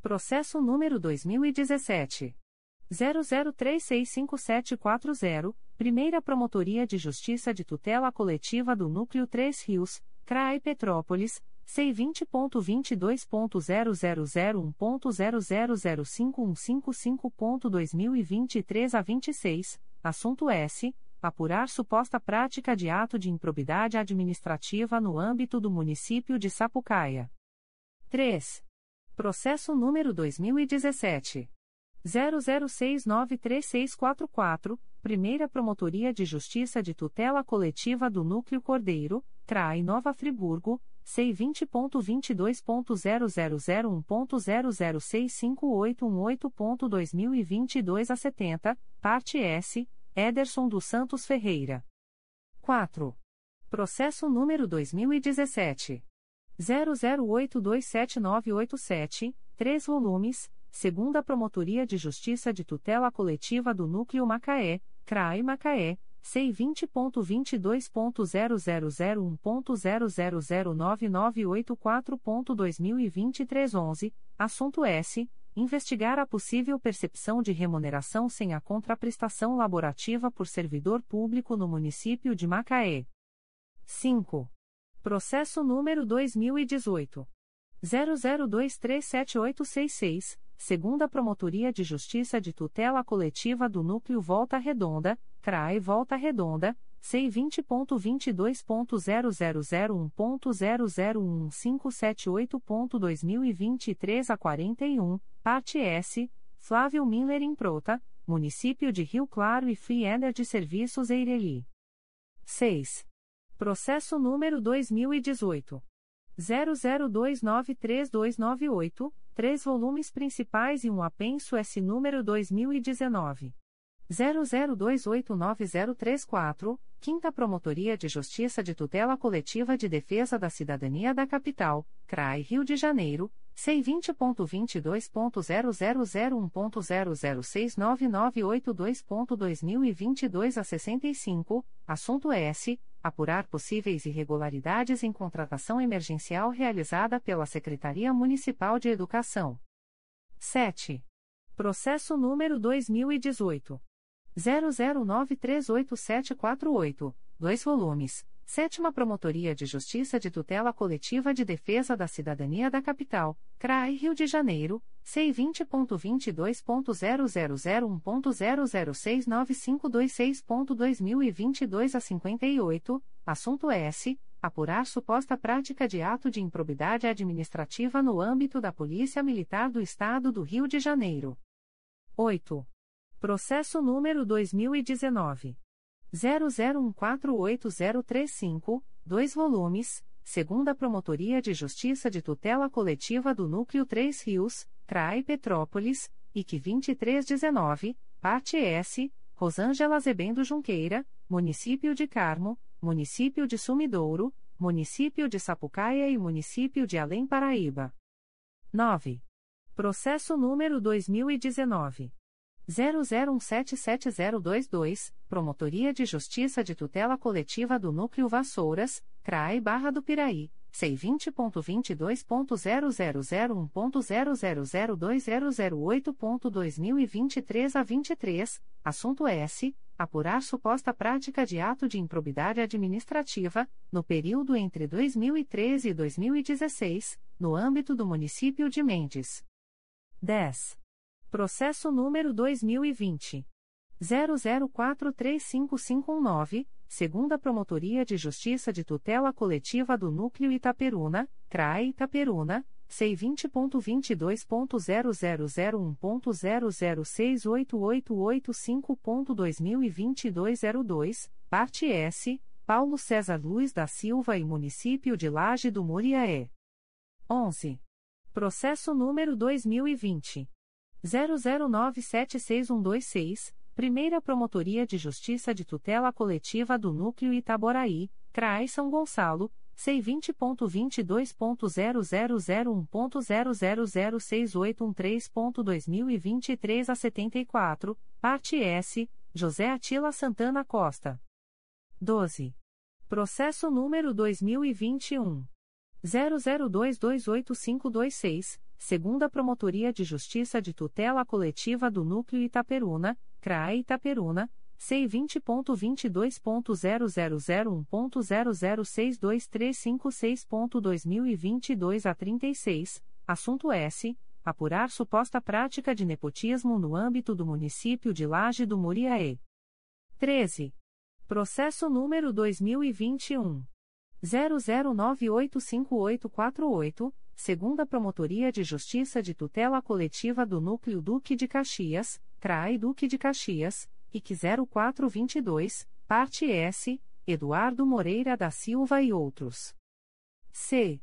Processo número 2017. 00365740, Primeira Promotoria de Justiça de Tutela Coletiva do Núcleo 3 Rios, CRAI Petrópolis, C20.22.0001.0005155.2023 a 26, assunto S. Apurar suposta prática de ato de improbidade administrativa no âmbito do município de Sapucaia. 3. Processo número 2017. 00693644, Primeira Promotoria de Justiça de Tutela Coletiva do Núcleo Cordeiro, CRAI Nova Friburgo, C20.22.0001.0065818.2022 a 70, parte S, Ederson dos Santos Ferreira. 4. Processo número 2017. 00827987, 3 volumes, segunda Promotoria de Justiça de Tutela Coletiva do Núcleo Macaé, CRAI Macaé, C20.22.0001.0009984.2023 11, assunto S. Investigar a possível percepção de remuneração sem a contraprestação laborativa por servidor público no município de Macaé. 5. Processo número 2018. 00237866 segunda Promotoria de Justiça de Tutela Coletiva do Núcleo Volta Redonda, CRAE Volta Redonda, C20.22.0001.0011578.2023 a 41, parte S, Flávio Miller Improta, Município de Rio Claro e Free Energy Serviços Eireli. 6. Processo número 2018. 00293298, três volumes principais e um apenso S número 2019 00289034, Quinta Promotoria de Justiça de Tutela Coletiva de Defesa da Cidadania da Capital, CRAI Rio de Janeiro, C20.22.0001.0069982.2022 a 65, assunto S apurar possíveis irregularidades em contratação emergencial realizada pela Secretaria Municipal de Educação. 7. Processo número 2018 00938748, 2 volumes. Sétima Promotoria de Justiça de Tutela Coletiva de Defesa da Cidadania da Capital, CRAI Rio de Janeiro, C20.22.0001.0069526.2022 a 58, assunto S. Apurar suposta prática de ato de improbidade administrativa no âmbito da Polícia Militar do Estado do Rio de Janeiro. 8. Processo número 2019. 00148035, 2 volumes, segunda Promotoria de Justiça de Tutela Coletiva do Núcleo 3 Rios, CRAI Petrópolis, IC 2319, parte S, Rosângela Azebendo Junqueira, Município de Carmo, Município de Sumidouro, Município de Sapucaia e Município de Além Paraíba. 9. Processo número 2019 00177022, Promotoria de Justiça de Tutela Coletiva do Núcleo Vassouras, CRAE Barra do Piraí, C20.22.0001.0002008.2023 a 23, assunto S. Apurar suposta prática de ato de improbidade administrativa, no período entre 2013 e 2016, no âmbito do município de Mendes. 10. Processo número 2020. 00435519, segunda Promotoria de Justiça de Tutela Coletiva do Núcleo Itaperuna, CRAE Itaperuna, C20.22.0001.0068885.2022 02, parte S, Paulo César Luiz da Silva e Município de Laje do Muriaé. 11. Processo número 2020. 00976126, Primeira Promotoria de Justiça de Tutela Coletiva do Núcleo Itaboraí, CRAI São Gonçalo, C20.22.0001.0006813.2023 a 74, parte S, José Atila Santana Costa. 12. Processo número 2021. 00228526, segunda Promotoria de Justiça de Tutela Coletiva do Núcleo Itaperuna, CRAE Itaperuna, C20.22.0001.0062356.2022 a 36, assunto S. Apurar suposta prática de nepotismo no âmbito do município de Laje do Muriaé. 13. Processo número 2021. 00985848, segunda Promotoria de Justiça de Tutela Coletiva do Núcleo Duque de Caxias, CRAI Duque de Caxias, IC 0422, parte S, Eduardo Moreira da Silva e outros. C.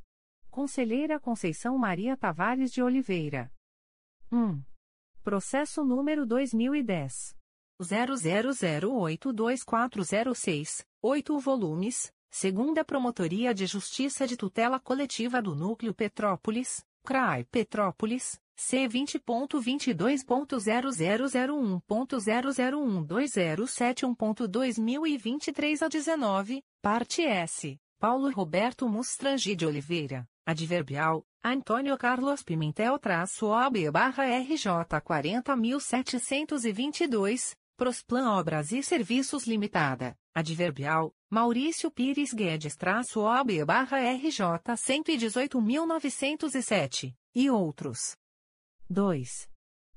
Conselheira Conceição Maria Tavares de Oliveira. 1. Processo número 2010. 00082406, 8 volumes, segunda Promotoria de Justiça de Tutela Coletiva do Núcleo Petrópolis, CRAI Petrópolis, C20.22.0001.0012071.2023 a 19, parte S, Paulo Roberto Mustrangi de Oliveira, adverbial, Antônio Carlos Pimentel-OB barra RJ 40.722, Prosplan Obras e Serviços Limitada, adverbial, Maurício Pires Guedes-OB barra RJ 118.907, e outros. 2.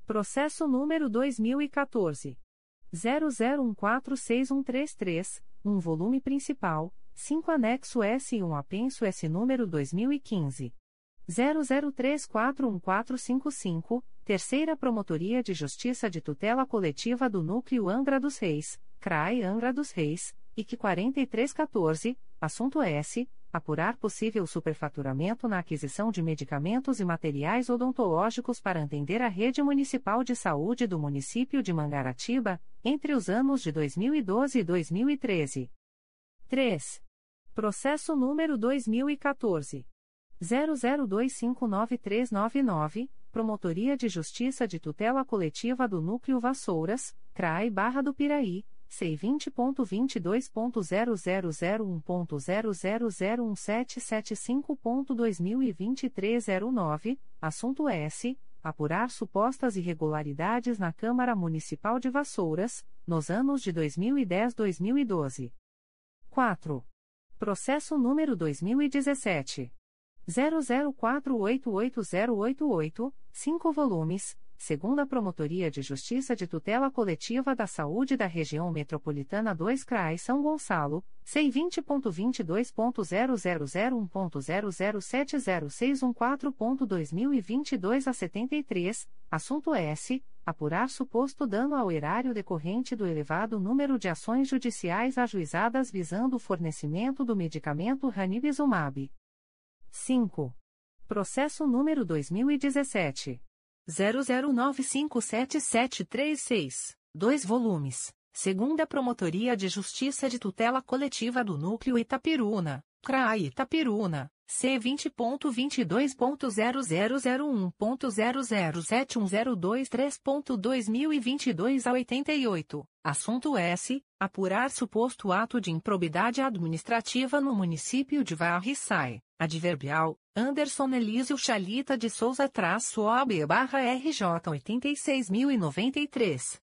Processo número 2014. 00146133, um volume principal, 5 anexo S e um apenso S número 2015. 00341455, Terceira Promotoria de Justiça de Tutela Coletiva do Núcleo Angra dos Reis, CRAI Angra dos Reis, IC 4314, assunto S apurar possível superfaturamento na aquisição de medicamentos e materiais odontológicos para atender a rede municipal de saúde do município de Mangaratiba, entre os anos de 2012 e 2013. 3. Processo número 2014. 00259399, Promotoria de Justiça de Tutela Coletiva do Núcleo Vassouras, CRAI Barra do Piraí, C20.22.0001.0001775.2023 09, assunto S. Apurar supostas irregularidades na Câmara Municipal de Vassouras, nos anos de 2010-2012. 4. Processo número 2017. 00488088, 5 volumes segunda Promotoria de Justiça de Tutela Coletiva da Saúde da Região Metropolitana 2 CRAI São Gonçalo, C20.22.0001.0070614.2022 a 73, assunto S. Apurar suposto dano ao erário decorrente do elevado número de ações judiciais ajuizadas visando o fornecimento do medicamento Ranibizumab. 5. Processo número 2017. 00957736, 2 volumes. Segunda Promotoria de Justiça de Tutela Coletiva do Núcleo Itapiruna, CRAI Itapiruna, C20.22.0001.0071023.2022 a 88. Assunto S. Apurar suposto ato de improbidade administrativa no município de Varriçai. Adverbial. Anderson Elísio Chalita de Souza traço OB barra RJ 86.093.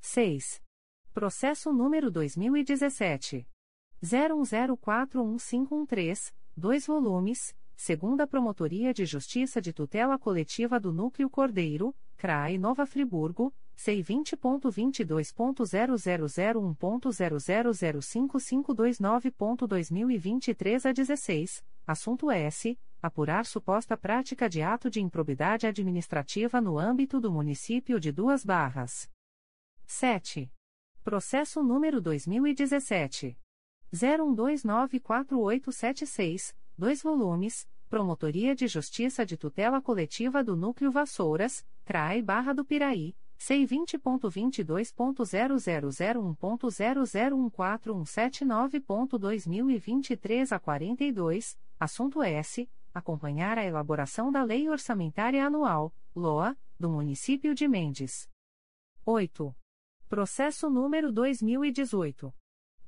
6. Processo número 2017. 01041513, 2 volumes, segunda Promotoria de Justiça de Tutela Coletiva do Núcleo Cordeiro, CRAI Nova Friburgo, C20.22.0001.0005529.2023 a 16, assunto S. apurar suposta prática de ato de improbidade administrativa no âmbito do município de Duas Barras. 7. Processo número 2017 01294876, 2 volumes, Promotoria de Justiça de Tutela Coletiva do Núcleo Vassouras, CRAE Barra do Piraí, C20.22.0001.0014179.2023 a 42, assunto S. Acompanhar a elaboração da Lei Orçamentária Anual, LOA, do Município de Mendes. 8. Processo número 2018.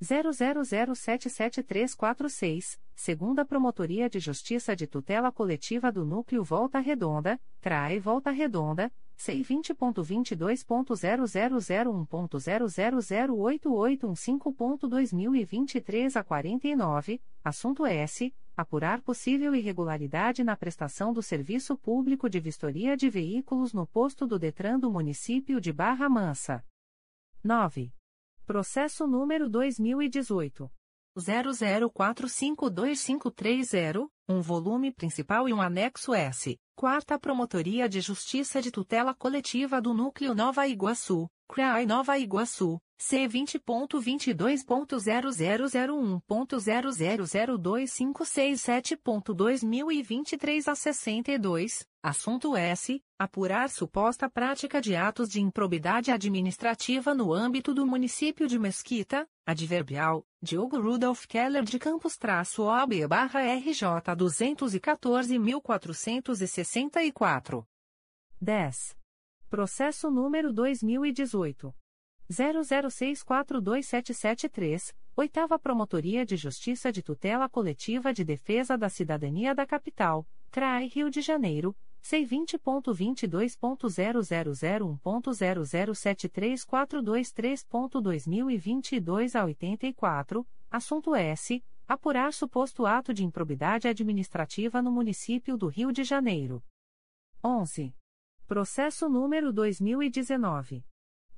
00077346, segunda Promotoria de Justiça de Tutela Coletiva do Núcleo Volta Redonda, CRAE Volta Redonda, C20.22.0001.0008815.2023 a 49, assunto S. Apurar possível irregularidade na prestação do serviço público de vistoria de veículos no posto do Detran do município de Barra Mansa. 9. Processo número 2018. 00452530, um volume principal e um anexo S. Quarta Promotoria de Justiça de Tutela Coletiva do Núcleo Nova Iguaçu, CRAI Nova Iguaçu, C20.22.0001.0002567.2023 a 62, assunto S. Apurar suposta prática de atos de improbidade administrativa no âmbito do município de Mesquita, adverbial, Diogo Rudolf Keller de Campos-OB-RJ 214.464. 10. Processo número 2018. 00642773, Oitava Promotoria de Justiça de Tutela Coletiva de Defesa da Cidadania da Capital, CRAI Rio de Janeiro, C20.22.0001.0073423.2022 a 84, assunto S. Apurar suposto ato de improbidade administrativa no município do Rio de Janeiro. 11. Processo número 2019.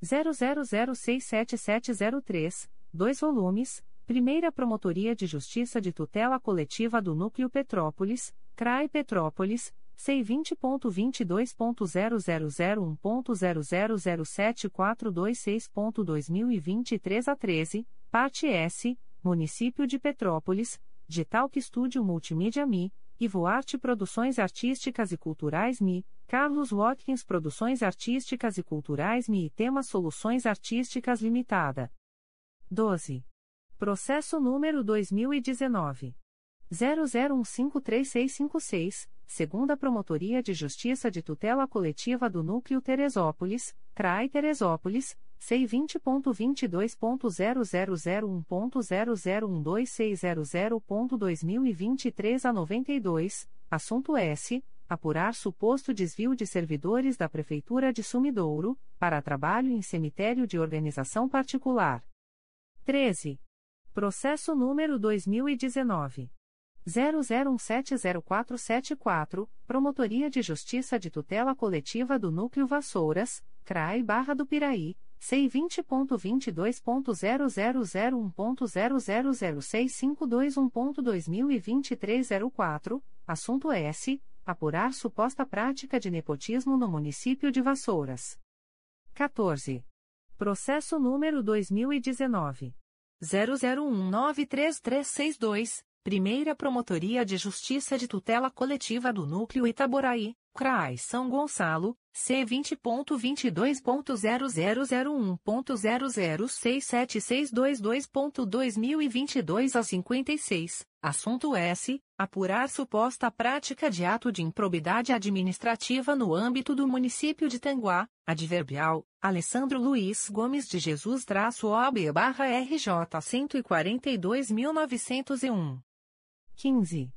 00067703, 2 volumes, Primeira Promotoria de Justiça de Tutela Coletiva do Núcleo Petrópolis, CRAI Petrópolis, C20.22.0001.0007426.2023 a 13, parte S, Município de Petrópolis, de Talk Estúdio Multimídia Mi, Ivoarte Produções Artísticas e Culturais Mi, Carlos Watkins Produções Artísticas e Culturais Mi e Tema Soluções Artísticas Limitada. 12. Processo número 2019. 00153656, segunda Promotoria de Justiça de Tutela Coletiva do Núcleo Teresópolis, CRAI Teresópolis, C20.22.0001.0012600.2023 a 92, assunto S. Apurar suposto desvio de servidores da Prefeitura de Sumidouro, para trabalho em cemitério de organização particular. 13. Processo número 2019. 00170474, Promotoria de Justiça de Tutela Coletiva do Núcleo Vassouras, CRAI Barra do Piraí, C20.22.0001.0006521.2023 04, assunto S. Apurar suposta prática de nepotismo no município de Vassouras. 14. Processo número 2019. 00193362, Primeira Promotoria de Justiça de Tutela Coletiva do Núcleo Itaboraí, CRAI São Gonçalo, C20.22.0001.0067762.2022 a 56, assunto S. Apurar suposta prática de ato de improbidade administrativa no âmbito do município de Tanguá, adverbial, Alessandro Luiz Gomes de Jesus-OB-RJ 142.901. 15.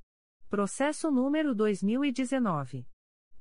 Processo número 2019.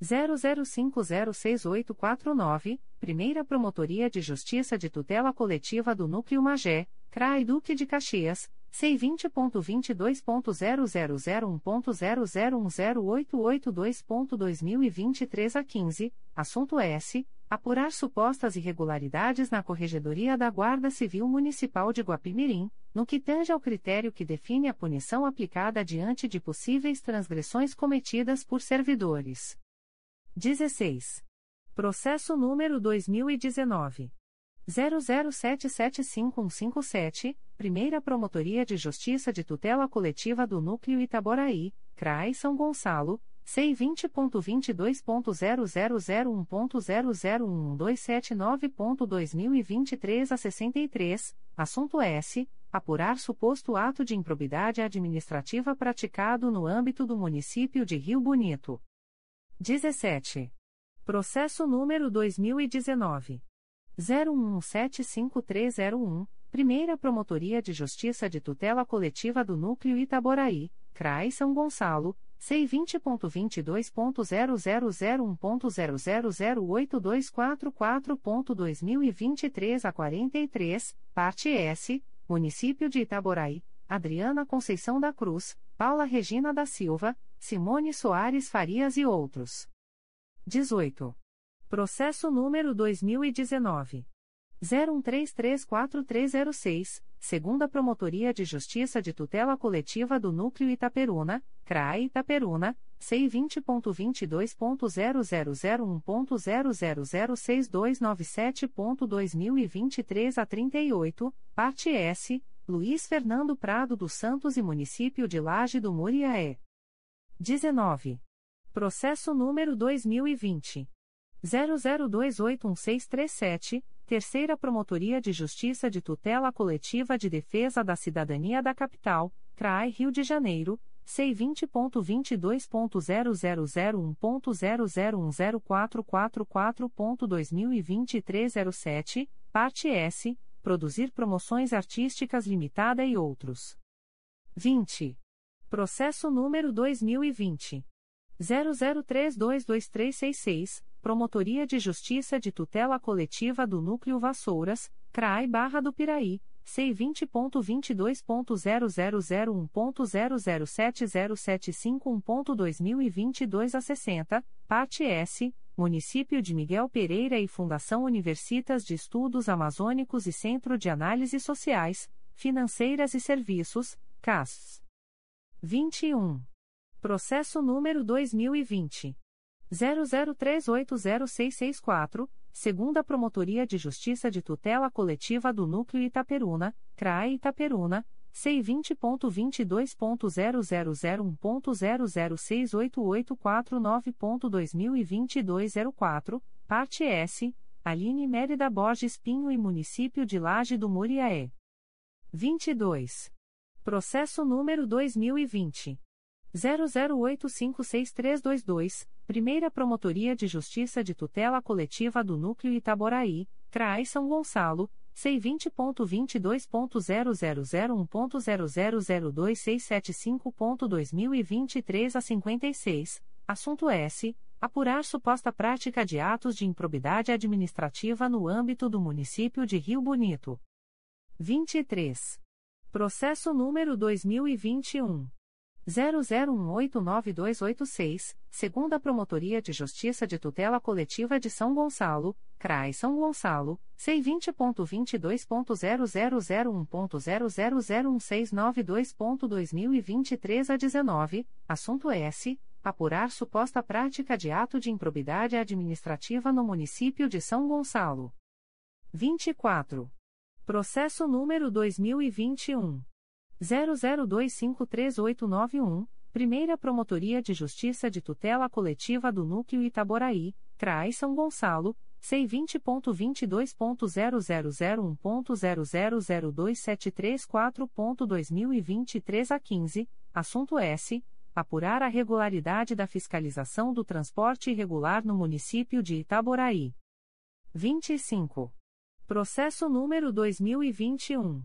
00506849, Primeira Promotoria de Justiça de Tutela Coletiva do Núcleo Magé, CRAI Duque de Caxias, C20.22.0001.0010882.2023 a 15, assunto S. Apurar supostas irregularidades na Corregedoria da Guarda Civil Municipal de Guapimirim, no que tange ao critério que define a punição aplicada diante de possíveis transgressões cometidas por servidores. 16. Processo número 2019 00775157, Primeira Promotoria de Justiça de Tutela Coletiva do Núcleo Itaboraí, CRAI São Gonçalo, C20.22.0001.0011279.2023 a 63, assunto S. Apurar suposto ato de improbidade administrativa praticado no âmbito do município de Rio Bonito. 17. Processo número 2019. 01175301, Primeira Promotoria de Justiça de Tutela Coletiva do Núcleo Itaboraí, CRAI São Gonçalo, C20.22.0001.0008244.2023 a 43, parte S, Município de Itaboraí, Adriana Conceição da Cruz, Paula Regina da Silva, Simone Soares Farias e outros. 18. Processo número 2019. 01334306, segunda Promotoria de Justiça de Tutela Coletiva do Núcleo Itaperuna, CRAE Itaperuna, C20.22.0001.0006297.2023 a 38, parte S, Luiz Fernando Prado dos Santos e Município de Laje do Muriaé. 19. Processo número 2020. 00281637, Terceira Promotoria de Justiça de Tutela Coletiva de Defesa da Cidadania da Capital, CRAI Rio de Janeiro, C20.22.0001.0010444.2023 07, parte S, Produzir Promoções Artísticas Limitada e outros. 20. Processo número 2020. 00322366, Promotoria de Justiça de Tutela Coletiva do Núcleo Vassouras, CRAI Barra do Piraí, C20.22.0001.0070751.2022 a 60, parte S, Município de Miguel Pereira e Fundação Universitas de Estudos Amazônicos e Centro de Análise Sociais, Financeiras e Serviços, CAS. 21. Processo número 2020. 00380664, segunda Promotoria de Justiça de Tutela Coletiva do Núcleo Itaperuna, CRAE Itaperuna, C20.22.0001.0068849.2022 04, parte S, Aline Mérida Borges Pinho e Município de Laje do Muriaé. 22. Processo número 2020. 00856322, Primeira Promotoria de Justiça de Tutela Coletiva do Núcleo Itaboraí, CRAI São Gonçalo, C20.22.0001.0002675.2023 a 56, assunto S. Apurar suposta prática de atos de improbidade administrativa no âmbito do município de Rio Bonito. 23. Processo número 2021. 00189286, segunda Promotoria de Justiça de Tutela Coletiva de São Gonçalo, CRAI São Gonçalo, C20.22.0001.0001692.2023 a 19, assunto S. Apurar suposta prática de ato de improbidade administrativa no município de São Gonçalo. 24. Processo número 2021. 00253891, Primeira Promotoria de Justiça de Tutela Coletiva do Núcleo Itaboraí, CRAI São Gonçalo, C20.22.0001.0002734.2023 a 15, assunto S. Apurar a regularidade da fiscalização do transporte irregular no município de Itaboraí. 25. Processo número 2021.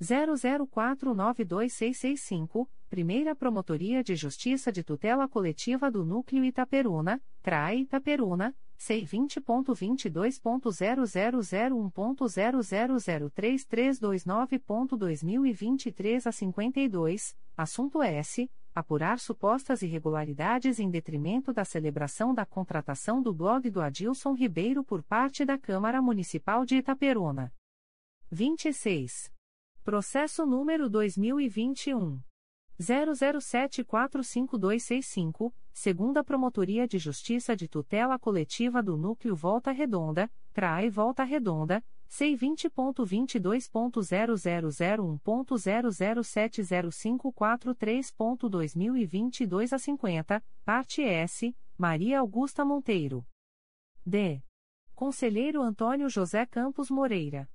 00492665, Primeira Promotoria de Justiça de Tutela Coletiva do Núcleo Itaperuna, CRAE Itaperuna, C20.22.0001.0003329.2023 a 52, assunto S. Apurar supostas irregularidades em detrimento da celebração da contratação do blog do Adilson Ribeiro por parte da Câmara Municipal de Itaperuna. 26. Processo número 2021. 00745265, segunda Promotoria de Justiça de Tutela Coletiva do Núcleo Volta Redonda, CRAE Volta Redonda, C20.22.0001.0070543.2022 a 50, parte S, Maria Augusta Monteiro. D. Conselheiro Antônio José Campos Moreira.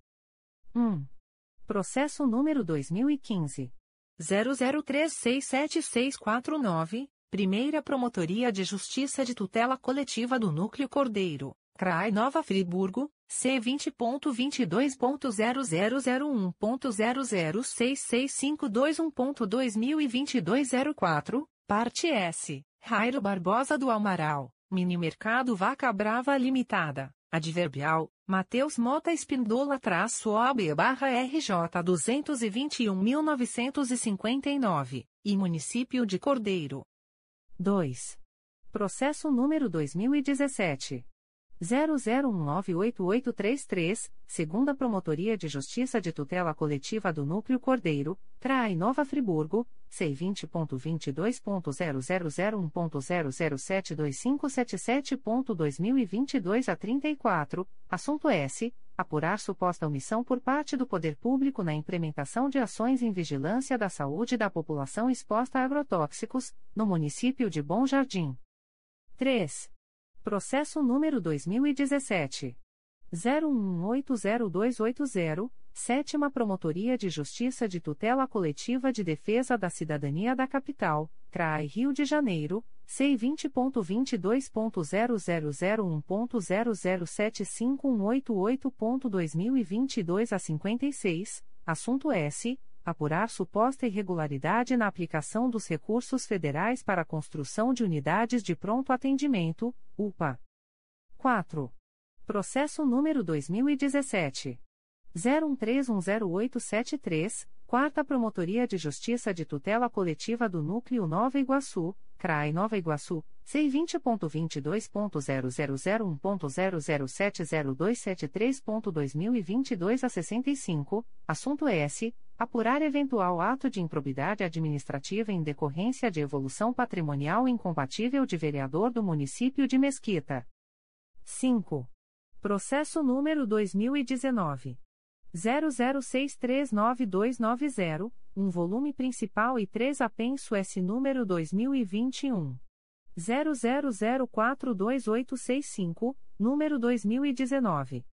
1. Processo número 2015. 00367649, Primeira Promotoria de Justiça de Tutela Coletiva do Núcleo Cordeiro, CRAI Nova Friburgo, C20.22.0001.0066521.2022 04, parte S, Rairo Barbosa do Amaral, Mini Mercado Vaca Brava Limitada. Adverbial, Mateus Mota Espindola traço OB barra RJ 221.959, e Município de Cordeiro. 2. Processo número 2017. 00198833, segunda Promotoria de Justiça de Tutela Coletiva do Núcleo Cordeiro, CRAI Nova Friburgo, C20.22.0001.0072577.2022 a 34, assunto S. Apurar suposta omissão por parte do Poder Público na implementação de ações em vigilância da saúde da população exposta a agrotóxicos, no município de Bom Jardim. 3. Processo número 2017. 01180280, Sétima Promotoria de Justiça de Tutela Coletiva de Defesa da Cidadania da Capital, CRAI Rio de Janeiro, C20.22.0001.0075188.2022 a 56, assunto S apurar suposta irregularidade na aplicação dos recursos federais para a construção de unidades de pronto atendimento, UPA. 4. Processo número 2017 01310873, Quarta Promotoria de Justiça de Tutela Coletiva do Núcleo Nova Iguaçu, CRAI Nova Iguaçu, C20.22.0001.0070273.2022 a 65, assunto S. Apurar eventual ato de improbidade administrativa em decorrência de evolução patrimonial incompatível de vereador do município de Mesquita. 5. Processo número 2019. 00639290, um volume principal e três apenso S número 2021. 00042865, número 2019.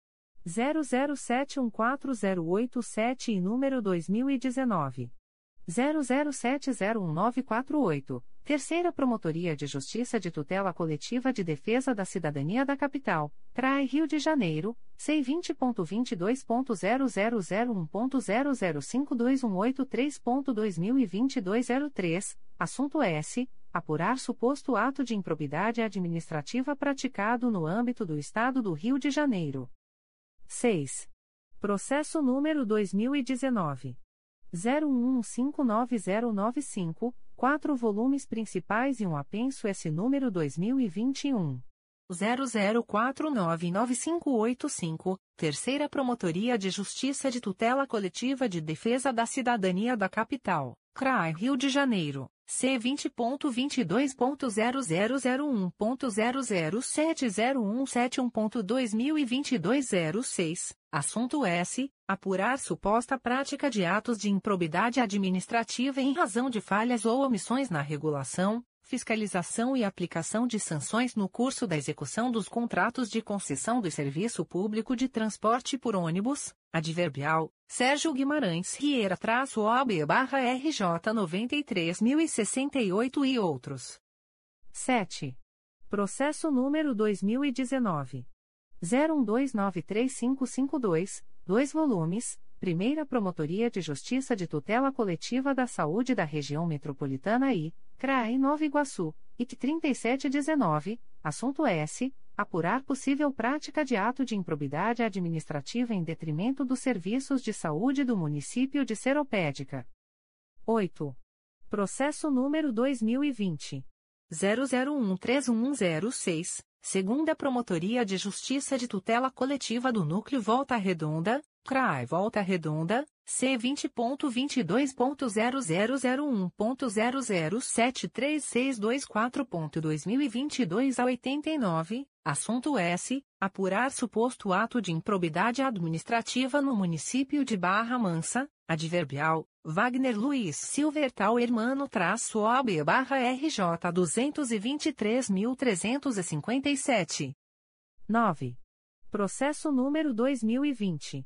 00714087 e número 2019. 00701948, Terceira Promotoria de Justiça de Tutela Coletiva de Defesa da Cidadania da Capital, CRAI Rio de Janeiro, C20.22.0001.0052183.2022 03, assunto S. Apurar suposto ato de improbidade administrativa praticado no âmbito do Estado do Rio de Janeiro. 6. Processo número 2019. 01159095, quatro volumes principais e um apenso S número 2021. 00499585, Terceira Promotoria de Justiça de Tutela Coletiva de Defesa da Cidadania da Capital, CRAI Rio de Janeiro, C20.22.0001.0070171.2022 06, assunto S. Apurar suposta prática de atos de improbidade administrativa em razão de falhas ou omissões na regulação, fiscalização e aplicação de sanções no curso da execução dos contratos de concessão do serviço público de transporte por ônibus, adverbial, Sérgio Guimarães Rieira-OB-RJ 93.068 e outros. 7. Processo número 2019. 01293552, 2 volumes, Primeira Promotoria de Justiça de Tutela Coletiva da Saúde da Região Metropolitana I, CRAE Nova Iguaçu, IT 3719, assunto S. Apurar possível prática de ato de improbidade administrativa em detrimento dos serviços de saúde do município de Seropédica. 8. Processo número 2020. 00131106, segunda Promotoria de Justiça de Tutela Coletiva do Núcleo Volta Redonda, CRAE Volta Redonda, C vinte ponto vinte dois ponto zero zero zero um ponto zero zero sete três seis dois quatro ponto dois mil e vinte e dois a oitenta e nove assunto S apurar suposto ato de improbidade administrativa no município de Barra Mansa adverbial Wagner Luiz Silver tal hermano traço OB barra RJ duzentos e vinte e três mil trezentos e cinquenta e sete nove processo número dois mil e vinte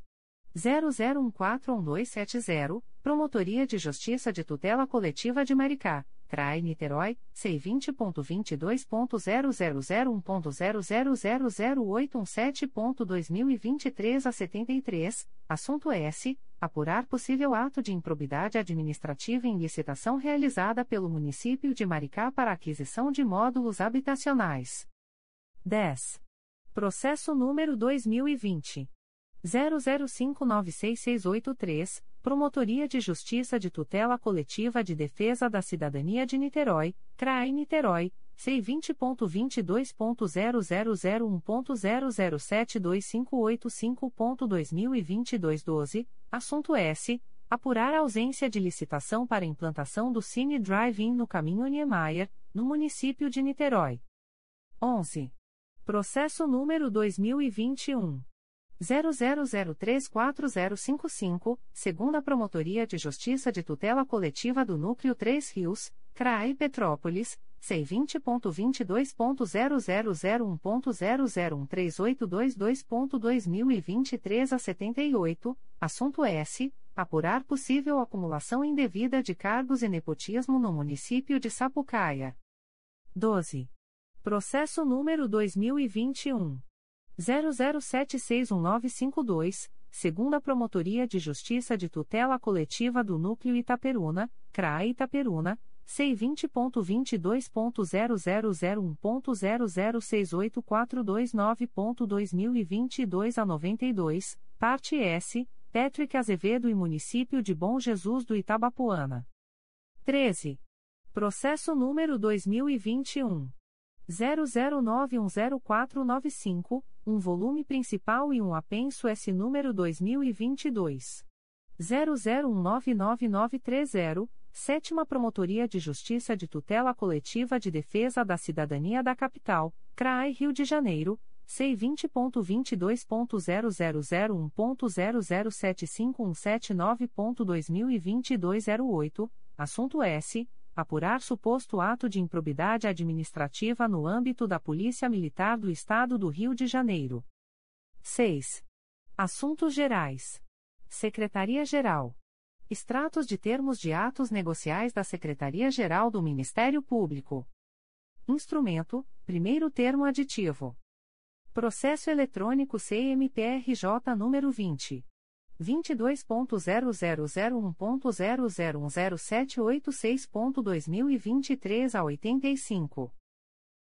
00141270, Promotoria de Justiça de Tutela Coletiva de Maricá, CRAI Niterói, C20.22.0001.0000817.2023 a 73, assunto S. Apurar possível ato de improbidade administrativa em licitação realizada pelo município de Maricá para aquisição de módulos habitacionais. 10. Processo número 2020. 00596683, Promotoria de Justiça de Tutela Coletiva de Defesa da Cidadania de Niterói, CRAI Niterói, C20.22.0001.0072585.2022 12, assunto S. Apurar a ausência de licitação para implantação do Cine Drive-In no caminho Niemeyer, no município de Niterói. 11. Processo número 2021. 00034055, segunda Promotoria de Justiça de Tutela Coletiva do Núcleo 3 Rios, CRAI Petrópolis, C20.22.0001.0013822.2023 a 78, assunto S. Apurar possível acumulação indevida de cargos e nepotismo no município de Sapucaia. 12. Processo número 2021. 00761952, segunda Promotoria de Justiça de Tutela Coletiva do Núcleo Itaperuna, CRA Itaperuna, C20.22.0001.0068429.2022 a 92, parte S, Patrick Azevedo e Município de Bom Jesus do Itabapoana. 13. Processo número 2021. 00910495, um volume principal e um apenso S número 2022 00199930, Sétima Promotoria de Justiça de Tutela Coletiva de Defesa da Cidadania da Capital, CRAI Rio de Janeiro, C20.22.0001.0075179.2022 08, assunto S apurar suposto ato de improbidade administrativa no âmbito da Polícia Militar do Estado do Rio de Janeiro. 6. Assuntos Gerais. Secretaria-Geral. Extratos de termos de atos negociais da Secretaria-Geral do Ministério Público. Instrumento: Primeiro termo aditivo. Processo eletrônico CMPRJ número 20 22.0001.0010786.2023 a 85.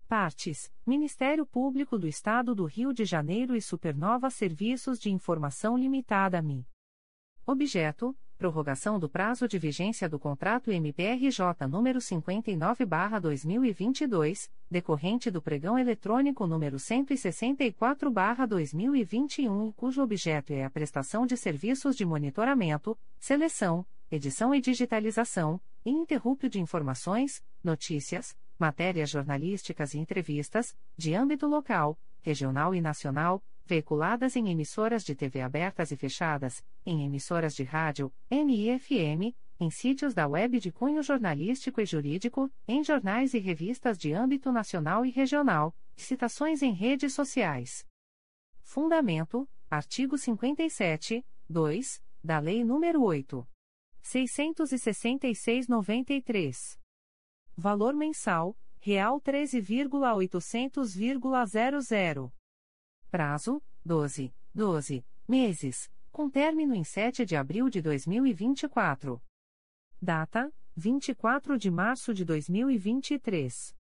Partes: Ministério Público do Estado do Rio de Janeiro e Supernova Serviços de Informação Limitada (MI). Objeto: prorrogação do prazo de vigência do contrato MPRJ número 59/2022, decorrente do pregão eletrônico número 164/2021, cujo objeto é a prestação de serviços de monitoramento, seleção, edição e digitalização, e interrupto de informações, notícias, matérias jornalísticas e entrevistas, de âmbito local, regional e nacional veiculadas em emissoras de TV abertas e fechadas, em emissoras de rádio, NIFM, em sítios da web de cunho jornalístico e jurídico, em jornais e revistas de âmbito nacional e regional, citações em redes sociais. Fundamento: artigo 57, 2, da Lei nº 8. 666-93. Valor mensal: real 13,800,00. Prazo: 12, 12 meses, com término em 7 de abril de 2024. Data: 24 de março de 2023.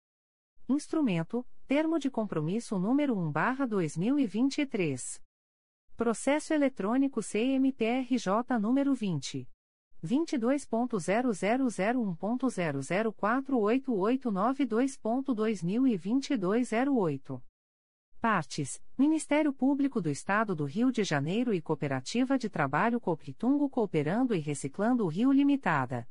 Instrumento: Termo de compromisso número 1/2023. Processo eletrônico CMPRJ número 20 22.0001.0048892.2022 08. Partes: Ministério Público do Estado do Rio de Janeiro e Cooperativa de Trabalho Coplitungo Cooperando e Reciclando o Rio Limitada.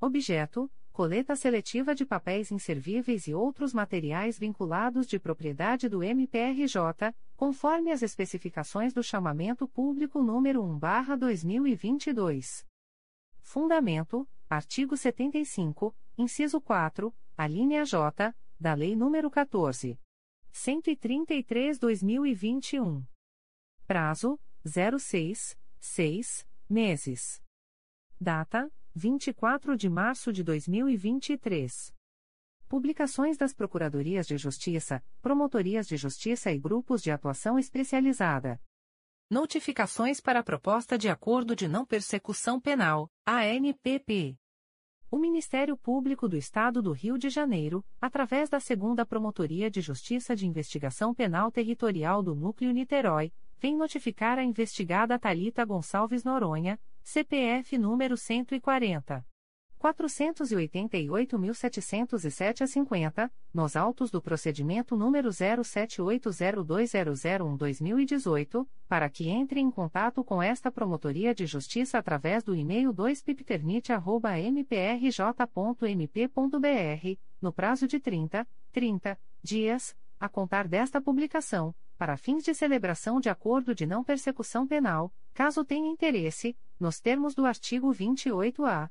Objeto: coleta seletiva de papéis inservíveis e outros materiais vinculados de propriedade do MPRJ, conforme as especificações do chamamento público número 1/2022. Fundamento: artigo 75, inciso 4, alínea J, da Lei nº 14. 133/2021. Prazo: 06, 6 meses. Data: 24 de março de 2023. Publicações das Procuradorias de Justiça, Promotorias de Justiça e Grupos de Atuação Especializada. Notificações para a Proposta de Acordo de Não Persecução Penal, ANPP. O Ministério Público do Estado do Rio de Janeiro, através da Segunda Promotoria de Justiça de Investigação Penal Territorial do Núcleo Niterói, vem notificar a investigada Talita Gonçalves Noronha, CPF número 140. 488.707 a 50, nos autos do procedimento número 07802001-2018, para que entre em contato com esta Promotoria de Justiça através do e-mail 2pipternit.mprj.mp.br, no prazo de 30, 30 dias, a contar desta publicação, para fins de celebração de acordo de não persecução penal, caso tenha interesse, nos termos do artigo 28-A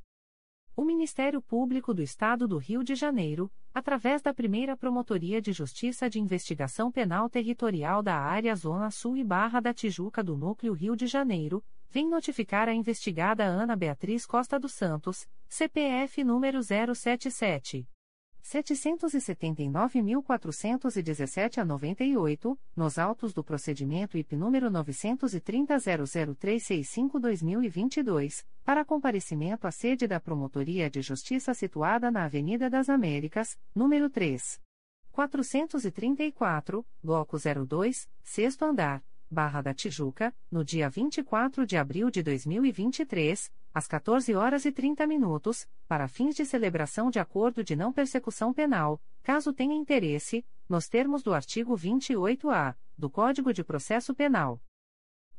O Ministério Público do Estado do Rio de Janeiro, através da primeira Promotoria de Justiça de Investigação Penal Territorial da Área Zona Sul e Barra da Tijuca do Núcleo Rio de Janeiro, vem notificar a investigada Ana Beatriz Costa dos Santos, CPF número 077. 779.417 a 98, nos autos do procedimento IP número 930.00365-2022, para comparecimento à sede da Promotoria de Justiça situada na Avenida das Américas, número 3. 434, Bloco 02, sexto andar, Barra da Tijuca, no dia 24 de abril de 2023, às 14 horas e 30 minutos, para fins de celebração de acordo de não persecução penal, caso tenha interesse, nos termos do artigo 28-A do Código de Processo Penal.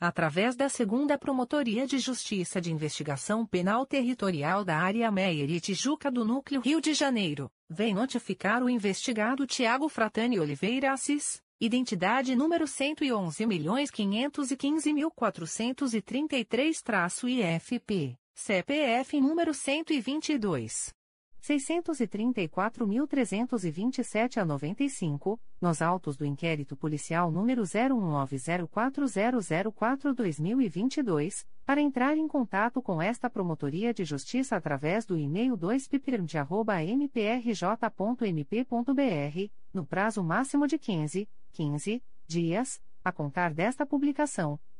através da Segunda Promotoria de Justiça de Investigação Penal Territorial da Área Meier e Tijuca do Núcleo Rio de Janeiro, vem notificar o investigado Tiago Fratani Oliveira Assis, identidade número 111.515.433-IFP, CPF número 122. 634.327 a 95, nos autos do inquérito policial número 01904004-2022, para entrar em contato com esta Promotoria de Justiça através do e-mail 2pipirm.mprj.mp.br, no prazo máximo de 15, 15 dias, a contar desta publicação,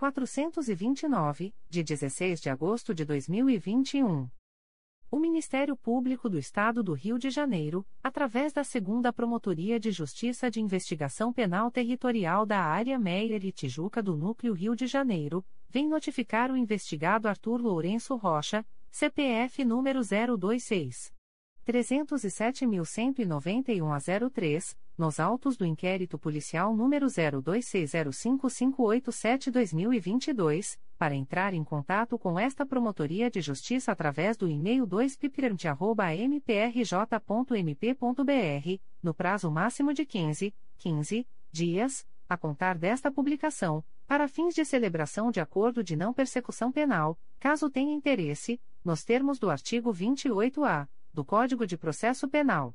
429, de 16 de agosto de 2021. O Ministério Público do Estado do Rio de Janeiro, através da Segunda Promotoria de Justiça de Investigação Penal Territorial da Área Meier e Tijuca do Núcleo Rio de Janeiro, vem notificar o investigado Arthur Lourenço Rocha, CPF número 026. 307.191 a 03, nos autos do inquérito policial número 02605587-2022, para entrar em contato com esta Promotoria de Justiça através do e-mail 2pipirante.mprj.mp.br, no prazo máximo de 15, 15 dias, a contar desta publicação, para fins de celebração de acordo de não persecução penal, caso tenha interesse, nos termos do artigo 28-A do Código de Processo Penal.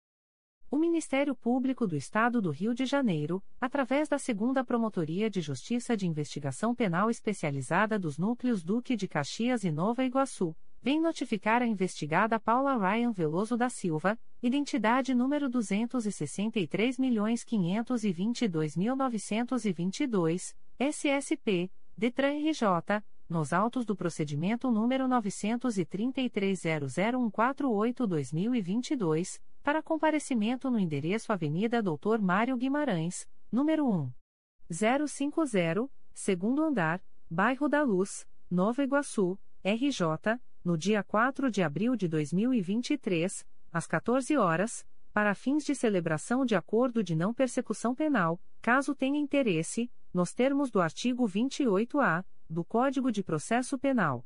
O Ministério Público do Estado do Rio de Janeiro, através da Segunda Promotoria de Justiça de Investigação Penal Especializada dos Núcleos Duque de Caxias e Nova Iguaçu, vem notificar a investigada Paula Ryan Veloso da Silva, identidade número 263.522.922, SSP, DETRAN RJ, nos autos do procedimento número 933.00148-2022, para comparecimento no endereço Avenida Doutor Mário Guimarães, número 1. 050, segundo andar, Bairro da Luz, Nova Iguaçu, RJ, no dia 4 de abril de 2023, às 14 horas, para fins de celebração de acordo de não persecução penal, caso tenha interesse, nos termos do artigo 28-A do Código de Processo Penal.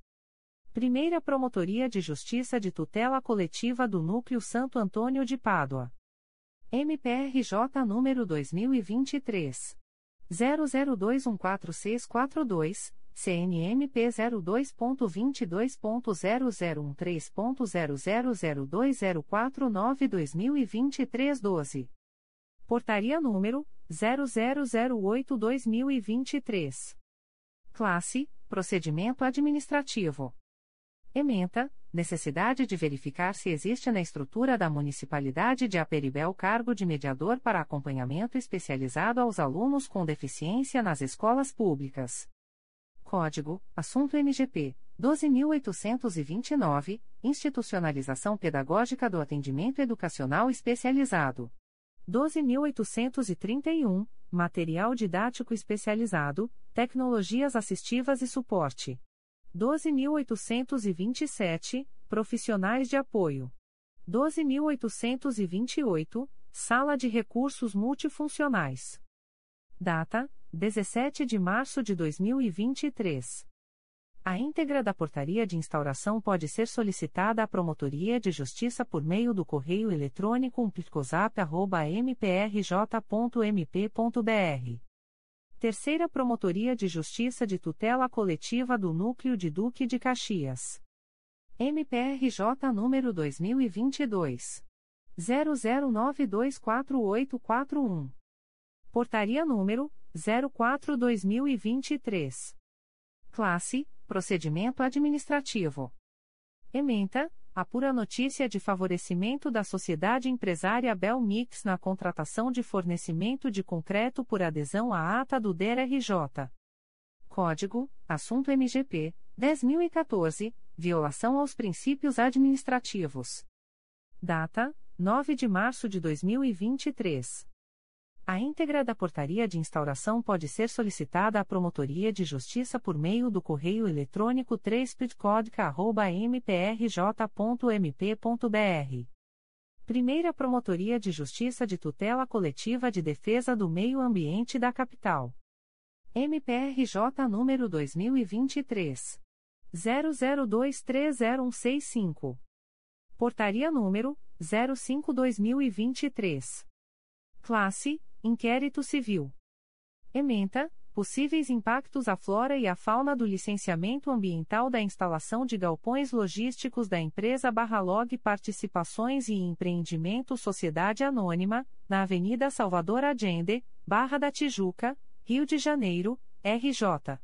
Primeira Promotoria de Justiça de Tutela Coletiva do Núcleo Santo Antônio de Pádua. MPRJ número 2023 00214642, CNMP 02.22.0013.0002049-2023 12. Portaria número 0008-2023. Classe: Procedimento Administrativo. Ementa, necessidade de verificar se existe na estrutura da Municipalidade de Aperibel cargo de mediador para acompanhamento especializado aos alunos com deficiência nas escolas públicas. Código: Assunto MGP 12829, Institucionalização Pedagógica do Atendimento Educacional Especializado. 12831, Material Didático Especializado, Tecnologias Assistivas e Suporte. 12.827, Profissionais de Apoio. 12.828, Sala de Recursos Multifuncionais. Data: 17 de março de 2023. A íntegra da portaria de instauração pode ser solicitada à Promotoria de Justiça por meio do correio eletrônico umplicosap.mprj.mp.br Terceira Promotoria de Justiça de Tutela Coletiva do Núcleo de Duque de Caxias. MPRJ número 2022 00924841. Portaria número 04/2023. Classe: Procedimento administrativo. Ementa: a pura notícia de favorecimento da sociedade empresária Belmix na contratação de fornecimento de concreto por adesão à ata do DER-RJ. Código: Assunto MGP 10014, violação aos princípios administrativos. Data: 9 de março de 2023. A íntegra da portaria de instauração pode ser solicitada à Promotoria de Justiça por meio do correio eletrônico 3 mprj.mp.br. Primeira Promotoria de Justiça de Tutela Coletiva de Defesa do Meio Ambiente da Capital. MPRJ número 2023 00230165. Portaria número 05/2023. Classe Inquérito Civil. Ementa, possíveis impactos à flora e à fauna do licenciamento ambiental da instalação de galpões logísticos da empresa Barralog Participações e Empreendimento Sociedade Anônima, na Avenida Salvador Allende, Barra da Tijuca, Rio de Janeiro, RJ.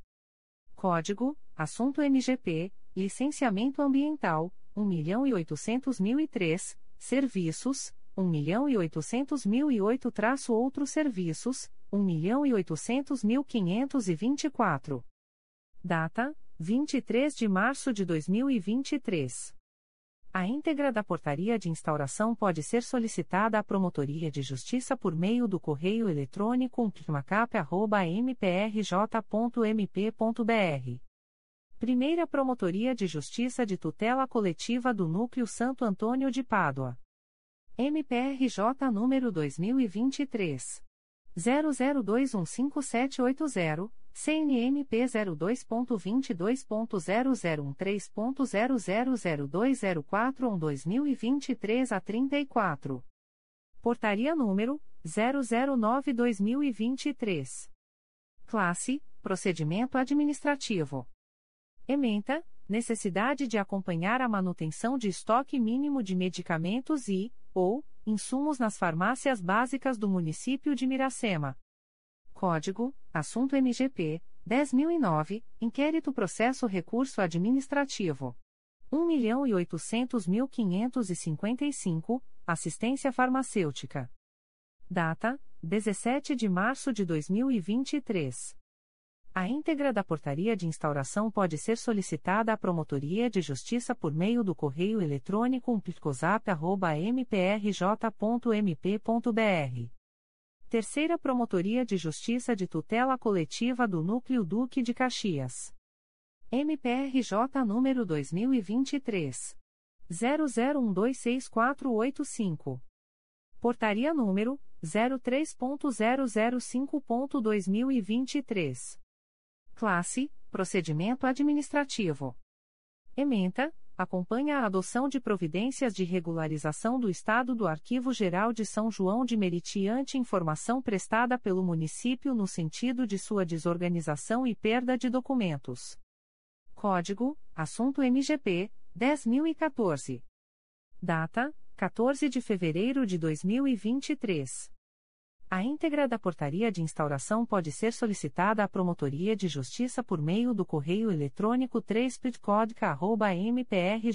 Código: Assunto MGP, Licenciamento Ambiental, 1.800.003, Serviços, 1.800.008 outros serviços, 1.800.524. Data: 23 de março de 2023. A íntegra da portaria de instauração pode ser solicitada à Promotoria de Justiça por meio do correio eletrônico umplmacap.mprj.mp.br. Primeira Promotoria de Justiça de Tutela Coletiva do Núcleo Santo Antônio de Pádua. MPRJ número 2023. 00215780. CNMP 02.22.0013.0002041-2023 a 34. Portaria número 009-2023. Classe: Procedimento Administrativo. Ementa: Necessidade de acompanhar a manutenção de estoque mínimo de medicamentos e, ou, insumos nas farmácias básicas do município de Miracema. Código: Assunto MGP 10009, Inquérito Processo Recurso Administrativo 1.800.555, Assistência Farmacêutica. Data: 17 de março de 2023. A íntegra da portaria de instauração pode ser solicitada à Promotoria de Justiça por meio do correio eletrônico umplicosap.mprj.mp.br Terceira Promotoria de Justiça de Tutela Coletiva do Núcleo Duque de Caxias. MPRJ número 2023 00126485. Portaria número 03.005.2023. Classe: Procedimento Administrativo. Ementa: acompanha a adoção de providências de regularização do estado do Arquivo Geral de São João de Meriti ante informação prestada pelo município no sentido de sua desorganização e perda de documentos. Código: Assunto MGP 10014. Data: 14 de fevereiro de 2023. A íntegra da portaria de instauração pode ser solicitada à Promotoria de Justiça por meio do correio eletrônico 3 mprj.mp.br.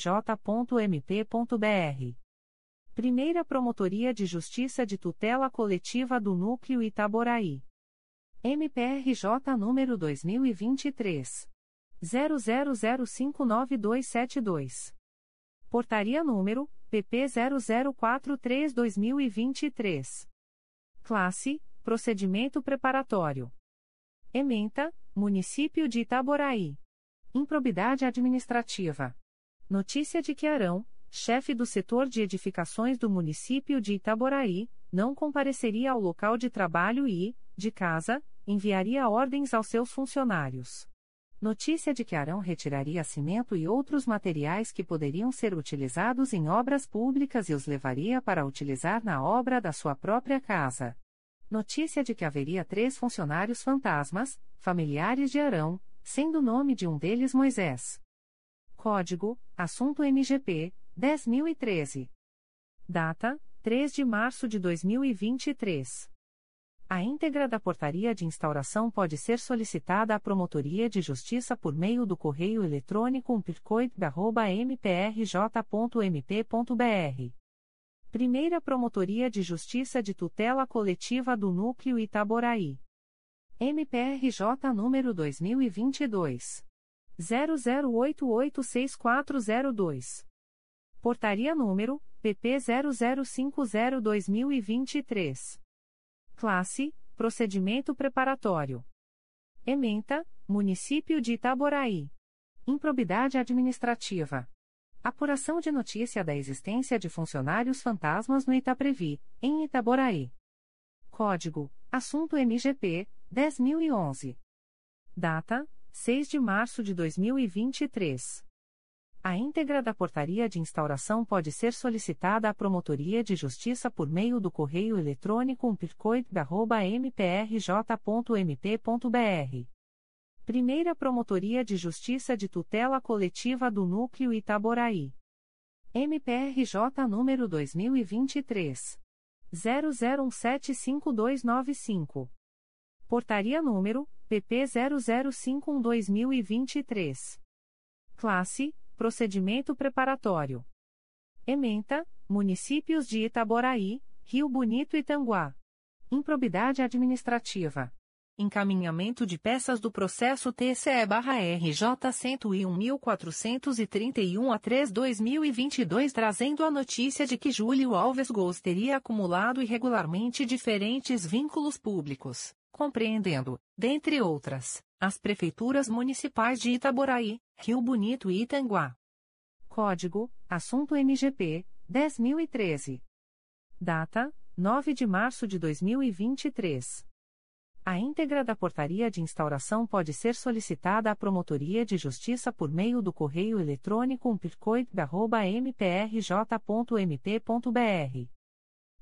Primeira Promotoria de Justiça de Tutela Coletiva do Núcleo Itaboraí. MPRJ número 2023. 00059272. Portaria número PP 0043-2023. Classe: Procedimento Preparatório. Ementa: Município de Itaboraí. Improbidade Administrativa. Notícia de que Arão, chefe do setor de edificações do município de Itaboraí, não compareceria ao local de trabalho e, de casa, enviaria ordens aos seus funcionários. Notícia de que Arão retiraria cimento e outros materiais que poderiam ser utilizados em obras públicas e os levaria para utilizar na obra da sua própria casa. Notícia de que haveria três funcionários fantasmas, familiares de Arão, sendo o nome de um deles Moisés. Código: Assunto MGP 10013. Data: 3 de março de 2023. A íntegra da portaria de instauração pode ser solicitada à Promotoria de Justiça por meio do correio eletrônico umpircoit.mprj.mp.br. Primeira Promotoria de Justiça de Tutela Coletiva do Núcleo Itaboraí. MPRJ número 2022. 00886402. Portaria número PP 0050-2023. Classe: Procedimento preparatório. Ementa: Município de Itaboraí. Improbidade administrativa. Apuração de notícia da existência de funcionários fantasmas no Itaprevi, em Itaboraí. Código: Assunto MGP 10011. Data: 6 de março de 2023. A íntegra da portaria de instauração pode ser solicitada à Promotoria de Justiça por meio do correio eletrônico umpircoit.mprj.mp.br. Primeira Promotoria de Justiça de Tutela Coletiva do Núcleo Itaboraí. MPRJ número 2023. 00175295. Portaria número PP 0051-2023. Classe Procedimento preparatório. Ementa, Municípios de Itaboraí, Rio Bonito e Tanguá. Improbidade administrativa. Encaminhamento de peças do processo TCE-RJ 101.431 a 3-2022 trazendo a notícia de que Júlio Alves Gous teria acumulado irregularmente diferentes vínculos públicos, compreendendo, dentre outras, as prefeituras municipais de Itaboraí, Rio Bonito e Itanguá. Código: Assunto MGP 10013. Data: 9 de março de 2023. A íntegra da portaria de instauração pode ser solicitada à Promotoria de Justiça por meio do correio eletrônico umpircoit.mprj.mp.br.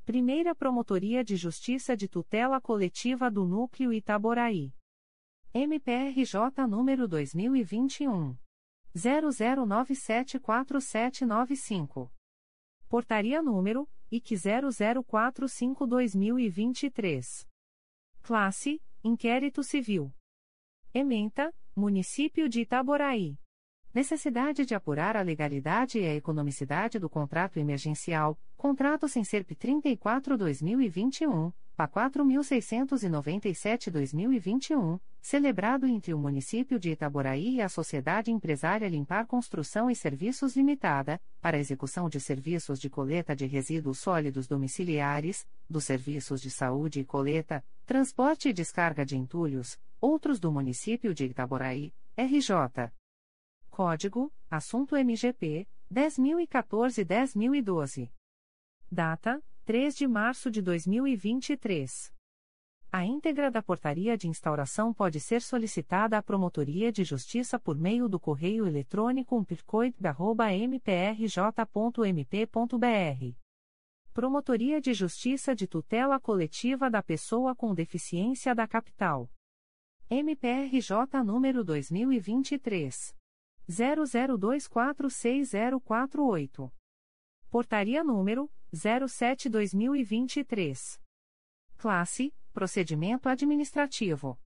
Primeira Promotoria de Justiça de Tutela Coletiva do Núcleo Itaboraí. MPRJ número 2021 00974795. Portaria número IC 0045/2023. Classe: Inquérito Civil. Ementa: Município de Itaboraí. Necessidade de apurar a legalidade e a economicidade do contrato emergencial, contrato sem SERP 34/2021 PA 4697-2021, celebrado entre o município de Itaboraí e a Sociedade Empresária Limpar Construção e Serviços Limitada, para execução de serviços de coleta de resíduos sólidos domiciliares, dos serviços de saúde e coleta, transporte e descarga de entulhos, outros do município de Itaboraí, RJ. Código: Assunto MGP 10014-10012. Data: 3 de março de 2023. A íntegra da portaria de instauração pode ser solicitada à Promotoria de Justiça por meio do correio eletrônico umpircoit.mprj.mp.br. Promotoria de Justiça de Tutela Coletiva da Pessoa com Deficiência da Capital. MPRJ número 2023. 00246048. Portaria número 07-2023. Classe: Procedimento Administrativo.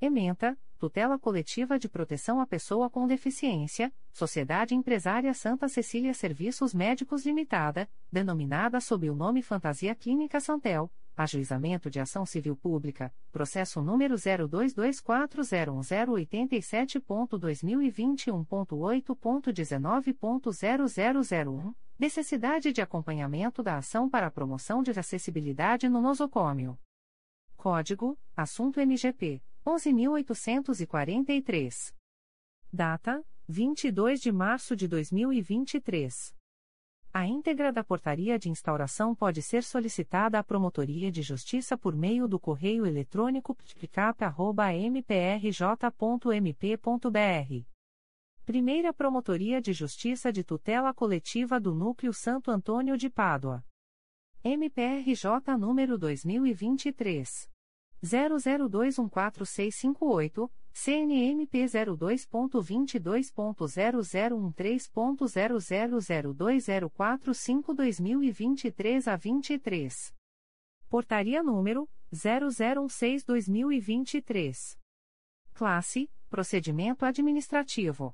Ementa: Tutela Coletiva de Proteção à Pessoa com Deficiência, Sociedade Empresária Santa Cecília Serviços Médicos Limitada, denominada sob o nome Fantasia Clínica Santel, Ajuizamento de Ação Civil Pública, processo número 0224101087.2021.8.19.0001 necessidade de acompanhamento da ação para a promoção de acessibilidade no nosocômio. Código: Assunto MGP 11843. Data: 22 de março de 2023. A íntegra da portaria de instauração pode ser solicitada à Promotoria de Justiça por meio do correio eletrônico ptcap.mprj.mp.br Primeira Promotoria de Justiça de Tutela Coletiva do Núcleo Santo Antônio de Pádua. MPRJ número 2023 00214658, CNMP 02.22.0013.0002045-2023 a 23. Portaria número 0016-2023. Classe: Procedimento Administrativo.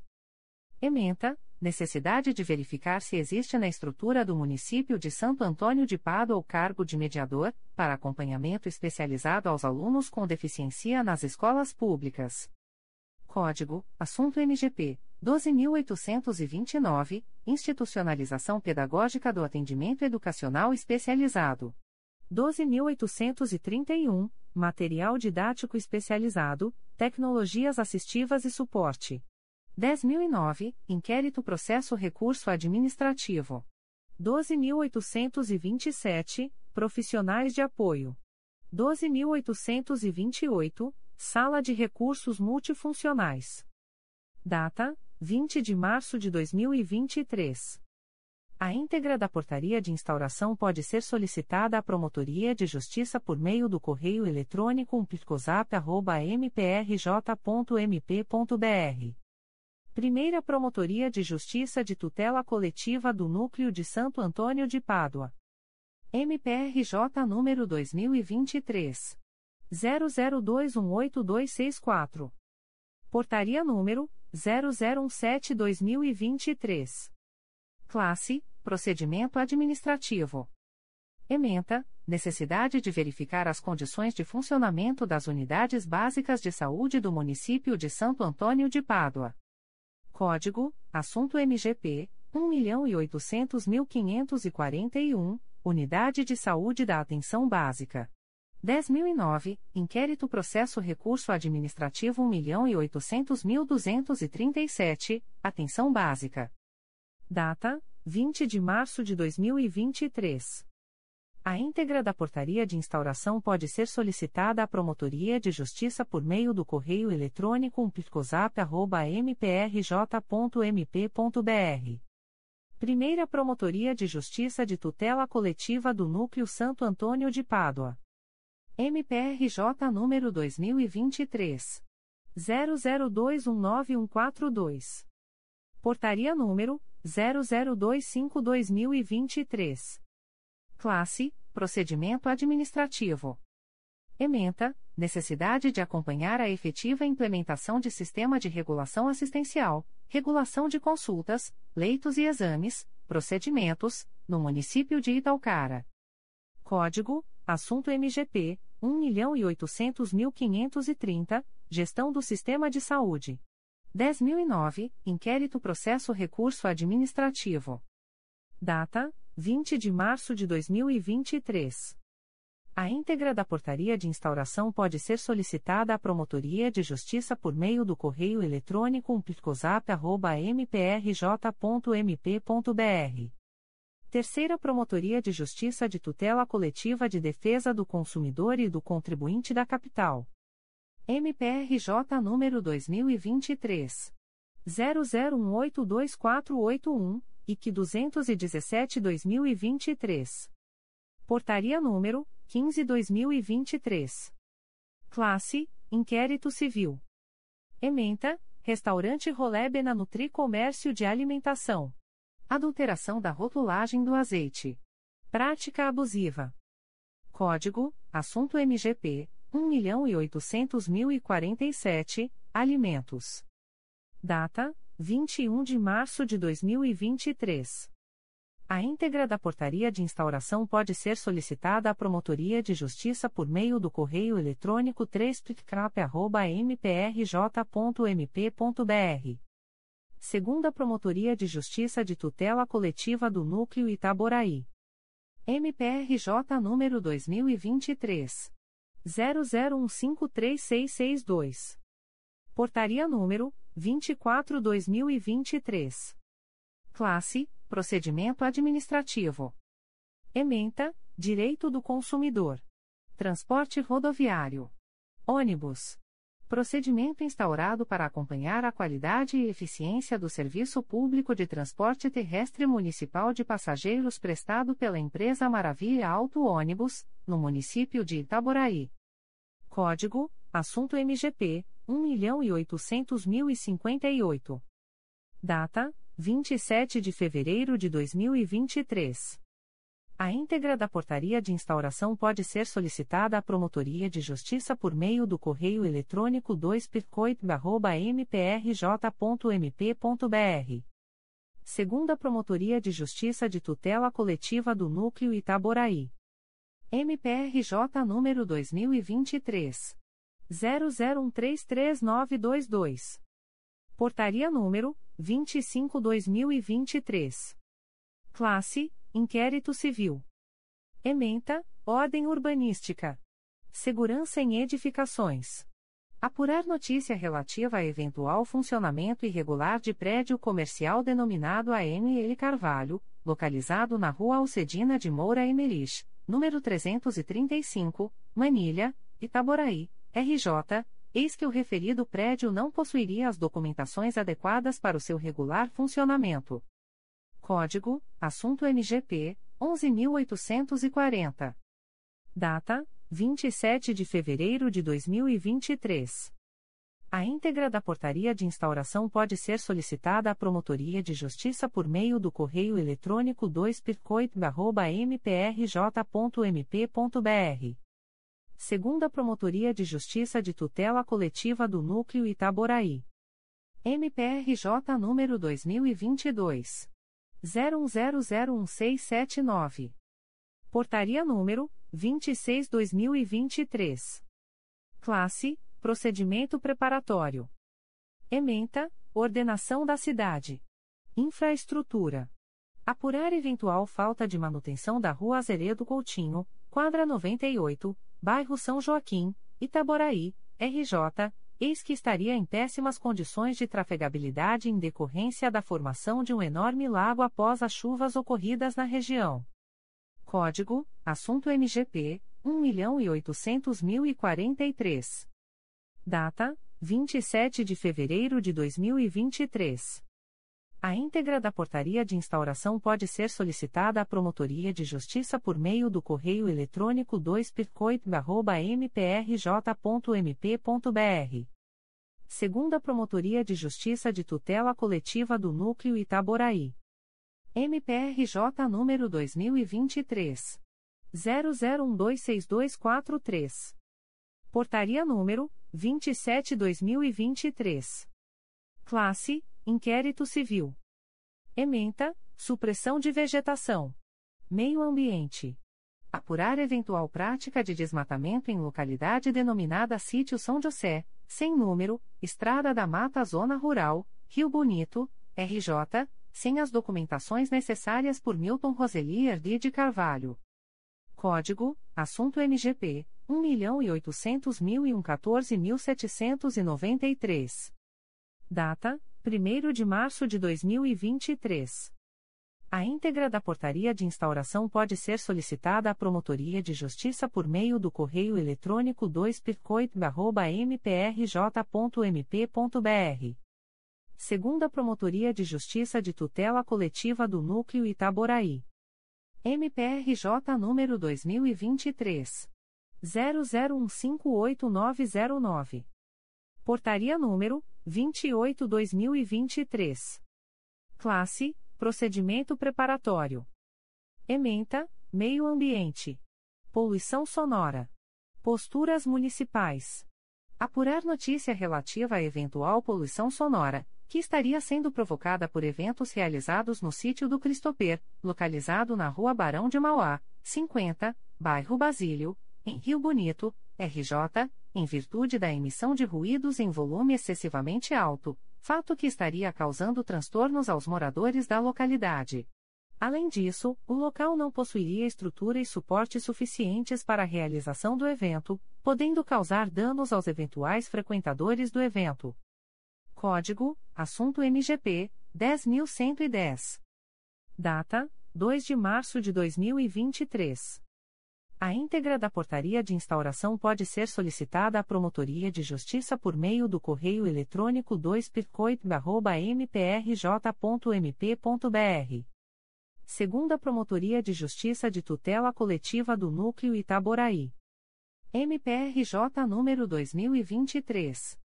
Ementa, necessidade de verificar se existe na estrutura do município de Santo Antônio de Pádua o cargo de mediador, para acompanhamento especializado aos alunos com deficiência nas escolas públicas. Código: Assunto MGP 12829, Institucionalização Pedagógica do Atendimento Educacional Especializado. 12831, Material Didático Especializado, Tecnologias Assistivas e Suporte. 10.009, Inquérito Processo Recurso Administrativo. 12.827, Profissionais de Apoio. 12.828, Sala de Recursos Multifuncionais. Data: 20 de março de 2023. A íntegra da portaria de instauração pode ser solicitada à Promotoria de Justiça por meio do correio eletrônico umplicosap.mprj.mp.br. Primeira Promotoria de Justiça de Tutela Coletiva do Núcleo de Santo Antônio de Pádua. MPRJ número 2023. 00218264. Portaria número 0017-2023. Classe: Procedimento Administrativo. Ementa: Necessidade de verificar as condições de funcionamento das unidades básicas de saúde do município de Santo Antônio de Pádua. Código: Assunto MGP 1.800.541, Unidade de Saúde da Atenção Básica. 10.009, Inquérito Processo Recurso Administrativo 1.800.237, Atenção Básica. Data: 20 de março de 2023. A íntegra da portaria de instauração pode ser solicitada à Promotoria de Justiça por meio do correio eletrônico umplicosap.mprj.mp.br. Primeira Promotoria de Justiça de Tutela Coletiva do Núcleo Santo Antônio de Pádua. MPRJ número 2023. 00219142. Portaria número 0025-2023. Classe: Procedimento Administrativo. Ementa: Necessidade de acompanhar a efetiva implementação de sistema de regulação assistencial, regulação de consultas, leitos e exames, procedimentos, no município de Italcara. Código: Assunto MGP 1.800.530, Gestão do Sistema de Saúde. 10.009, Inquérito Processo Recurso Administrativo. Data: 20 de março de 2023. A íntegra da portaria de instauração pode ser solicitada à Promotoria de Justiça por meio do correio eletrônico umplicosap.mprj.mp.br. Terceira Promotoria de Justiça de Tutela Coletiva de Defesa do Consumidor e do Contribuinte da Capital. MPRJ número 2023 00182481 que 217/2023. Portaria número 15/2023. Classe: Inquérito Civil. Ementa: Restaurante Rolébena Nutri Comércio de Alimentação. Adulteração da rotulagem do azeite. Prática abusiva. Código: Assunto MGP 1.800.047, Alimentos. Data: 21 de março de 2023. A íntegra da portaria de instauração pode ser solicitada à Promotoria de Justiça por meio do correio eletrônico 3 mprj.mp.br. Segunda Promotoria de Justiça de Tutela Coletiva do Núcleo Itaboraí. MPRJ número 2023 00153662. Portaria número 24/2023. Classe: Procedimento administrativo. Ementa: Direito do consumidor. Transporte rodoviário. Ônibus. Procedimento instaurado para acompanhar a qualidade e eficiência do serviço público de transporte terrestre municipal de passageiros prestado pela empresa Maravilha Auto Ônibus, no município de Itaboraí. Código: Assunto MGP 1.800.058. Data: 27 de fevereiro de 2023. A íntegra da portaria de instauração pode ser solicitada à Promotoria de Justiça por meio do correio eletrônico 2pircoit.mprj.mp.br. Segunda Promotoria de Justiça de Tutela Coletiva do Núcleo Itaboraí. MPRJ número 2023. 00133922. Portaria número 25-2023. Classe: Inquérito Civil. Ementa: Ordem Urbanística. Segurança em Edificações. Apurar notícia relativa a eventual funcionamento irregular de prédio comercial denominado ANL Carvalho, localizado na Rua Alcedina de Moura Emerich, número 335, Manilha, Itaboraí, RJ, eis que o referido prédio não possuiria as documentações adequadas para o seu regular funcionamento. Código: Assunto MGP 11840. Data: 27 de fevereiro de 2023. A íntegra da portaria de instauração pode ser solicitada à Promotoria de Justiça por meio do correio eletrônico 2pircoit.mprj.mp.br. Segunda Promotoria de Justiça de Tutela Coletiva do Núcleo Itaboraí. MPRJ número 2022. 01001679. Portaria número 26/2023. Classe: Procedimento preparatório. Ementa: Ordenação da cidade. Infraestrutura. Apurar eventual falta de manutenção da Rua Azeredo Coutinho, quadra 98, bairro São Joaquim, Itaboraí, RJ, eis que estaria em péssimas condições de trafegabilidade em decorrência da formação de um enorme lago após as chuvas ocorridas na região. Código: Assunto MGP 1.800.043. Data: 27 de fevereiro de 2023. A íntegra da portaria de instauração pode ser solicitada à Promotoria de Justiça por meio do correio eletrônico 2pircoit.mprj.mp.br. Segunda Promotoria de Justiça de Tutela Coletiva do Núcleo Itaboraí. MPRJ número 2023 00126243. Portaria número 27/2023. Classe: Inquérito Civil. Ementa: Supressão de vegetação. Meio Ambiente. Apurar eventual prática de desmatamento em localidade denominada Sítio São José, sem número, Estrada da Mata Zona Rural, Rio Bonito, RJ, sem as documentações necessárias por Milton Roseli Erdi de Carvalho. Código: Assunto MGP 1.800.014.793. Data: 1 de março de 2023. A íntegra da portaria de instauração pode ser solicitada à Promotoria de Justiça por meio do correio eletrônico 2pircoit.mprj.mp.br segunda Promotoria de Justiça de Tutela Coletiva do Núcleo Itaboraí. MPRJ número 2023 00158909. Portaria número 28/2023. Classe: Procedimento preparatório. Ementa: Meio Ambiente. Poluição sonora. Posturas municipais. Apurar notícia relativa a eventual poluição sonora que estaria sendo provocada por eventos realizados no sítio do Cristoper, localizado na Rua Barão de Mauá, 50, bairro Basílio, em Rio Bonito, RJ, em virtude da emissão de ruídos em volume excessivamente alto, fato que estaria causando transtornos aos moradores da localidade. Além disso, o local não possuiria estrutura e suporte suficientes para a realização do evento, podendo causar danos aos eventuais frequentadores do evento. Código: Assunto MGP 10110. Data: 2 de março de 2023. A íntegra da portaria de instauração pode ser solicitada à Promotoria de Justiça por meio do correio eletrônico 2pircoit.mprj.mp.br. Segunda Promotoria de Justiça de Tutela Coletiva do Núcleo Itaboraí. MPRJ número 2023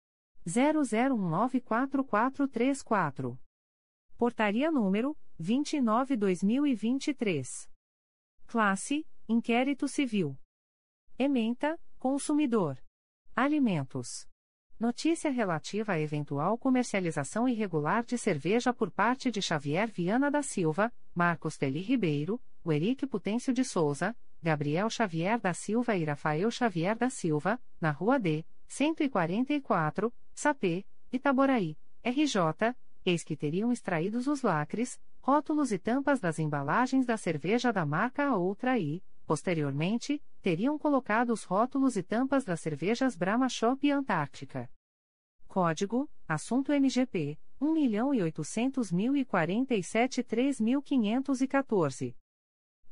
00194434. Portaria número 29/2023. Classe: Inquérito Civil. Ementa: Consumidor. Alimentos. Notícia relativa à eventual comercialização irregular de cerveja por parte de Xavier Viana da Silva, Marcos Teli Ribeiro, Eric Putêncio de Souza, Gabriel Xavier da Silva e Rafael Xavier da Silva, na Rua D, 144, Sapê, Itaboraí, RJ, eis que teriam extraídos os lacres, rótulos e tampas das embalagens da cerveja da marca a outra e, posteriormente, teriam colocado os rótulos e tampas das cervejas Brahma Shop e Antártica. Código: Assunto MGP 1.800.047.3514.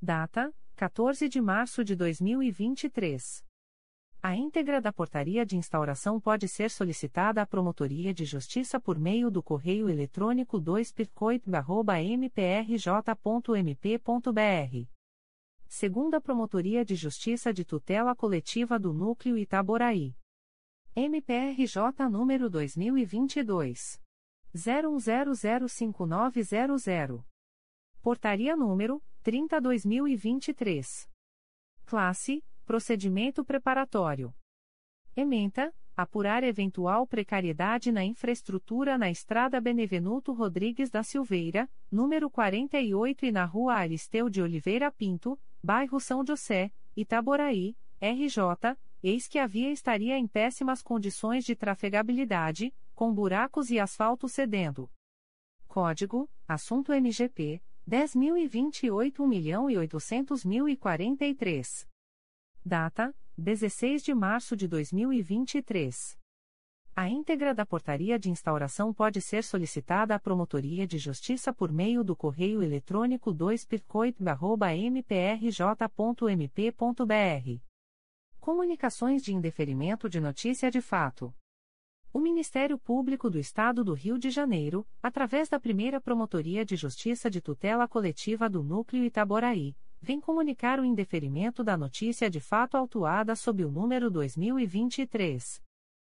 Data: 14 de março de 2023. A íntegra da portaria de instauração pode ser solicitada à Promotoria de Justiça por meio do correio eletrônico 2pircoit.mprj.mp.br. Segunda Promotoria de Justiça de Tutela Coletiva do Núcleo Itaboraí. MPRJ número 2022. 01005900. Portaria número 30/2023. Classe Procedimento preparatório. Ementa: apurar eventual precariedade na infraestrutura na Estrada Benevenuto Rodrigues da Silveira, número 48 e na Rua Aristeu de Oliveira Pinto, bairro São José, Itaboraí, RJ, eis que a via estaria em péssimas condições de trafegabilidade, com buracos e asfalto cedendo. Código: Assunto MGP 10.028 1.800.043. Data: 16 de março de 2023. A íntegra da portaria de instauração pode ser solicitada à Promotoria de Justiça por meio do correio eletrônico 2pircoit.mprj.mp.br. Comunicações de indeferimento de notícia de fato. O Ministério Público do Estado do Rio de Janeiro, através da primeira Promotoria de Justiça de Tutela Coletiva do Núcleo Itaboraí, vem comunicar o indeferimento da notícia de fato autuada sob o número 2023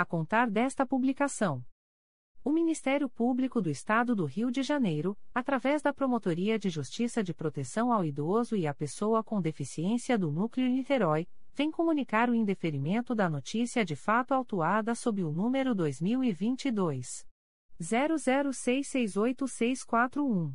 a contar desta publicação. O Ministério Público do Estado do Rio de Janeiro, através da Promotoria de Justiça de Proteção ao Idoso e à Pessoa com Deficiência do Núcleo Niterói, vem comunicar o indeferimento da notícia de fato autuada sob o número 2022 00668641.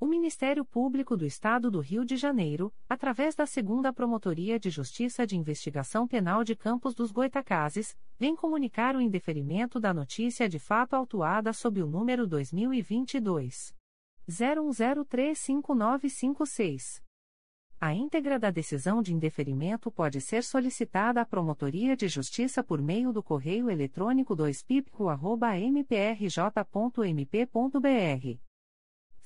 O Ministério Público do Estado do Rio de Janeiro, através da Segunda Promotoria de Justiça de Investigação Penal de Campos dos Goitacazes, vem comunicar o indeferimento da notícia de fato autuada sob o número 2022 01035956. A íntegra da decisão de indeferimento pode ser solicitada à Promotoria de Justiça por meio do correio eletrônico 2pipco.mprj.mp.br.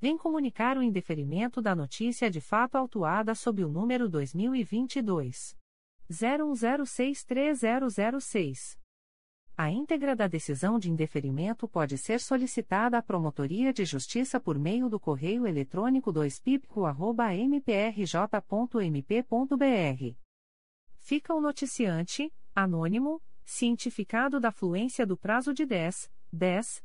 vem comunicar o indeferimento da notícia de fato autuada sob o número 2022 01063006. A íntegra da decisão de indeferimento pode ser solicitada à Promotoria de Justiça por meio do correio eletrônico 2pipco.mprj.mp.br fica o noticiante, anônimo, cientificado da fluência do prazo de 10, 10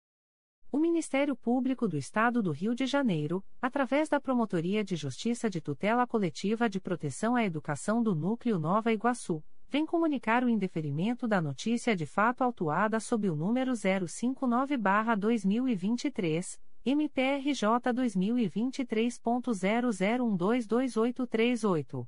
O Ministério Público do Estado do Rio de Janeiro, através da Promotoria de Justiça de Tutela Coletiva de Proteção à Educação do Núcleo Nova Iguaçu, vem comunicar o indeferimento da notícia de fato autuada sob o número 059-2023, MPRJ 2023.00122838.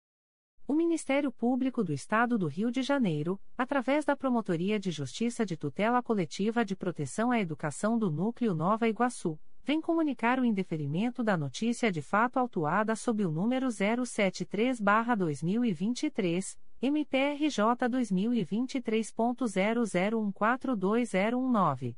O Ministério Público do Estado do Rio de Janeiro, através da Promotoria de Justiça de Tutela Coletiva de Proteção à Educação do Núcleo Nova Iguaçu, vem comunicar o indeferimento da notícia de fato autuada sob o número 073-2023, MPRJ 2023.00142019.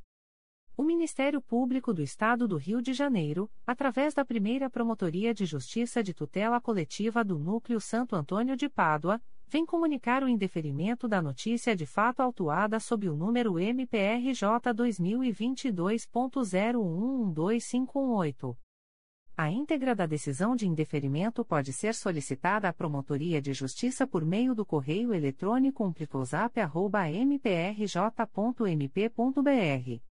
O Ministério Público do Estado do Rio de Janeiro, através da primeira Promotoria de Justiça de Tutela Coletiva do Núcleo Santo Antônio de Pádua, vem comunicar o indeferimento da notícia de fato autuada sob o número MPRJ 2022.0112518. A íntegra da decisão de indeferimento pode ser solicitada à Promotoria de Justiça por meio do correio eletrônico umplicosap.mprj.mp.br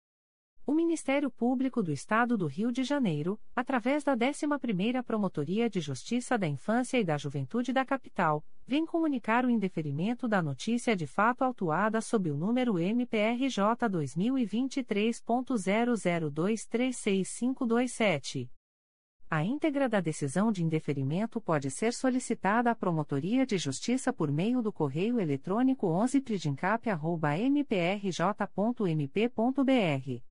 O Ministério Público do Estado do Rio de Janeiro, através da 11ª Promotoria de Justiça da Infância e da Juventude da Capital, vem comunicar o indeferimento da notícia de fato autuada sob o número MPRJ 2023.00236527. A íntegra da decisão de indeferimento pode ser solicitada à Promotoria de Justiça por meio do correio eletrônico 11pridincap.mprj.mp.br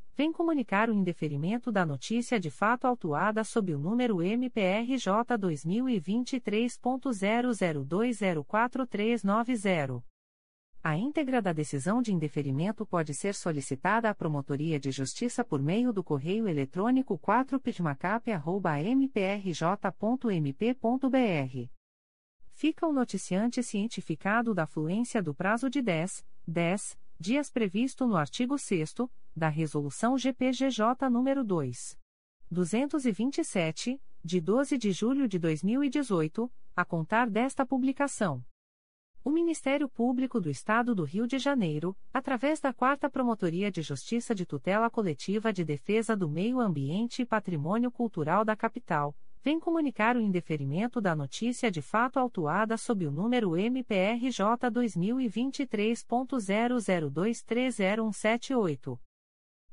vem comunicar o indeferimento da notícia de fato autuada sob o número MPRJ 2023.00204390. A íntegra da decisão de indeferimento pode ser solicitada à Promotoria de Justiça por meio do correio eletrônico 4pitmacap.mprj.mp.br. Fica o noticiante cientificado da fluência do prazo de 10, 10 dias previsto no artigo 6 da Resolução GPGJ nº 2. 227, de 12 de julho de 2018, a contar desta publicação. O Ministério Público do Estado do Rio de Janeiro, através da 4 Promotoria de Justiça de Tutela Coletiva de Defesa do Meio Ambiente e Patrimônio Cultural da Capital, vem comunicar o indeferimento da notícia de fato autuada sob o número MPRJ 2023.00230178.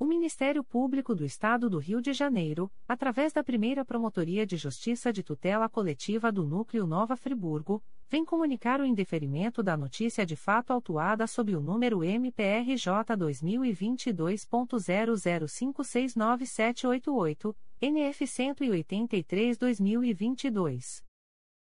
O Ministério Público do Estado do Rio de Janeiro, através da primeira Promotoria de Justiça de Tutela Coletiva do Núcleo Nova Friburgo, vem comunicar o indeferimento da notícia de fato autuada sob o número MPRJ 2022.00569788, NF 183-2022.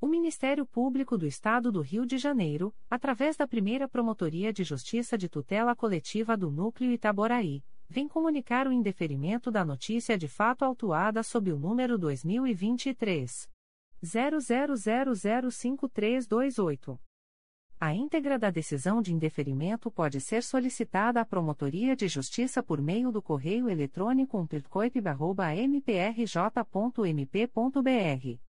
O Ministério Público do Estado do Rio de Janeiro, através da primeira Promotoria de Justiça de Tutela Coletiva do Núcleo Itaboraí, vem comunicar o indeferimento da notícia de fato autuada sob o número 2023. 00005328. A íntegra da decisão de indeferimento pode ser solicitada à Promotoria de Justiça por meio do correio eletrônico umplitcoip.mprj.mp.br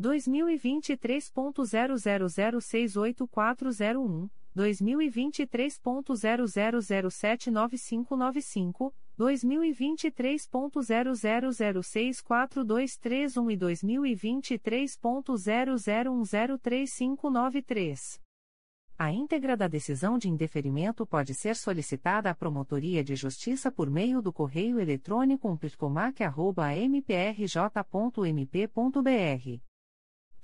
2023.00068401, 2023.00079595, 2023.00064231 e 2023.00103593. A íntegra da decisão de indeferimento pode ser solicitada à Promotoria de Justiça por meio do correio eletrônico umplicomac.mprj.mp.br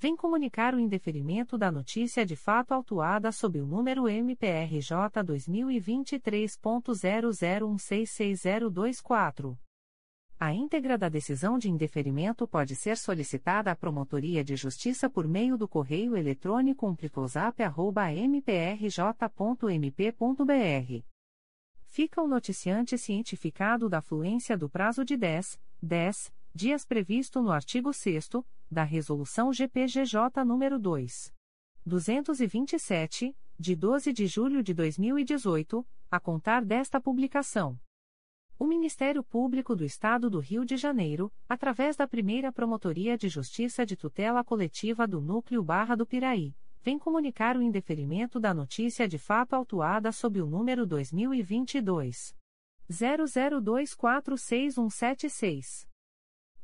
vem comunicar o indeferimento da notícia de fato autuada sob o número MPRJ 2023.00166024. A íntegra da decisão de indeferimento pode ser solicitada à Promotoria de Justiça por meio do correio eletrônico umplicosap.mprj.mp.br. Fica o noticiante cientificado da fluência do prazo de 10, 10 dias previsto no artigo 6 da Resolução GPGJ nº 2. 227, de 12 de julho de 2018, a contar desta publicação. O Ministério Público do Estado do Rio de Janeiro, através da primeira Promotoria de Justiça de Tutela Coletiva do Núcleo Barra do Piraí, vem comunicar o indeferimento da notícia de fato autuada sob o número 2022. 00246176.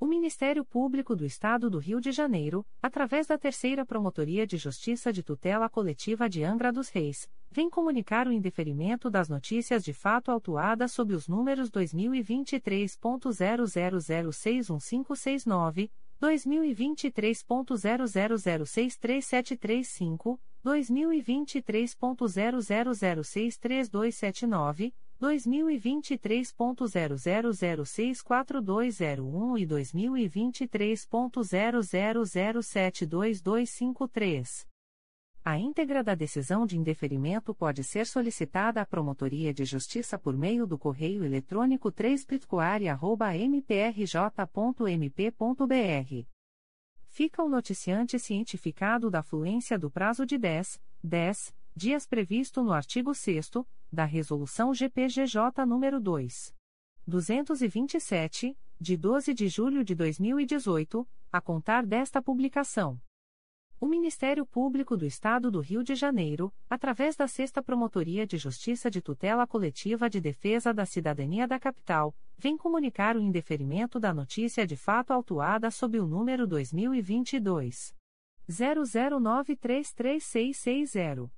O Ministério Público do Estado do Rio de Janeiro, através da Terceira Promotoria de Justiça de Tutela Coletiva de Angra dos Reis, vem comunicar o indeferimento das notícias de fato autuadas sob os números 2023.00061569, 2023.00063735, 2023.00063279, 2023.00064201 e 2023.00072253. A íntegra da decisão de indeferimento pode ser solicitada à Promotoria de Justiça por meio do correio eletrônico 3 mprj.mp.br. Fica o noticiante cientificado da fluência do prazo de 10, 10 dias previsto no artigo 6 da Resolução GPGJ nº 2. 227, de 12 de julho de 2018, a contar desta publicação. O Ministério Público do Estado do Rio de Janeiro, através da Sexta Promotoria de Justiça de Tutela Coletiva de Defesa da Cidadania da Capital, vem comunicar o indeferimento da notícia de fato autuada sob o número 2022 00933660.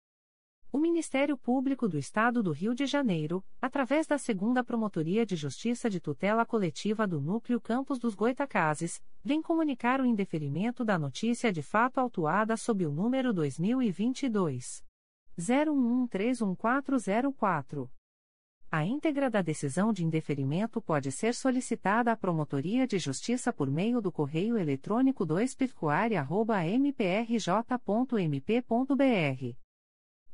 O Ministério Público do Estado do Rio de Janeiro, através da Segunda Promotoria de Justiça de Tutela Coletiva do Núcleo Campos dos Goitacazes, vem comunicar o indeferimento da notícia de fato autuada sob o número 2022 01131404. A íntegra da decisão de indeferimento pode ser solicitada à Promotoria de Justiça por meio do correio eletrônico 2 mprj.mp.br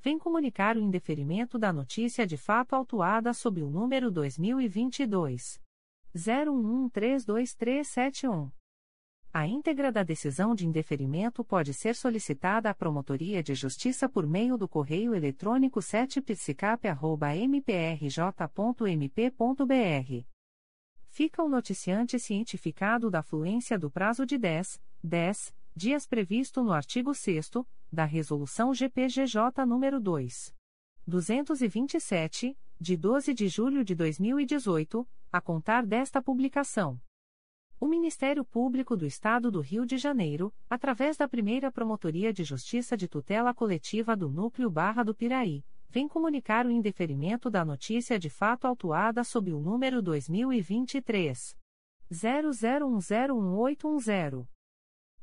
vem comunicar o indeferimento da notícia de fato autuada sob o número 2022 01132371. A íntegra da decisão de indeferimento pode ser solicitada à Promotoria de Justiça por meio do correio eletrônico 7psicap.mprj.mp.br. Fica o noticiante cientificado da fluência do prazo de 10, 10 dias previsto no artigo 6 da Resolução GPGJ nº 2. 227, de 12 de julho de 2018, a contar desta publicação. O Ministério Público do Estado do Rio de Janeiro, através da primeira Promotoria de Justiça de Tutela Coletiva do Núcleo Barra do Piraí, vem comunicar o indeferimento da notícia de fato autuada sob o número 2023 00101810.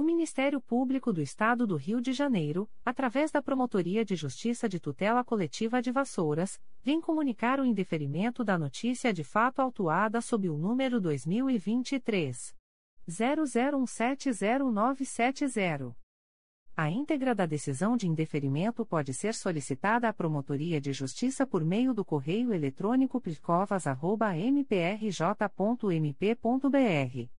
O Ministério Público do Estado do Rio de Janeiro, através da Promotoria de Justiça de Tutela Coletiva de Vassouras, vem comunicar o indeferimento da notícia de fato autuada sob o número 2023 00170970. A íntegra da decisão de indeferimento pode ser solicitada à Promotoria de Justiça por meio do correio eletrônico pircovas.mprj.mp.br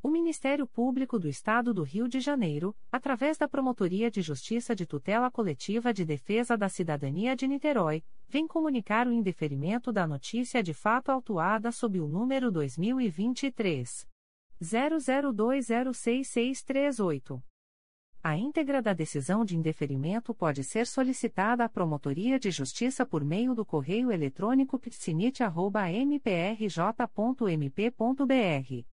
O Ministério Público do Estado do Rio de Janeiro, através da Promotoria de Justiça de Tutela Coletiva de Defesa da Cidadania de Niterói, vem comunicar o indeferimento da notícia de fato autuada sob o número 2023 00206638. A íntegra da decisão de indeferimento pode ser solicitada à Promotoria de Justiça por meio do correio eletrônico psinit.mprj.mp.br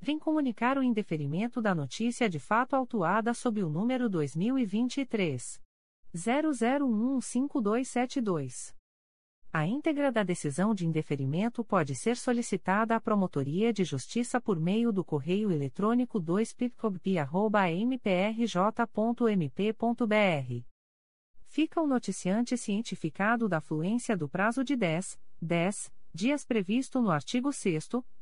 vem comunicar o indeferimento da notícia de fato autuada sob o número 2023 00115272. A íntegra da decisão de indeferimento pode ser solicitada à Promotoria de Justiça por meio do correio eletrônico 2picobp.mprj.mp.br. Fica o noticiante cientificado da fluência do prazo de 10, 10 dias previsto no artigo 6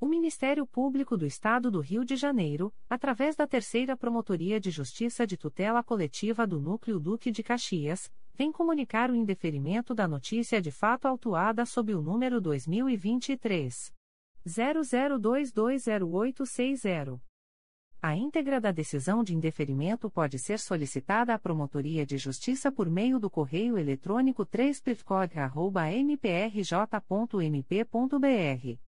O Ministério Público do Estado do Rio de Janeiro, através da Terceira Promotoria de Justiça de Tutela Coletiva do Núcleo Duque de Caxias, vem comunicar o indeferimento da notícia de fato autuada sob o número 2023 00220860. A íntegra da decisão de indeferimento pode ser solicitada à Promotoria de Justiça por meio do correio eletrônico 3 mprj.mp.br.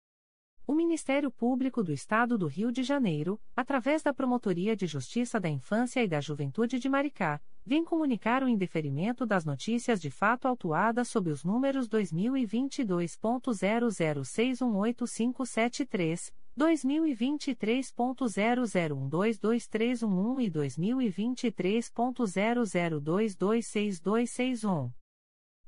O Ministério Público do Estado do Rio de Janeiro, através da Promotoria de Justiça da Infância e da Juventude de Maricá, vem comunicar o indeferimento das notícias de fato autuadas sob os números 2022.00618573, 2023.00122311 e 2023.00226261.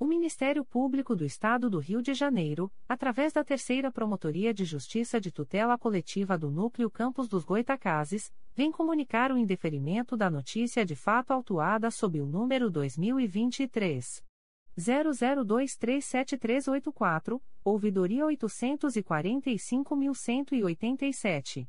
O Ministério Público do Estado do Rio de Janeiro, através da Terceira Promotoria de Justiça de Tutela Coletiva do Núcleo Campos dos Goitacazes, vem comunicar o indeferimento da notícia de fato autuada sob o número 2023 00237384, ouvidoria 845.187.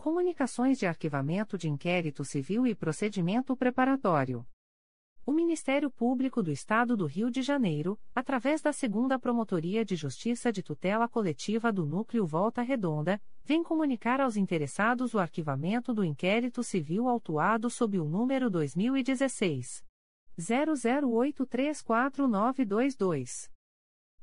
Comunicações de Arquivamento de Inquérito Civil e Procedimento Preparatório. O Ministério Público do Estado do Rio de Janeiro, através da Segunda Promotoria de Justiça de Tutela Coletiva do Núcleo Volta Redonda, vem comunicar aos interessados o arquivamento do inquérito civil autuado sob o número 2016 00834922.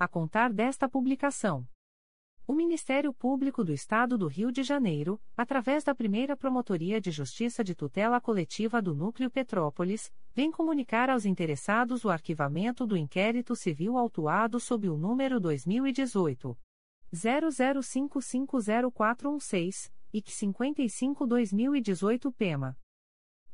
a contar desta publicação. O Ministério Público do Estado do Rio de Janeiro, através da primeira Promotoria de Justiça de Tutela Coletiva do Núcleo Petrópolis, vem comunicar aos interessados o arquivamento do inquérito civil autuado sob o número 2018. 00550416 e 55-2018 PEMA.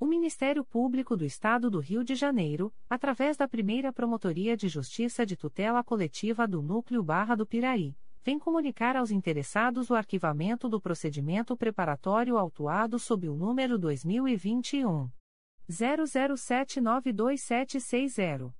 O Ministério Público do Estado do Rio de Janeiro, através da primeira Promotoria de Justiça de Tutela Coletiva do Núcleo Barra do Piraí, vem comunicar aos interessados o arquivamento do procedimento preparatório autuado sob o número 2021. 00792760.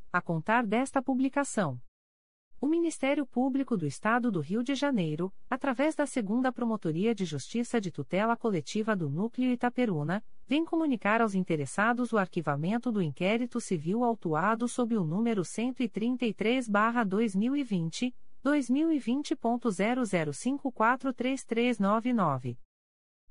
a contar desta publicação. O Ministério Público do Estado do Rio de Janeiro, através da Segunda Promotoria de Justiça de Tutela Coletiva do Núcleo Itaperuna, vem comunicar aos interessados o arquivamento do inquérito civil autuado sob o número 133-2020, 2020.00543399.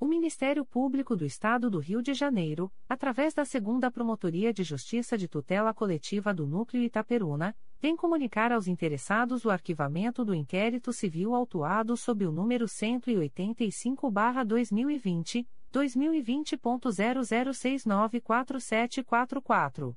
O Ministério Público do Estado do Rio de Janeiro, através da Segunda Promotoria de Justiça de Tutela Coletiva do Núcleo Itaperuna, vem comunicar aos interessados o arquivamento do inquérito civil autuado sob o número 185-2020, 2020.00694744.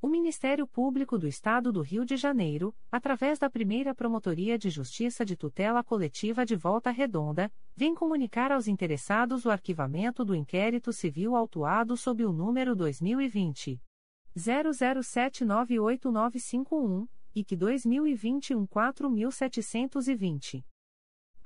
O Ministério Público do Estado do Rio de Janeiro, através da primeira Promotoria de Justiça de Tutela Coletiva de Volta Redonda, vem comunicar aos interessados o arquivamento do inquérito civil autuado sob o número 2020. 00798951 e que 2021 4720.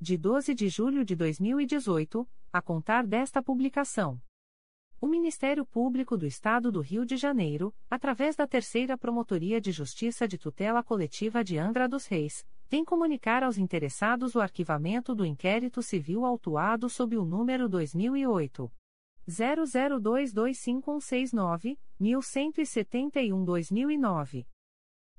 de 12 de julho de 2018, a contar desta publicação. O Ministério Público do Estado do Rio de Janeiro, através da Terceira Promotoria de Justiça de Tutela Coletiva de Angra dos Reis, vem comunicar aos interessados o arquivamento do inquérito civil autuado sob o número 2008 00225169, 1171-2009.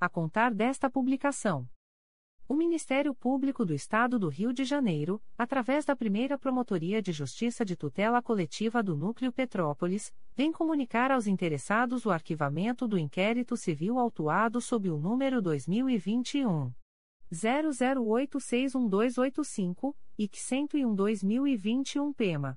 a contar desta publicação. O Ministério Público do Estado do Rio de Janeiro, através da primeira Promotoria de Justiça de Tutela Coletiva do Núcleo Petrópolis, vem comunicar aos interessados o arquivamento do inquérito civil autuado sob o número 2021. 00861285 e 101-2021 PEMA.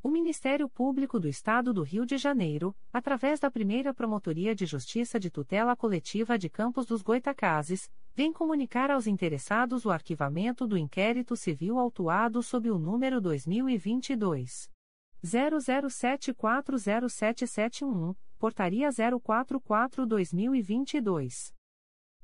O Ministério Público do Estado do Rio de Janeiro, através da primeira Promotoria de Justiça de Tutela Coletiva de Campos dos Goitacazes, vem comunicar aos interessados o arquivamento do inquérito civil autuado sob o número 2022. 00740771, Portaria 044-2022.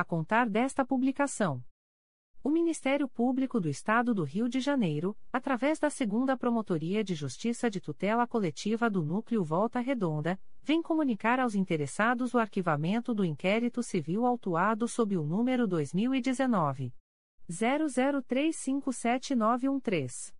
a contar desta publicação. O Ministério Público do Estado do Rio de Janeiro, através da Segunda Promotoria de Justiça de Tutela Coletiva do Núcleo Volta Redonda, vem comunicar aos interessados o arquivamento do inquérito civil autuado sob o número 2019 00357913.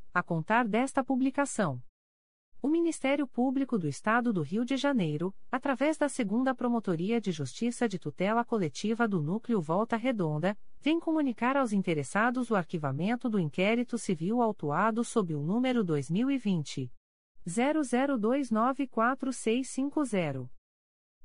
a contar desta publicação. O Ministério Público do Estado do Rio de Janeiro, através da Segunda Promotoria de Justiça de Tutela Coletiva do Núcleo Volta Redonda, vem comunicar aos interessados o arquivamento do inquérito civil autuado sob o número 2020 00294650.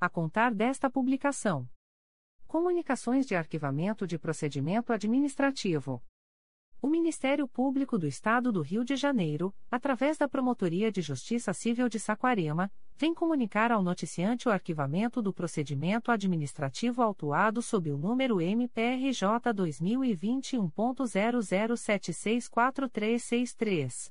a contar desta publicação. Comunicações de arquivamento de procedimento administrativo. O Ministério Público do Estado do Rio de Janeiro, através da Promotoria de Justiça Civil de Saquarema, vem comunicar ao noticiante o arquivamento do procedimento administrativo autuado sob o número MPRJ 2021.00764363.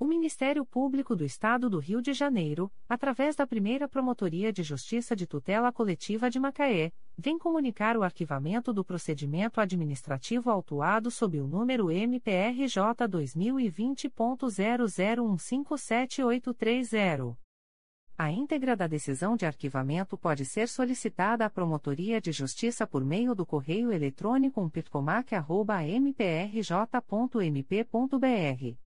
O Ministério Público do Estado do Rio de Janeiro, através da primeira Promotoria de Justiça de Tutela Coletiva de Macaé, vem comunicar o arquivamento do procedimento administrativo autuado sob o número MPRJ 2020.00157830. A íntegra da decisão de arquivamento pode ser solicitada à Promotoria de Justiça por meio do correio eletrônico umpircomac.mprj.mp.br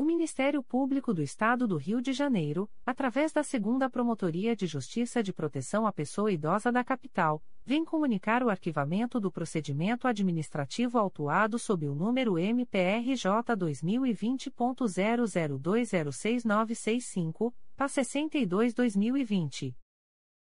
O Ministério Público do Estado do Rio de Janeiro, através da Segunda Promotoria de Justiça de Proteção à Pessoa Idosa da Capital, vem comunicar o arquivamento do procedimento administrativo autuado sob o número MPRJ 2020.00206965, PA 62-2020.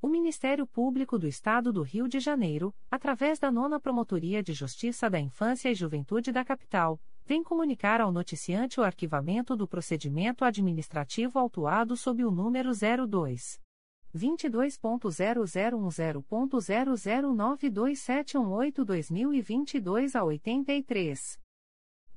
O Ministério Público do Estado do Rio de Janeiro, através da Nona Promotoria de Justiça da Infância e Juventude da Capital, vem comunicar ao noticiante o arquivamento do procedimento administrativo autuado sob o número 02 22.0010.0092718-2022 a 83.